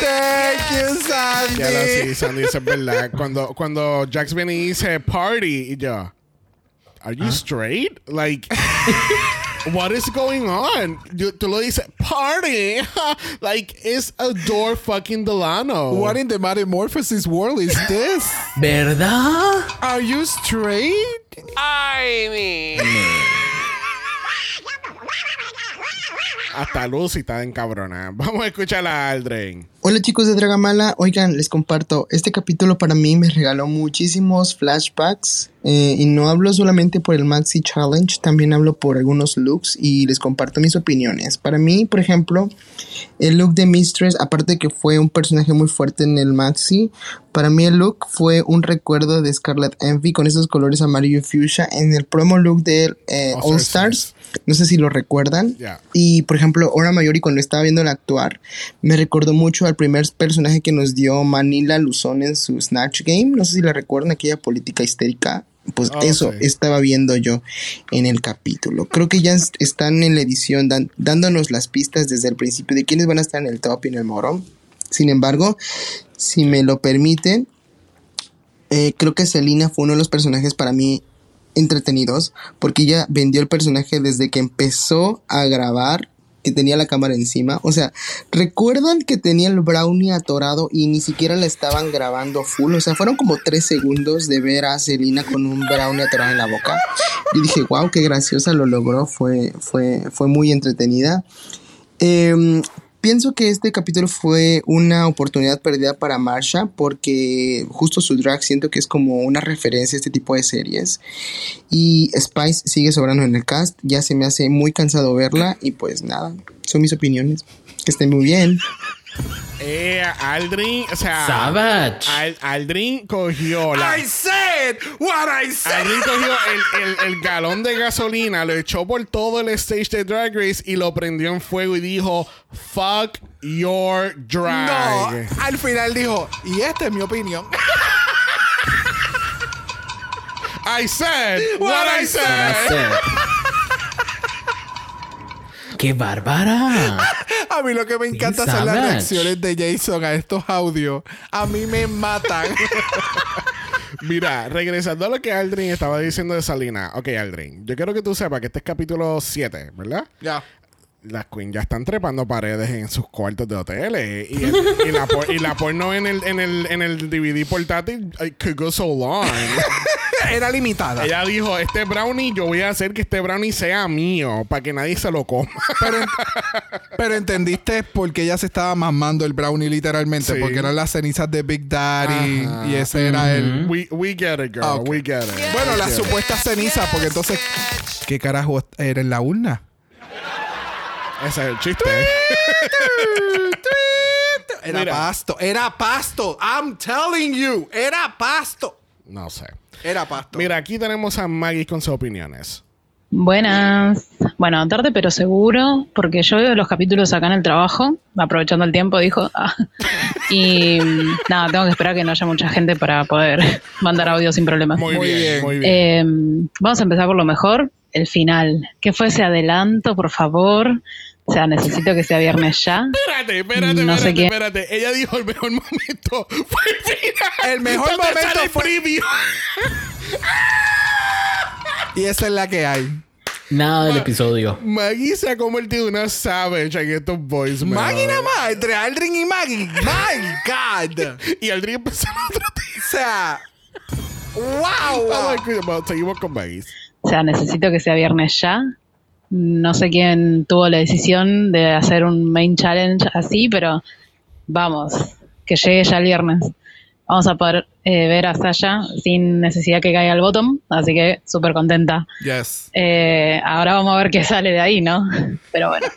Thank you, Sandy. Ya lo sí, Sandy, eso es verdad. Cuando, cuando Jax viene y dice party, y yo, ¿Are you straight? Like, what is going on? Yo- tú lo dices, party. like, it's Adore fucking Delano. What in the metamorphosis world is this? ¿Verdad? Are you straight? I mean. Hasta Lucy está encabrona. Vamos a escuchar a Aldrin. Hola chicos de Dragamala, oigan, les comparto, este capítulo para mí me regaló muchísimos flashbacks eh, y no hablo solamente por el Maxi Challenge, también hablo por algunos looks y les comparto mis opiniones. Para mí, por ejemplo, el look de Mistress, aparte de que fue un personaje muy fuerte en el Maxi, para mí el look fue un recuerdo de Scarlet Envy con esos colores amarillo y fuchsia en el promo look de eh, All Stars. No sé si lo recuerdan. Y por ejemplo, Ora Mayori cuando estaba viéndola actuar, me recordó mucho al primer personaje que nos dio Manila Luzón en su Snatch Game. No sé si la recuerdan, aquella política histérica. Pues Oh, eso estaba viendo yo en el capítulo. Creo que ya est- están en la edición dan- dándonos las pistas desde el principio de quiénes van a estar en el top y en el morón. Sin embargo, si me lo permiten, eh, creo que Selina fue uno de los personajes para mí entretenidos porque ella vendió el personaje desde que empezó a grabar que tenía la cámara encima. O sea, ¿recuerdan que tenía el brownie atorado y ni siquiera la estaban grabando full? O sea, fueron como tres segundos de ver a Selina con un brownie atorado en la boca. Yo dije, wow, qué graciosa lo logró. Fue, fue, fue muy entretenida. Em, pienso que este capítulo fue una oportunidad perdida para Marsha porque justo su drag siento que es como una referencia a este tipo de series y Spice sigue sobrando en el cast, ya se me hace muy cansado verla y pues nada, son mis opiniones. Que estén muy bien. Eh, Aldrin, o sea. Savage. Al- Aldrin cogió la. I said what I said. Aldrin cogió el, el- el galón de gasolina, lo echó por todo el stage de Drag Race y lo prendió en fuego y dijo: Fuck your No, drag. al final dijo, y esta es mi opinión. I said what, I said. Hacer. ¡Qué bárbara! A mí lo que me encanta son las reacciones de Jason a estos audios. A mí me matan. Mira, regresando a lo que Aldrin estaba diciendo de Salina. Ok, Aldrin, yo quiero que tú sepas que este es capítulo 7, ¿verdad? ya. Las queens ya están trepando paredes en sus cuartos de hoteles. Y, el- y la, por- y la porno en el, en, el, en el DVD portátil it could go so long. Era limitada. Ella dijo, este brownie, yo voy a hacer que este brownie sea mío para que nadie se lo coma. Pero, pero entendiste por qué ella se estaba mamando el brownie literalmente. Sí. Porque eran las cenizas de Big Daddy. Ajá. Y ese era el. we, we get it, girl. Ah. We get it. Bueno, las supuestas cenizas. Porque entonces. ¿Qué carajo era en la urna? Ese es el chiste. Era Mira. pasto. Era pasto. I'm telling you. Era pasto. No sé. Era pasto. Mira, aquí tenemos a Maggie con sus opiniones. Buenas. Bueno, tarde pero seguro, porque yo veo los capítulos acá en el trabajo, aprovechando el tiempo, dijo. ah. Y nada, tengo que esperar que no haya mucha gente para poder mandar audio sin problemas. Muy, Muy bien, bien. muy bien. Eh, vamos a empezar por lo mejor, el final. ¿Qué fue ese adelanto, por favor? O sea, necesito que sea viernes ya. Espérate, espérate, no sé espérate, quién- espérate. Ella dijo el mejor momento fue el final. El mejor ¿Dónde momento fue- preview? Y esa es la que hay. Nada del episodio. Maggie se ha convertido en una savage en estos boys, Maggie nada más. Entre Aldrin y Maggie. My God. Y Aldrin empezó el otro día. O sea. Wow. A- bueno, seguimos con Maggie. O sea, necesito que sea viernes ya. No sé quién tuvo la decisión de hacer un main challenge así, pero vamos, que llegue ya el viernes. Vamos a poder eh, ver a Sasha sin necesidad que caiga al bottom, así que súper contenta. Yes. Eh, ahora vamos a ver qué sale de ahí, ¿no? Pero bueno.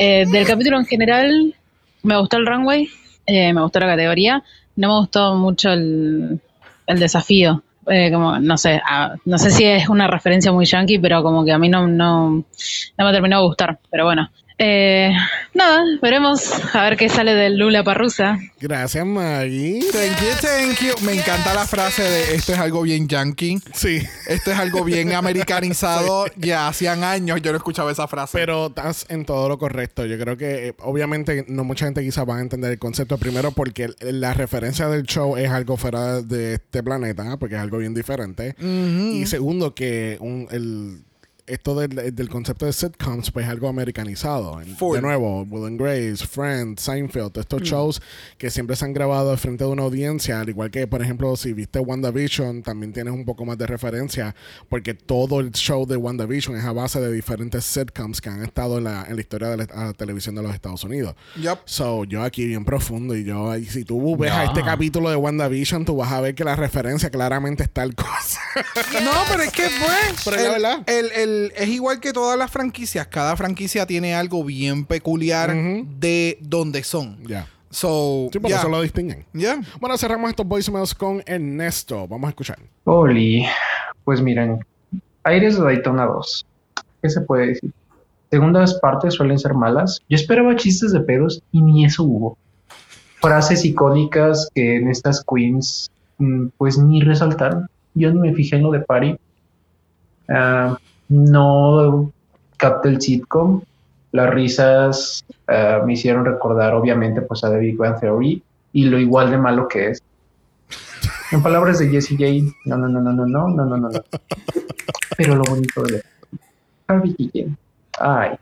Eh, del capítulo en general, me gustó el runway, eh, me gustó la categoría, no me gustó mucho el, el desafío. Eh, como, no sé, ah, no sé si es una referencia muy yankee, pero como que a mí no, no, no me terminó de gustar. Pero bueno. Eh, nada, veremos a ver qué sale del Lula Parrusa. Gracias, Maggie. Thank you, thank you. Me encanta la frase de esto es algo bien yankee. Sí. Esto es algo bien americanizado. Ya hacían años yo no escuchaba esa frase. Pero estás en todo lo correcto. Yo creo que eh, obviamente no mucha gente quizás va a entender el concepto primero porque la referencia del show es algo fuera de este planeta, porque es algo bien diferente. Y segundo que un- el esto del, del concepto de sitcoms pues es algo americanizado. Full. De nuevo, Will and Grace, Friends, Seinfeld, estos shows que siempre se han grabado al frente de una audiencia, al igual que por ejemplo si viste WandaVision también tienes un poco más de referencia porque todo el show de WandaVision es a base de diferentes sitcoms que han estado en la, en la historia de la la televisión de los Estados Unidos. Yup. So, yo aquí bien profundo y yo, y si tú ves a este capítulo de WandaVision, tú vas a ver que la referencia claramente es tal cosa. No, pero es que fue. Pero es la el- verdad. el- el- es igual que todas las franquicias. Cada franquicia tiene algo bien peculiar de donde son. ya. So, Sí, por yeah. eso lo distinguen. Yeah. Bueno, cerramos estos voicemails con Ernesto. Vamos a escuchar. Oli, pues miren, Aires de Daytona 2. ¿Qué se puede decir? Segundas partes suelen ser malas. Yo esperaba chistes de pedos y ni eso hubo. Frases icónicas que en estas queens mm, pues ni resaltaron. yo ni me fijé en lo de Party. Ah, no capté el sitcom. Las risas ah, me hicieron recordar, obviamente, pues a The Big Bang Theory y lo igual de malo que es. En palabras de Jesse J, no, no, no, no, no, no, no, no, no. Pero lo bonito de Harvey Keitel, ay,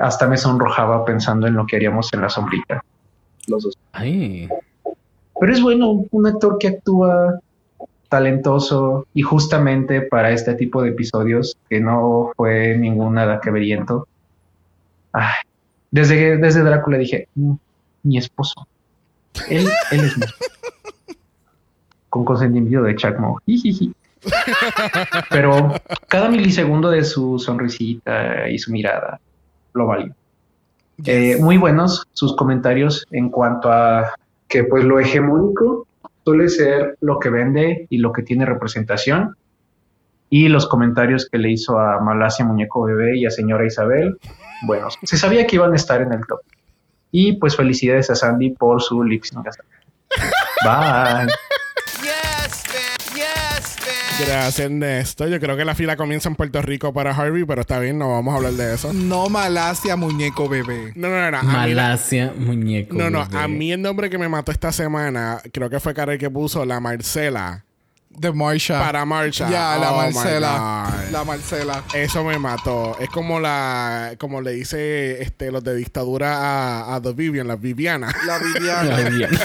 hasta me sonrojaba pensando en lo que haríamos en la sombrita. Los dos. Ay. Pero es bueno, un actor que actúa talentoso y justamente para este tipo de episodios que no fue ningún nada que veriento. Desde, desde Drácula dije, "Mm, mi esposo. Él, él es mi esposo. Con consentimiento de Chuck Moe. Pero cada milisegundo de su sonrisita y su mirada lo valió. Eh, muy buenos sus comentarios en cuanto a que pues lo hegemónico suele ser lo que vende y lo que tiene representación. Y los comentarios que le hizo a Malasia Muñeco Bebé y a Señora Isabel, bueno, se sabía que iban a estar en el top. Y pues felicidades a Sandy por su lip. Bye. Gracias, Néstor. Yo creo que la fila comienza en Puerto Rico para Harvey, pero está bien, no vamos a hablar de eso. No Malasia, muñeco bebé. No, no, no. Malasia, muñeco. No, no, bebé. a mí el nombre que me mató esta semana, creo que fue Karel que puso la Marcela. De Marsha. Para Marsha. Ya, la Oh, Marcela. La Marcela. Eso me mató. Es como la, como le dice este, los de dictadura a, a The Vivian, la Viviana. La Viviana. La Viviana.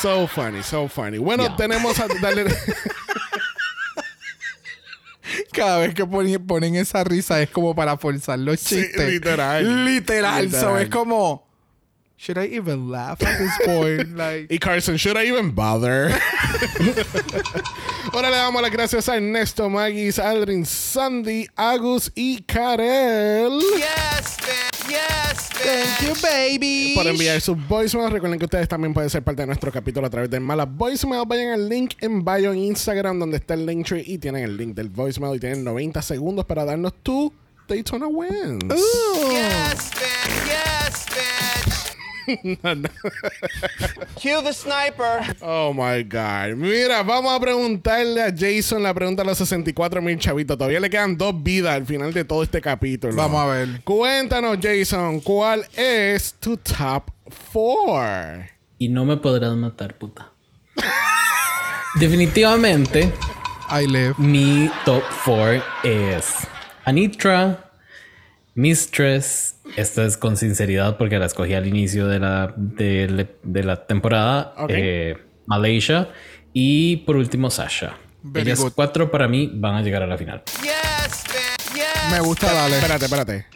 So funny, so funny. Bueno, Yeah. tenemos a darle. Cada vez que ponen, ponen esa risa es como para forzar los Sí, chistes. literal. Literal. So Literal. es como. Should I even laugh at this point? Like. y Carson, should I even bother? Ahora le damos las gracias a Ernesto, Magis, Aldrin, Sandy, Agus y Karel. Thank you, baby. por enviar sus voicemails. Recuerden que ustedes también pueden ser parte de nuestro capítulo a través de Malas Voicemail. Vayan al link en bio en Instagram donde está el link tree y tienen el link del voicemail y tienen 90 segundos para darnos tu Daytona Wins. Cue the sniper. Oh my God. Mira, vamos a preguntarle a Jason la pregunta a los 64 mil chavitos. Todavía le quedan dos vidas al final de todo este capítulo. Vamos a ver. Cuéntanos, Jason, ¿cuál es tu top 4? Y no me podrás matar, puta. Definitivamente, I live. mi top 4 es Anitra, Mistress. Esta es con sinceridad porque la escogí al inicio de la, de, de la temporada. Ok. eh, Malaysia. Y por último, Sasha. Very Ellas good. cuatro para mí van a llegar a la final. Me gusta darle. Espérate, espérate.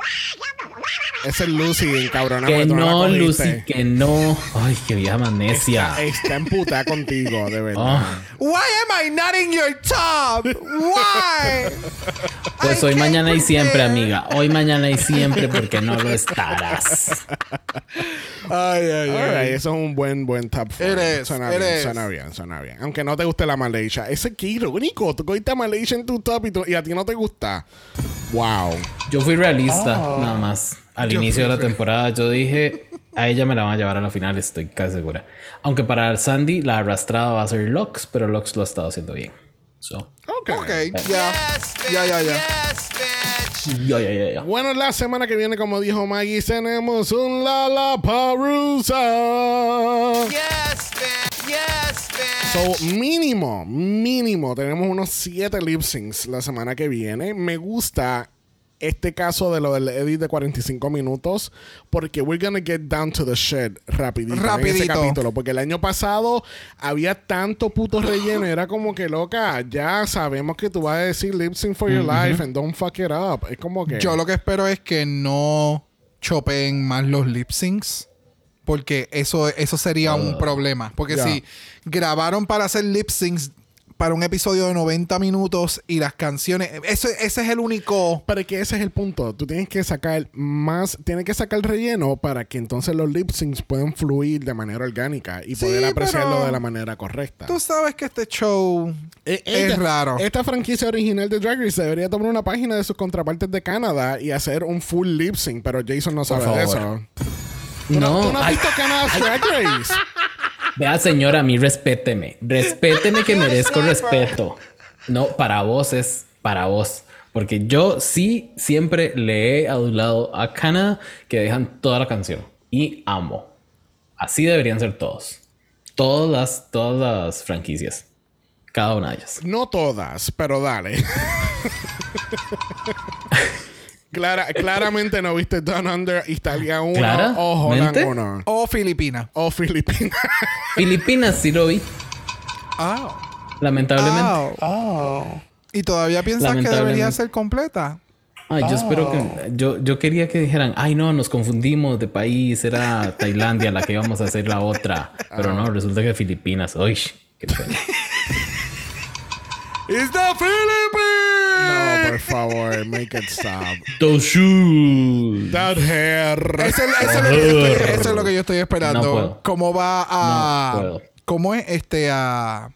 Ese es Lucy encabrona Que no. Lucy, que no. Ay, qué vieja necia. Está emputada contigo, de verdad. Ah. Why am I not in your top? Why? Pues I hoy, mañana y siempre, amiga. Hoy, mañana y siempre, porque no lo estarás. Ay, ay, ay. eso es un buen, buen top is, suena it bien, suena bien, suena bien. Aunque no te guste la Malaysia. Ese que irónico. Tú cogiste a Malaysia en tu top y, tú- y a ti no te gusta. Wow. Yo fui realista, nada más. Al Yo inicio de la temporada, yo dije, a ella me la van a llevar a la final, estoy casi segura. Aunque para Sandy, la arrastrada va a ser Lux, pero Lux lo ha estado haciendo bien. So, Ok. Ok, ya. Ya, ya, ya. ya, ya, ya, ya. Bueno, la semana que viene, como dijo Maggie, tenemos un Lollapalooza. So, mínimo, mínimo, tenemos unos 7 lip syncs la semana que viene. Me gusta este caso de lo del edit de 45 minutos porque we're gonna get down to the shit rapidito, en ese Rapidito. capítulo. Porque el año pasado había tanto puto relleno. Era como que, loca, ya sabemos que tú vas a decir lip sync for your life and don't fuck it up. Es como que... Yo lo que espero es que no chopeen más los lip syncs. Porque eso, eso sería un problema. Porque si grabaron para hacer lip syncs para un episodio de 90 minutos y las canciones. Eso, ese es el único. Pero es que ese es el punto. Tú tienes que sacar más, tienes que sacar relleno para que entonces los lip syncs puedan fluir de manera orgánica y Sí, poder apreciarlo de la manera correcta. Tú sabes que este show Eh, es esta- raro. Esta franquicia original de Drag Race debería tomar una página de sus contrapartes de Canadá y hacer un full lip sync, pero Jason no sabe de eso. ¿Tú no, No, tú no has ay, visto Canada's Drag Race? Vea, señora, a mí respéteme. Respéteme que merezco respeto. No, para vos es para vos. Porque yo sí siempre le he adulado a Canadá que dejan toda la canción. Y amo. Así deberían ser todos. Todas las, todas las franquicias. Cada una de ellas. No todas, pero dale. Clara, claramente no viste Down Under, Italia 1 ¿Clara? o Holland ¿Mente? 1. O Filipina. O Filipinas. Filipinas sí lo vi. Ah. Lamentablemente. Oh. ¿Y todavía piensas que debería ser completa? Ay, yo espero que. Yo, yo quería que dijeran, ay, no, nos confundimos de país, era Tailandia la que íbamos a hacer la otra. Pero no, resulta que Filipinas. Uy, qué pena. ¡It's the Philippines! Por favor, make it stop. Those shoes. That hair. Eso, es- eso es lo que yo estoy, eso es lo que yo estoy esperando. No puedo. ¿Cómo va a. No puedo. ¿Cómo es este a.?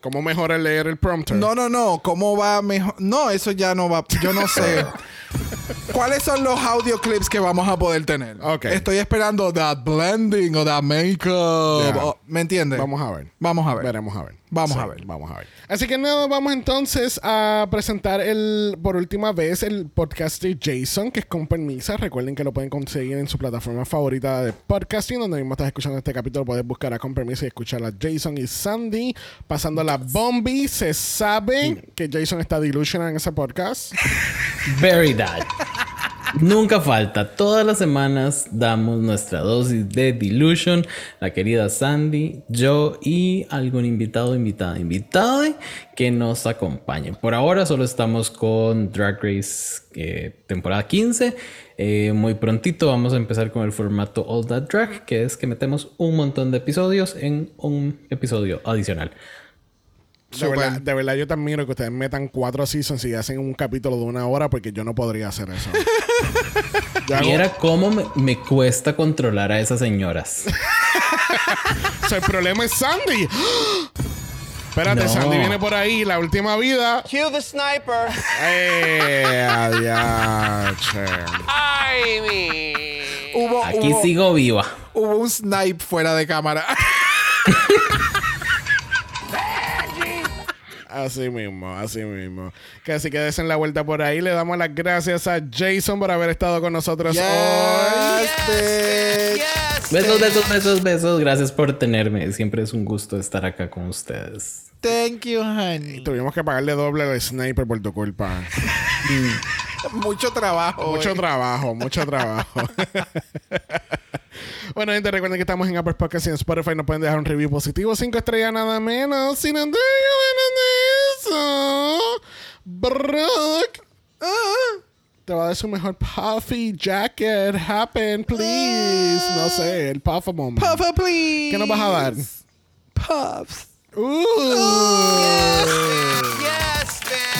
¿Cómo mejor leer el prompter? No, no, no. ¿Cómo va mejor? No, eso ya no va. Yo no sé. ¿Cuáles son los audio clips que vamos a poder tener? Ok. Estoy esperando that blending o that makeup. O- ¿Me entiendes? Vamos a ver. Vamos a ver. Veremos a ver. Vamos Sí, a ver. Vamos a ver. Así que nada, vamos entonces a presentar el por última vez el podcast de Jason, que es con permisa. Recuerden que lo pueden conseguir en su plataforma favorita de podcasting, donde mismo estás escuchando este capítulo. Puedes buscar a con permiso y escuchar a Jason y Sandy pasando la bombi. Se sabe que Jason está delusional en ese podcast. Very bad. Nunca falta. Todas las semanas damos nuestra dosis de Delusion. La querida Sandy, yo y algún invitado, invitada, invitada que nos acompañen. Por ahora solo estamos con Drag Race eh, temporada 15. Eh, muy prontito vamos a empezar con el formato All That Drag, que es que metemos un montón de episodios en un episodio adicional. De verdad, de verdad, yo te admiro que ustedes metan cuatro seasons y hacen un capítulo de una hora porque yo no podría hacer eso. Mira cómo me, me cuesta controlar a esas señoras. O sea, el problema es Sandy. Espérate, No. Sandy viene por ahí, la última vida. Cue the sniper. ¡Eh! adiache. I mean. Hubo, Aquí hubo, sigo viva. hubo un snipe fuera de cámara. Así mismo, así mismo. Que así que desen la vuelta por ahí. Le damos las gracias a Jason por haber estado con nosotros hoy. Yes. Besos, besos, besos, besos. Gracias por tenerme. Siempre es un gusto estar acá con ustedes. Thank you, honey. Tuvimos que pagarle doble al sniper por tu culpa. Mucho trabajo. Mucho trabajo, mucho trabajo. bueno, gente, recuerden que estamos en Apple Podcasts y en Spotify. Nos pueden dejar un review positivo, cinco estrellas nada menos. Sin antes de eso, Brock ah, te va a dar su mejor puffy jacket. Happen, please. No sé, el puff moment. Puffa, please. ¿Qué nos vas a dar? Puffs. Uh.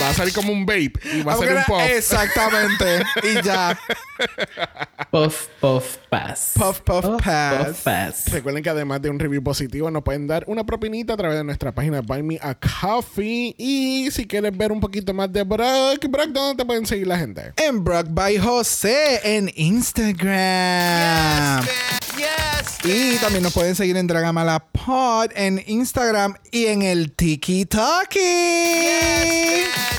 Va a salir como un vape y va a ser un puff. Exactamente. y ya. Puff, puff, pass. Puff, puff, pass. Puff, pass. Recuerden que además de un review positivo, nos pueden dar una propinita a través de nuestra página Buy Me a Coffee. Y si quieres ver un poquito más de Brock, Brock, ¿dónde te pueden seguir la gente? En Brock by José en Instagram. Y también nos pueden seguir en Dragamala Pod en Instagram y en el Tiki Talkie.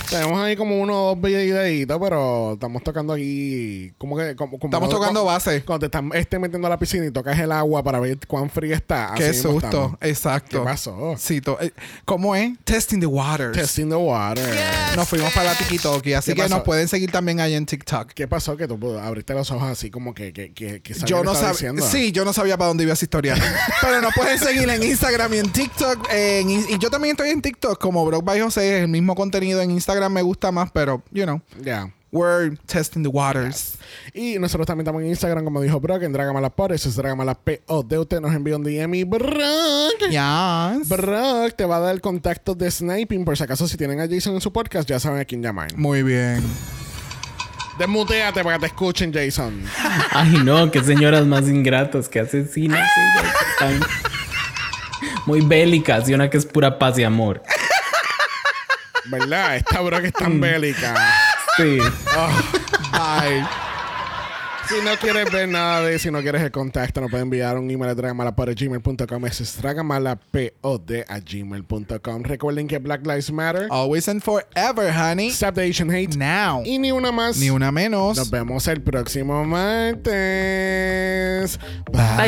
Tenemos ahí como uno o dos videitos, pero estamos tocando aquí. Como que, como, como- Estamos tocando cuando- base. Cuando te están este, metiendo a la piscina y tocas el agua para ver cuán fría está. Qué Así susto. Exacto. ¿Qué pasó? Sí, eh, ¿Cómo es? Testing the waters. Testing the water. Nos fuimos para la Tiki Talkie, así ¿Qué que pasó? nos pueden seguir también ahí en TikTok. ¿Qué pasó? Que tú abriste los ojos así como que, que, que, que Yo no sabía. Sí, yo no sabía para dónde iba esa historia. Pero nos pueden seguir en Instagram y en TikTok. en- y yo también estoy en TikTok como Brock by José. Es el mismo contenido en Instagram me gusta más, pero, you know, Ya. we're testing the waters. Y nosotros también estamos en Instagram, como dijo Brock, en Dragamala Pod. Eso es Dragamala P.O.D. Usted nos envía un DM y Brock. Yes. Brock te va a dar el contacto de Sniping. Por si acaso, si tienen a Jason en su podcast, ya saben a quién llamar. Muy bien. Desmuteate para que te escuchen, Jason. Ay, no, qué señoras más ingratas, que asesinas. están Muy bélicas y una que es pura paz y amor. ¿Verdad? Esta Brock es Mm. tan bélica. Sí. Oh, Bye. Si no quieres ver nada de si no quieres el contacto, nos puede enviar un email a dragamala.gmail.com. Es dragamalapod a gmail.com. Recuerden que Black Lives Matter. Always and forever, honey. Stop the Asian hate. Now. Y ni una más. Ni una menos. Nos vemos el próximo martes. Bye.